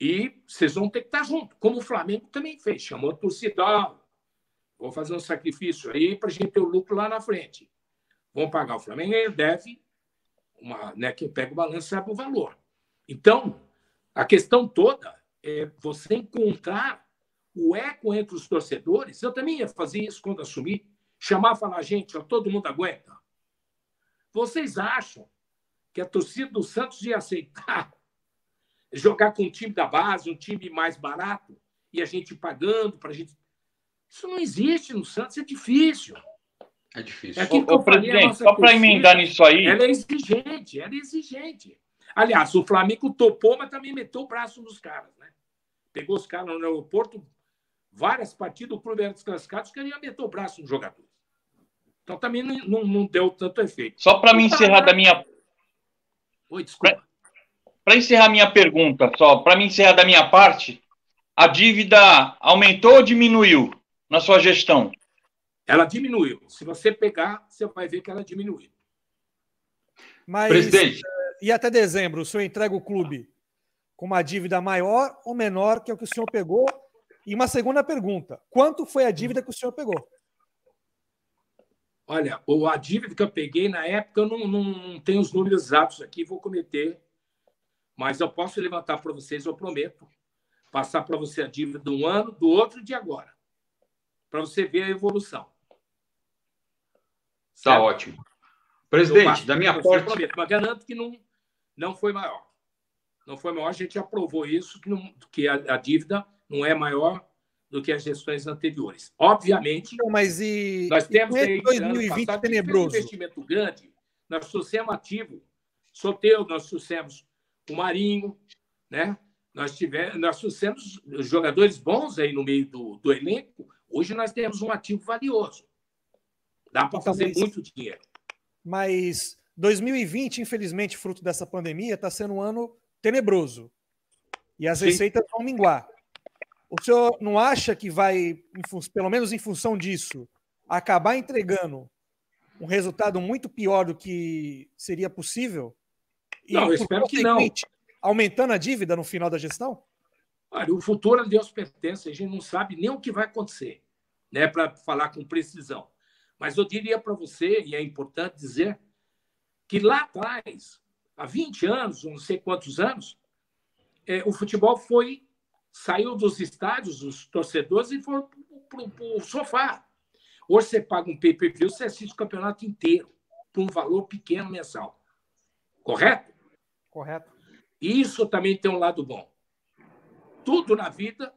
e vocês vão ter que estar junto, como o Flamengo também fez, chamou a torcida, Vou fazer um sacrifício aí para a gente ter o lucro lá na frente. Vão pagar o Flamengo, ele deve, uma, né, quem pega o balanço sabe o valor. Então, a questão toda é você encontrar o eco entre os torcedores. Eu também ia fazer isso quando assumi, chamar e falar, gente, ó, todo mundo aguenta. Vocês acham que a torcida do Santos ia aceitar *laughs* jogar com um time da base, um time mais barato, e a gente pagando para a gente isso não existe no Santos, é difícil. É difícil. É ô, ô presidente, só para emendar nisso aí. Ela é exigente, ela é exigente. Aliás, o Flamengo topou, mas também meteu o braço nos caras, né? Pegou os caras no aeroporto, várias partidas, o clube era desclassificado, os caras iam meter o braço nos jogadores. Então também não, não, não deu tanto efeito. Só para me encerrar da minha. Oi, desculpa. Para encerrar minha pergunta, só, para me encerrar da minha parte, a dívida aumentou ou diminuiu? na sua gestão? Ela diminuiu. Se você pegar, você vai ver que ela diminuiu. Mas, Presidente. Eh, e até dezembro, o senhor entrega o clube com uma dívida maior ou menor que o que o senhor pegou? E uma segunda pergunta: quanto foi a dívida que o senhor pegou? Olha, a dívida que eu peguei na época, eu não, não, não tenho os números exatos aqui, vou cometer, mas eu posso levantar para vocês, eu prometo, passar para você a dívida de um ano, do outro e de agora para você ver a evolução. Está ótimo. Presidente, da minha parte. Prometo, mas garanto que não, não foi maior. Não foi maior, a gente aprovou isso, que, não, que a, a dívida não é maior do que as gestões anteriores. Obviamente. Não, mas e. Nós temos aí, 2020 passado, tenebroso. Um investimento grande, nós trouxemos ativo, Soteu, nós trouxemos o Marinho, né? Nós, tivemos, nós trouxemos jogadores bons aí no meio do, do elenco, Hoje nós temos um ativo valioso. Dá para fazer muito dinheiro. Mas 2020, infelizmente, fruto dessa pandemia, está sendo um ano tenebroso. E as Sim. receitas vão minguar. O senhor não acha que vai, pelo menos em função disso, acabar entregando um resultado muito pior do que seria possível? E, não, eu espero que não. Aumentando a dívida no final da gestão? Olha, o futuro a Deus pertence, a gente não sabe nem o que vai acontecer, né, para falar com precisão. Mas eu diria para você, e é importante dizer, que lá atrás, há 20 anos, não sei quantos anos, é, o futebol foi saiu dos estádios, os torcedores, e foram para o sofá. Hoje você paga um pay-per-view, você assiste o campeonato inteiro, por um valor pequeno mensal. Correto? Correto. Isso também tem um lado bom. Tudo na vida,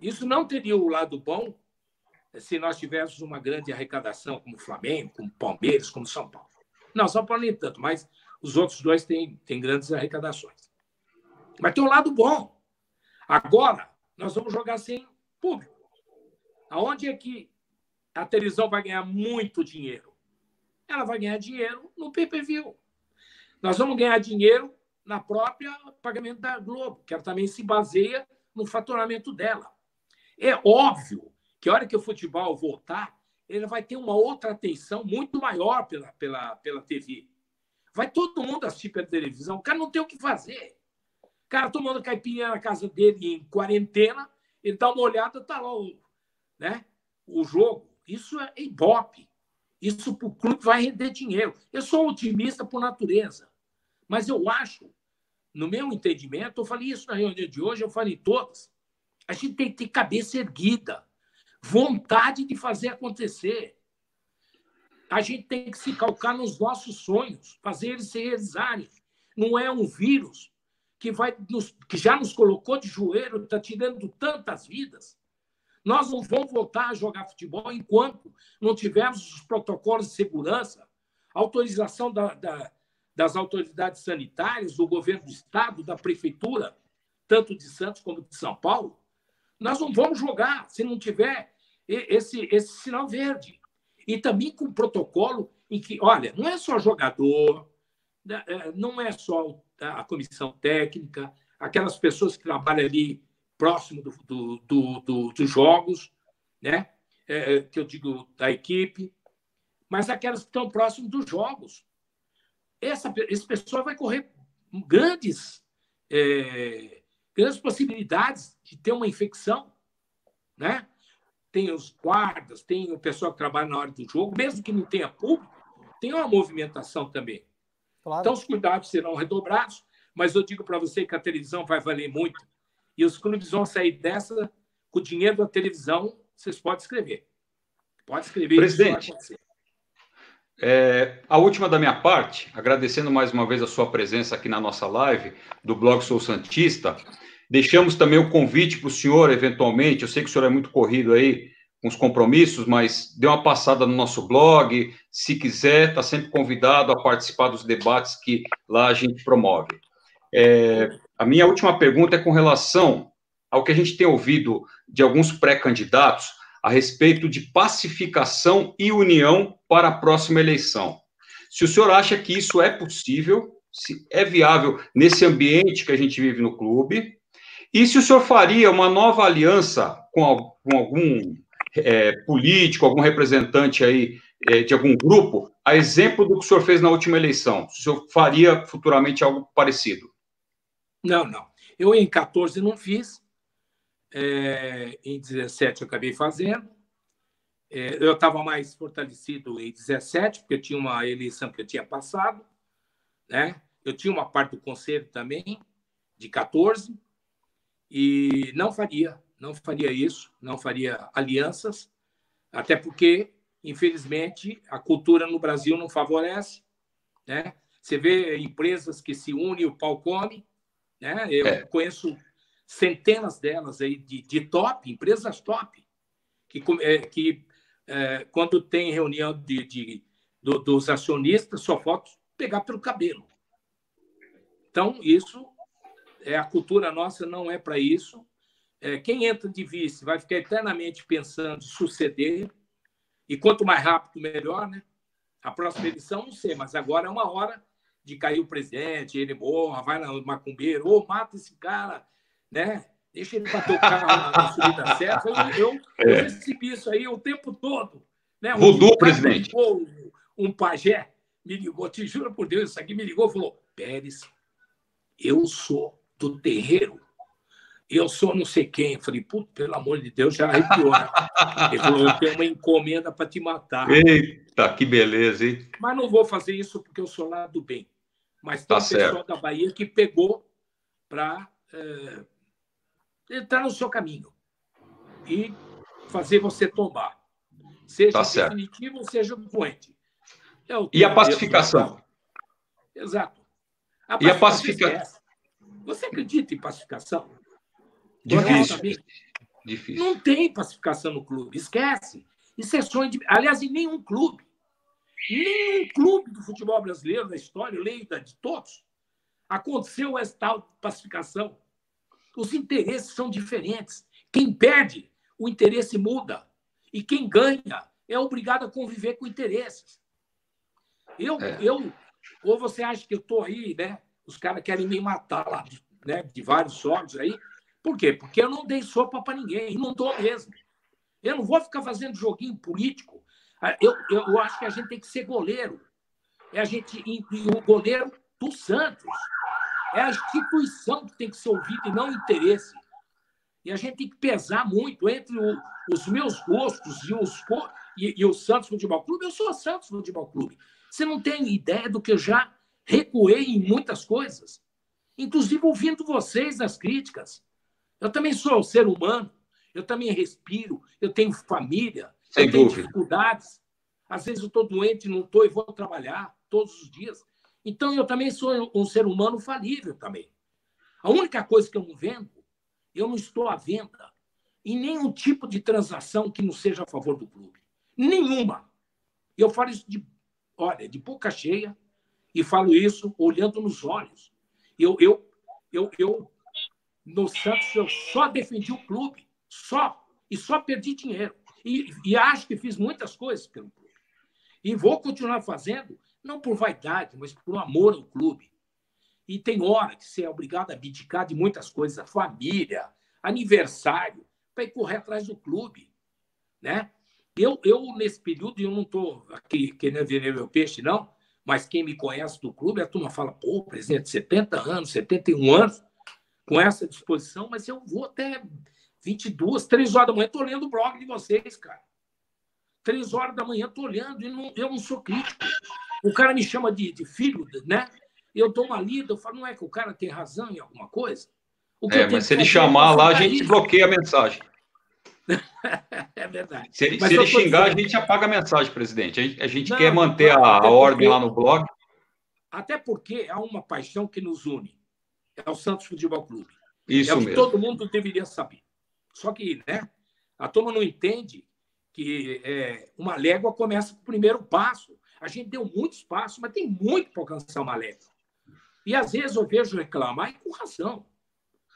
isso não teria o lado bom se nós tivéssemos uma grande arrecadação, como o Flamengo, como o Palmeiras, como São Paulo. Não, São Paulo nem tanto, mas os outros dois têm, têm grandes arrecadações. Mas tem um lado bom. Agora, nós vamos jogar sem público. Aonde é que a televisão vai ganhar muito dinheiro? Ela vai ganhar dinheiro no pay-per-view. Nós vamos ganhar dinheiro na própria pagamento da Globo, que ela também se baseia no faturamento dela. É óbvio que a hora que o futebol voltar, ele vai ter uma outra atenção muito maior pela, pela, pela TV. Vai todo mundo assistir pela televisão. O cara não tem o que fazer. Cara tomando caipirinha na casa dele em quarentena, ele dá uma olhada, tá lá o, né, o jogo. Isso é ibope. Isso para o clube vai render dinheiro. Eu sou otimista por natureza. Mas eu acho, no meu entendimento, eu falei isso na reunião de hoje, eu falei todas, a gente tem que ter cabeça erguida, vontade de fazer acontecer. A gente tem que se calcar nos nossos sonhos, fazer eles se realizarem. Não é um vírus que, vai nos, que já nos colocou de joelho, está tirando tantas vidas. Nós não vamos voltar a jogar futebol enquanto não tivermos os protocolos de segurança, autorização da, da, das autoridades sanitárias, do governo do Estado, da Prefeitura, tanto de Santos como de São Paulo. Nós não vamos jogar se não tiver esse, esse sinal verde. E também com protocolo em que, olha, não é só jogador, né, é, não é só a comissão técnica, aquelas pessoas que trabalham ali próximo do, do, do, do dos jogos, né? É, é, que eu digo da equipe, mas aquelas que estão próximo dos jogos. Essa, esse pessoal vai correr grandes, é, grandes possibilidades de ter uma infecção, né? Tem os guardas, tem o pessoal que trabalha na hora do jogo, mesmo que não tenha público, tem uma movimentação também. Claro. Então, os cuidados serão redobrados, mas eu digo para você que a televisão vai valer muito. E os clubes vão sair dessa com o dinheiro da televisão. Vocês podem escrever. Pode escrever. Presidente, é, a última da minha parte, agradecendo mais uma vez a sua presença aqui na nossa live do blog Sou Santista. Deixamos também o convite para o senhor, eventualmente. Eu sei que o senhor é muito corrido aí, com os compromissos, mas dê uma passada no nosso blog. Se quiser, está sempre convidado a participar dos debates que lá a gente promove. É, a minha última pergunta é com relação ao que a gente tem ouvido de alguns pré-candidatos a respeito de pacificação e união para a próxima eleição. Se o senhor acha que isso é possível, se é viável nesse ambiente que a gente vive no clube, e se o senhor faria uma nova aliança com, algum é, político, algum representante aí é, de algum grupo, a exemplo do que o senhor fez na última eleição, o senhor faria futuramente algo parecido? Não, não. Eu em 14 não fiz, é, em 17 eu acabei fazendo. É, eu estava mais fortalecido em 17, porque tinha uma eleição que eu tinha passado, né? Eu tinha uma parte do conselho também, de 14, e não faria não faria isso, não faria alianças, até porque, infelizmente, a cultura no Brasil não favorece. Né? Você vê empresas que se unem e o pau come. Né? Eu é. conheço centenas delas aí de, de top, empresas top, que, é, que é, quando tem reunião de, de do, dos acionistas, só falta pegar pelo cabelo. Então, isso é a cultura nossa não é para isso é, quem entra de vice vai ficar eternamente pensando em suceder, e quanto mais rápido, melhor, né? A próxima eleição, não sei, mas agora é uma hora de cair o presidente, ele morra, vai no macumbeiro, ou mata esse cara, né? Deixa ele bater o carro na, na subida certa. Eu, eu, é. eu, recebi isso aí o tempo todo. Né? Um Mudou, presidente. Ligou, um pajé me ligou, te juro por Deus, isso aqui me ligou e falou: Pérez, eu sou do terreiro eu sou não sei quem. Eu falei, puto, pelo amor de Deus, já arrepiou. Né? *laughs* Ele falou, eu tenho uma encomenda para te matar. Eita, que beleza, hein? Mas não vou fazer isso porque eu sou lá do bem. Mas tem tá um pessoal da Bahia que pegou para é, entrar no seu caminho e fazer você tombar. Seja Tá definitivo ou seja doente. É E a pacificação? Exato. E a pacifica- esquece. Você acredita em pacificação? Difícil. Honestamente, Difícil. Não tem pacificação no clube, esquece. Isso é sonho de. Aliás, em nenhum clube. Nenhum clube do futebol brasileiro, da história, eu leio da- de todos, aconteceu essa tal pacificação. Os interesses são diferentes. Quem perde, o interesse muda. E quem ganha é obrigado a conviver com interesses. Eu, É. eu ou você acha que eu estou aí, né? Os caras querem me matar lá, né? De vários sólidos aí. Por quê? Porque eu não dei sopa para ninguém, e não dou mesmo. Eu não vou ficar fazendo joguinho político. Ah, Eu, eu, eu acho que a gente tem que ser goleiro. É a gente e o goleiro do Santos. É a instituição que tem que ser ouvida e não o interesse. E a gente tem que pesar muito entre o- os meus gostos e, os, e, e o Santos Futebol Clube. Eu sou Santos Futebol Clube. Você não tem ideia do que eu já recuei em muitas coisas, inclusive ouvindo vocês nas críticas. Eu também sou ser humano, eu também respiro, eu tenho família, Sem eu tenho dúvida. dificuldades. Às vezes eu estou doente, não estou e vou trabalhar todos os dias. Então eu também sou um ser humano falível também. A única coisa que eu não vendo, eu não estou à venda em nenhum tipo de transação que não seja a favor do clube. Nenhuma. Eu falo isso de, olha, de boca cheia e falo isso olhando nos olhos. Eu, eu, eu, eu no Santos eu só defendi o clube, só e só perdi dinheiro e, e acho que fiz muitas coisas pelo clube e vou continuar fazendo não por vaidade, mas por amor ao clube. E tem hora que você é obrigado a abdicar de muitas coisas, família, aniversário, para ir correr atrás do clube, né? Eu, eu nesse período, eu não estou aqui querendo vender meu peixe, não, mas quem me conhece do clube, a turma fala, pô, presidente, 70 anos, 71 anos, com essa disposição, mas eu vou até 22, 3 horas da manhã, estou lendo o blog de vocês, cara. 3 horas da manhã, estou olhando, e não, eu não sou crítico. O cara me chama de, de filho, né? Eu dou uma lida, eu falo, não é que o cara tem razão em alguma coisa? O que eu É, mas se ele é chamar lá, a gente bloqueia a mensagem. *laughs* É verdade. Se ele, se ele xingar, dizendo- a gente apaga a mensagem, presidente. A gente, a gente Não, quer manter não, a, a ordem porque- lá no blog. Até porque há uma paixão que nos une. É o Santos Futebol Clube. Isso é o que mesmo. todo mundo deveria saber. Só que né, a turma não entende que é, uma légua começa com o primeiro passo. A gente deu muitos passos, mas tem muito para alcançar uma légua. E às vezes eu vejo reclamar e com razão.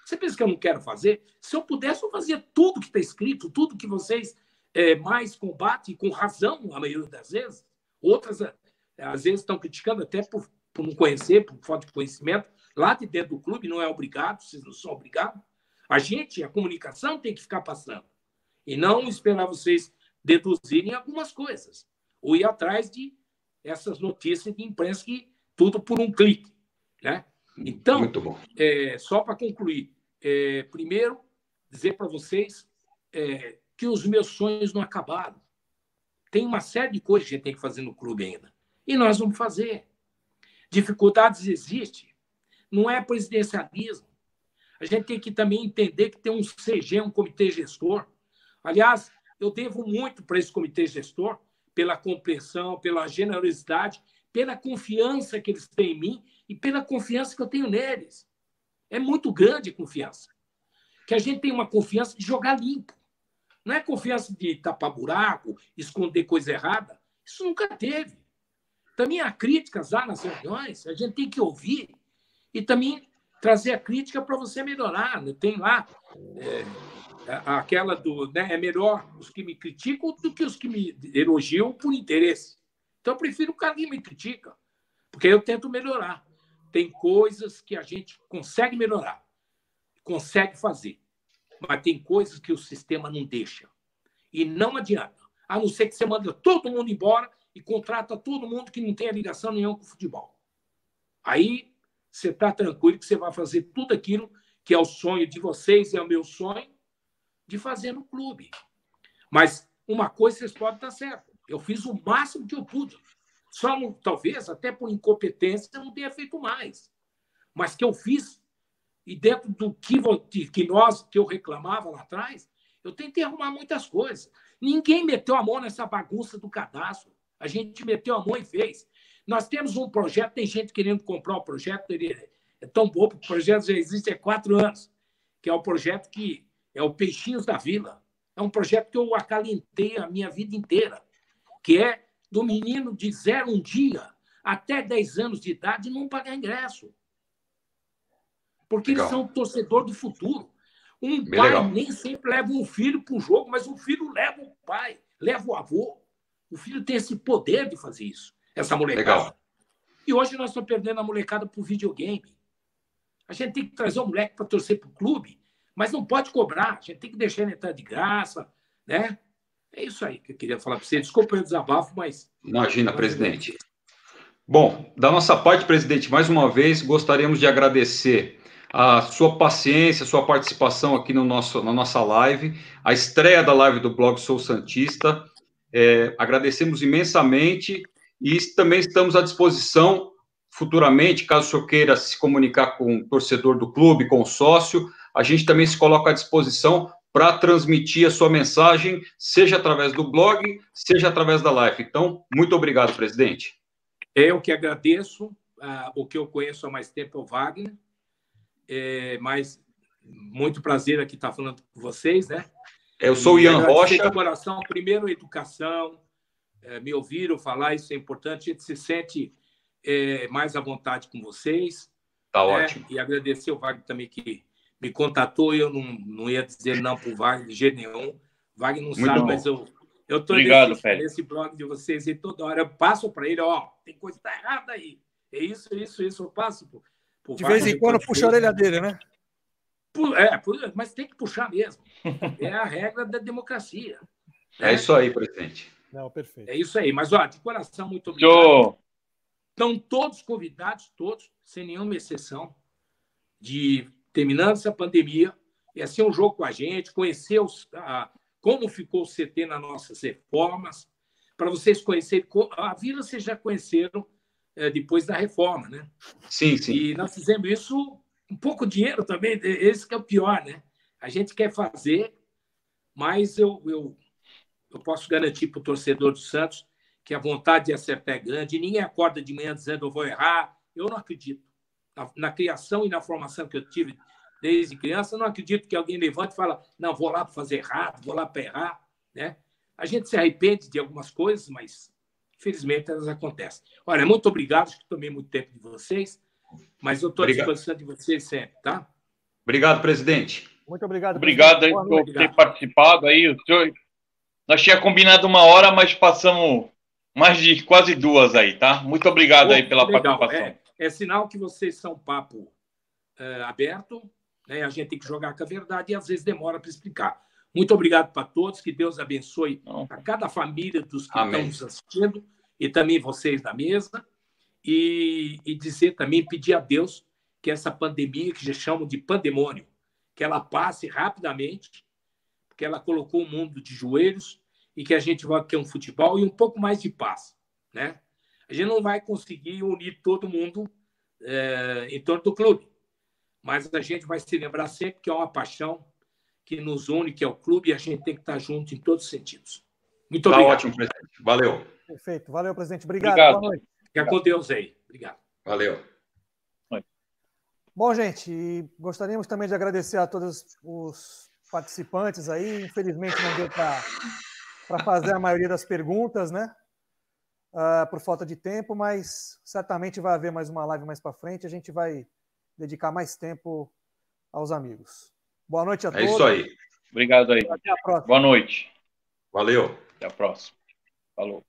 Você pensa que eu não quero fazer? Se eu pudesse, eu fazia tudo que está escrito, tudo que vocês é, mais combatem, com razão, a maioria das vezes. Outras, é, às vezes, estão criticando até por, por não conhecer, por falta de conhecimento. Lá de dentro do clube não é obrigado, vocês não são obrigados. A gente, a comunicação tem que ficar passando. E não esperar vocês deduzirem algumas coisas. Ou ir atrás de essas notícias de imprensa que tudo por um clique. Né? Então, é, só para concluir, é, primeiro, dizer para vocês é, que os meus sonhos não acabaram. Tem uma série de coisas que a gente tem que fazer no clube ainda. E nós vamos fazer. Dificuldades existem. Não é presidencialismo. A gente tem que também entender que tem um CG, um comitê gestor. Aliás, eu devo muito para esse comitê gestor, pela compreensão, pela generosidade, pela confiança que eles têm em mim e pela confiança que eu tenho neles. É muito grande a confiança. Que a gente tem uma confiança de jogar limpo. Não é confiança de tapar buraco, esconder coisa errada. Isso nunca teve. Também há críticas lá nas reuniões, a gente tem que ouvir e também trazer a crítica para você melhorar. né? Tem lá é, aquela do. Né, é melhor os que me criticam do que os que me elogiam por interesse. Então, eu prefiro o cara que me critica, porque eu tento melhorar. Tem coisas que a gente consegue melhorar, consegue fazer, mas tem coisas que o sistema não deixa. E não adianta, a não ser que você manda todo mundo embora e contrata todo mundo que não tenha ligação nenhuma com o futebol. Aí você está tranquilo que você vai fazer tudo aquilo que é o sonho de vocês, é o meu sonho, de fazer no clube. Mas uma coisa vocês podem estar certo. Eu fiz o máximo que eu pude. Só não, talvez, até por incompetência, eu não tenha feito mais. Mas que eu fiz e dentro do que, que nós, que eu reclamava lá atrás, eu tentei arrumar muitas coisas. Ninguém meteu a mão nessa bagunça do cadastro. A gente meteu a mão e fez. Nós temos um projeto, tem gente querendo comprar o projeto, ele é tão bom, o projeto já existe há quatro anos, que é o projeto que é o Peixinhos da Vila. É um projeto que eu acalentei a minha vida inteira, que é do menino de zero um dia até 10 anos de idade não pagar ingresso. Porque Legal. eles são torcedor do futuro. Um Bem pai legal. nem sempre leva um filho para o jogo, mas o filho leva o pai, leva o avô. O filho tem esse poder de fazer isso, essa molecada. Legal. E hoje nós estamos perdendo a molecada para o videogame. A gente tem que trazer o moleque para torcer para o clube, mas não pode cobrar. A gente tem que deixar ele entrar de graça, né? É isso aí que eu queria falar para você. Desculpa o desabafo, mas. Imagina, presidente. Bom, da nossa parte, presidente, mais uma vez gostaríamos de agradecer a sua paciência, a sua participação aqui no nosso, na nossa live, a estreia da live do blog Sou Santista. É, agradecemos imensamente e também estamos à disposição futuramente, caso o senhor queira se comunicar com o torcedor do clube, com o sócio, a gente também se coloca à disposição para transmitir a sua mensagem, seja através do blog, seja através da live. Então, muito obrigado, presidente. Eu que agradeço. Uh, o que eu conheço há mais tempo é o Wagner, é, mas muito prazer aqui estar falando com vocês, né? Eu sou o Ian Rocha. De coração, primeiro, educação. É, me ouviram falar, isso é importante. A gente se sente é, mais à vontade com vocês. Tá né? ótimo. E agradecer o Wagner também que me contatou. Eu não, não ia dizer não para o Wagner de jeito nenhum. O Wagner não Muito sabe, bom. mas eu eu estou nesse, nesse, blog de vocês e toda hora eu passo para ele, ó, tem coisa que tá errada aí. É isso, isso, isso. Eu passo. Por, por de vez em quando puxa a orelha dele, né? É, mas tem que puxar mesmo. *laughs* É a regra da democracia. É, é isso aí, presidente. Não, perfeito. É isso aí. Mas, ó, de coração, muito obrigado. Estão todos convidados, todos, sem nenhuma exceção, de terminando essa pandemia, e assim um jogo com a gente, conhecer os, a, como ficou o CT nas nossas reformas, para vocês conhecerem. A Vila vocês já conheceram é, depois da reforma, né? Sim, sim. E nós fizemos isso um pouco dinheiro também, esse que é o pior, né? A gente quer fazer, mas eu, eu, eu posso garantir para o torcedor do Santos que a vontade de acertar é grande, ninguém acorda de manhã dizendo eu vou errar. Eu não acredito. Na, na criação e na formação que eu tive desde criança, não acredito que alguém levante e fala, não, vou lá para fazer errado, vou lá para errar. Né? A gente se arrepende de algumas coisas, mas infelizmente elas acontecem. Olha, muito obrigado, acho que tomei muito tempo de vocês, mas eu estou à disposição de vocês sempre, tá? Obrigado, presidente. Muito obrigado. Obrigado aí por ter participado aí. O senhor... Nós tínhamos combinado uma hora, mas passamos mais de quase duas aí, tá? Muito obrigado Pô, aí pela legal. participação. É, é, sinal que vocês são papo é, aberto, né? A gente tem que jogar com a verdade e às vezes demora para explicar. Muito obrigado para todos, que Deus abençoe a cada família dos que Amém. estão nos assistindo e também vocês da mesa. E, e dizer também, pedir a Deus que essa pandemia, que já chamam de pandemônio, que ela passe rapidamente, porque ela colocou o mundo de joelhos e que a gente vai ter um futebol e um pouco mais de paz, né? A gente não vai conseguir unir todo mundo é, em torno do clube, mas a gente vai se lembrar sempre que é uma paixão que nos une, que é o clube, e a gente tem que estar junto em todos os sentidos. Muito tá obrigado. ótimo, presidente. Valeu. Perfeito. Valeu, presidente. Obrigado. Obrigado. Boa noite. Fica com Deus aí. Obrigado. Valeu. Bom, gente, gostaríamos também de agradecer a todos os participantes aí. Infelizmente não deu para fazer a maioria das perguntas, né? Uh, por falta de tempo, mas certamente vai haver mais uma live mais para frente. A gente vai dedicar mais tempo aos amigos. Boa noite a é todos. É isso aí. Obrigado aí. Até a próxima. Boa noite. Valeu. Até a próxima. Falou.